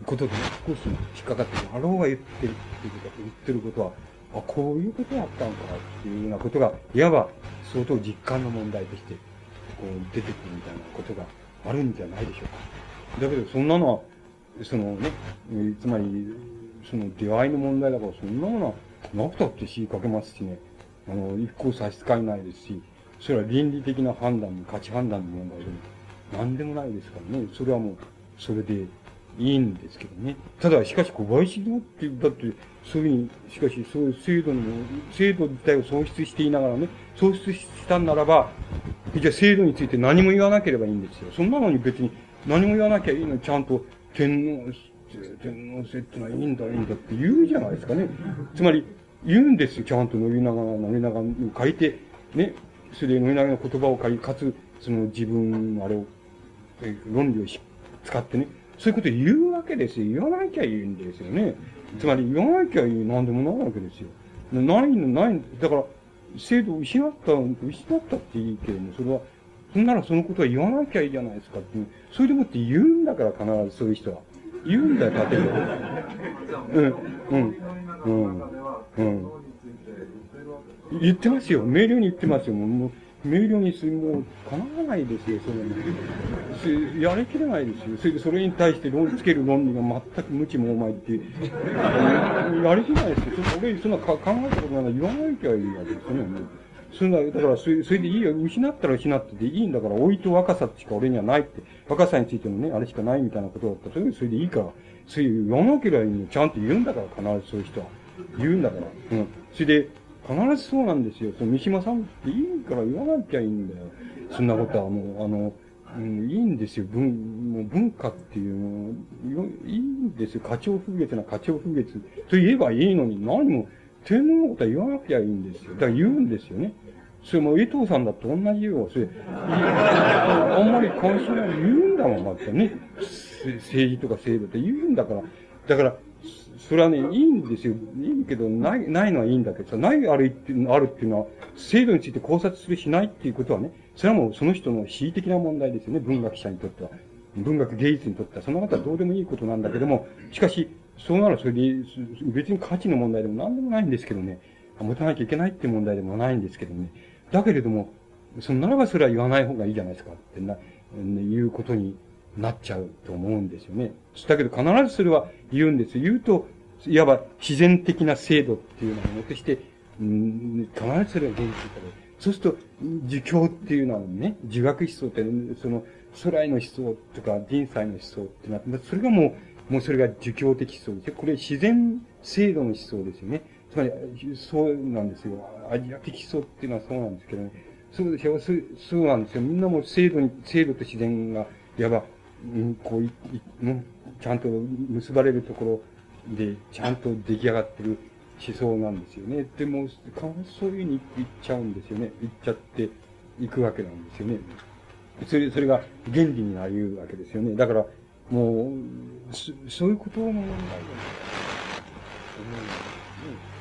ことで少し引っかかって。あろうが言ってるっていうこと言ってることは、あ、こういうことやったんかっていうようなことが、いわば相当実感の問題として、こう出てくるみたいなことがあるんじゃないでしょうか。だけど、そんなのは、そのね、つまり、その出会いの問題だから、そんなものはなくたって死かけますしね、あの、一向差し支えないですし、それは倫理的な判断、価値判断の問題でも、何でもないですからね、それはもう、それでいいんですけどね。ただ、しかし小林堂って、だって、そういうふうに、しかし、そういう制度の、制度自体を喪失していながらね、喪失したんならば、じゃあ制度について何も言わなければいいんですよ。そんなのに別に何も言わなきゃいいのに、ちゃんと天皇、天皇制ってのはいいんだ、いいんだって言うじゃないですかね。つまり、言うんですよ。ちゃんと伸びながら、伸びながら書いて、ね。それでながら言葉を書いて、かつ、その自分のあれを、論理を使ってね。そういうことを言うわけですよ。言わなきゃいいんですよね。つまり、言わなきゃいい、なんでもないわけですよ。ないの、ない、だから、制度を失った、失ったっていいけども、それは、そんならそのことは言わなきゃいいじゃないですかって。それでもって言うんだから必ずそういう人は。言うんだよ、例えば。うん、うん、うん、うん。言ってますよ。明瞭に言ってますよ。もう明瞭にする、もう、叶わないですよ、それに。やりきれないですよ。それで、それに対して論つける論理が全く無知もお前って、やりきれないですよ。俺、そんな考えたことなら言わなきゃいいわけですよね。そんな、だからそれ、それでいいよ。失ったら失ってでいいんだから、老いと若さしか俺にはないって。若さについてもね、あれしかないみたいなことだったら、それでそれでいいから、そういう言わなければいいの。ちゃんと言うんだから、必ずそういう人は。言うんだから。うん。それで、必ずそうなんですよ。その三島さんっていいから言わなきゃいいんだよ。そんなことはもう、あの、うん、いいんですよ。文、もう文化っていうの、いいんですよ。花鳥風月な花鳥風月と言えばいいのに、何も、天皇のことは言わなきゃいいんですよ。だから言うんですよね。それも江藤さんだと同じよ。それ、あんまり関心ない言うんだもん、またね。政治とか制度って言うんだから。だから、それはね、いいんですよ。いいけど、ない、ないのはいいんだけどさ、ないあるってあるっていうのは、制度について考察するしないっていうことはね、それはもうその人の恣意的な問題ですよね、文学者にとっては。文学芸術にとっては、その方はどうでもいいことなんだけども、しかし、そうならそれで、別に価値の問題でも何でもないんですけどね、持たなきゃいけないっていう問題でもないんですけどね。だけれども、そのならばそれは言わない方がいいじゃないですかってな、いうことになっちゃうと思うんですよね。だけど必ずそれは言うんです。言うと、いわば自然的な制度っていうのをもとして、うん、必ずそれは現実化で。そうすると、儒教っていうのはね、儒学思想って、その、空来の思想とか、人才の思想ってなって、それがもう、もうそれが儒教的思想ですよ。これ自然制度の思想ですよね。つまり、そうなんですよ。アジア的思想っていうのはそうなんですけどね。そうですよ。そうなんですよ。みんなも制度に、制度と自然が、いわば、うん、こうい、い、うん、ちゃんと結ばれるところで、ちゃんと出来上がってる思想なんですよね。でも、そういうふうに言っちゃうんですよね。言っちゃっていくわけなんですよね。それ、それが原理になるわけですよね。だから、もう、そそういうことの問題だと思うんですね。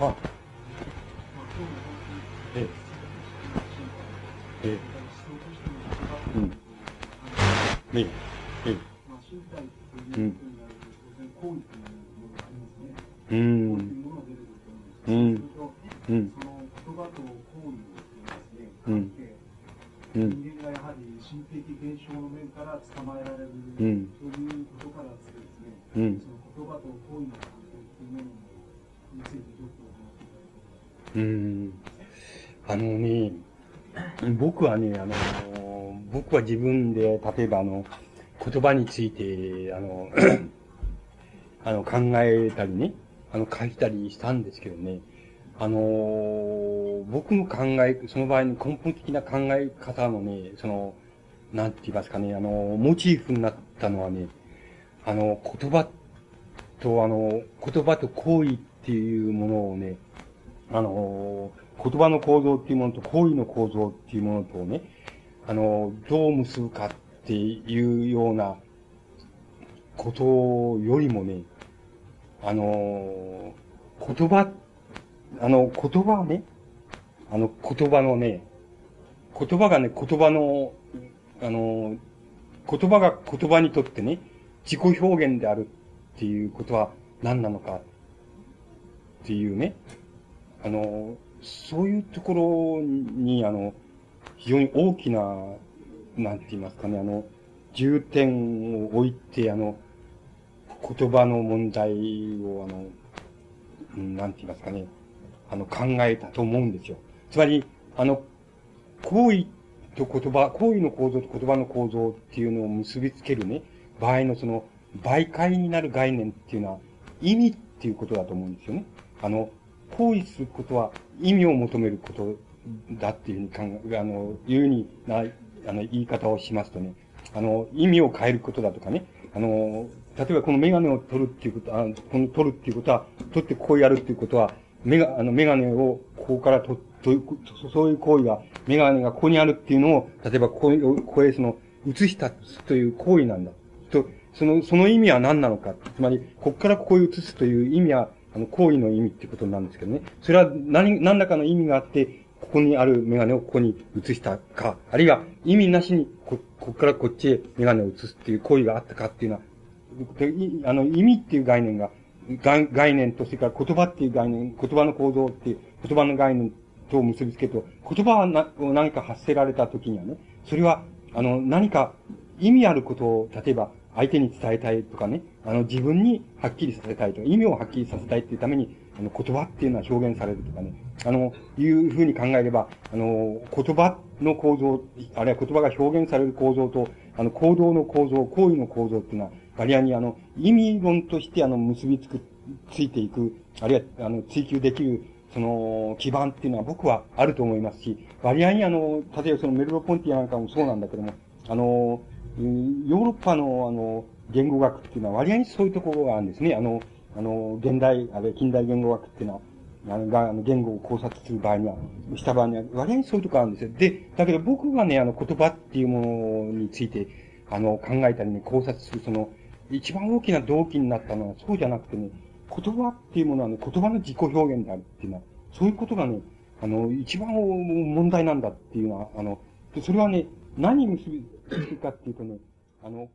あ、ええ、え。え例えばあの、言葉について、あの、あの、考えたりね、あの、書いたりしたんですけどね、あの、僕の考え、その場合の根本的な考え方のね、その、なんて言いますかね、あの、モチーフになったのはね、あの、言葉と、あの、言葉と行為っていうものをね、あの、言葉の構造っていうものと行為の構造っていうものとね、あの、どう結ぶかっっていうようなことよりもね、あの、言葉、あの、言葉ね、あの、言葉のね、言葉がね、言葉の、あの、言葉が言葉にとってね、自己表現であるっていうことは何なのかっていうね、あの、そういうところに、あの、非常に大きな、なんて言いますかね、あの、重点を置いて、あの、言葉の問題を、あの、なんて言いますかね、あの、考えたと思うんですよ。つまり、あの、行為と言葉、行為の構造と言葉の構造っていうのを結びつけるね、場合のその、媒介になる概念っていうのは、意味っていうことだと思うんですよね。あの、行為することは意味を求めることだっていうふうに考え、あの、いうにな、あの、言い方をしますとね、あの、意味を変えることだとかね、あの、例えばこのメガネを取るっていうこと、あこの取るっていうことは、取ってこうやるっていうことは、メガ、あの、メガネをここから取と、そういう行為が、メガネがここにあるっていうのを、例えばこうここへその、移したという行為なんだ。と、その、その意味は何なのか。つまり、ここからここへ移すという意味は、あの、行為の意味っていうことなんですけどね。それは何、何らかの意味があって、ここにあるメガネをここに移したか、あるいは意味なしにこ、ここからこっちへメガネを移すっていう行為があったかっていうのは、あの、意味っていう概念が、概念と、それから言葉っていう概念、言葉の構造っていう、言葉の概念と結びつけると、言葉を何か発せられた時にはね、それは、あの、何か意味あることを、例えば、相手に伝えたいとかね、あの、自分にはっきりさせたいとか、意味をはっきりさせたいっていうために、あの、言葉っていうのは表現されるとかね、あの、いうふうに考えれば、あの、言葉の構造、あるいは言葉が表現される構造と、あの、行動の構造、行為の構造っていうのは、割合にあの、意味論としてあの、結びつく、ついていく、あるいは、あの、追求できる、その、基盤っていうのは僕はあると思いますし、割合にあの、例えばそのメルロポンティアなんかもそうなんだけども、あの、ヨーロッパのあの、言語学っていうのは割合にそういうところがあるんですね。あの、あの、現代、あれ、近代言語学っていうのは、あの、が、あの、言語を考察する場合には、した場合には、割合にそういうとこあるんですよ。で、だけど僕がね、あの、言葉っていうものについて、あの、考えたりね、考察する、その、一番大きな動機になったのは、そうじゃなくてね、言葉っていうものはね、言葉の自己表現であるっていうのは、そういうことがね、あの、一番問題なんだっていうのは、あの、それはね、何に結びつくかっていうとね、あの、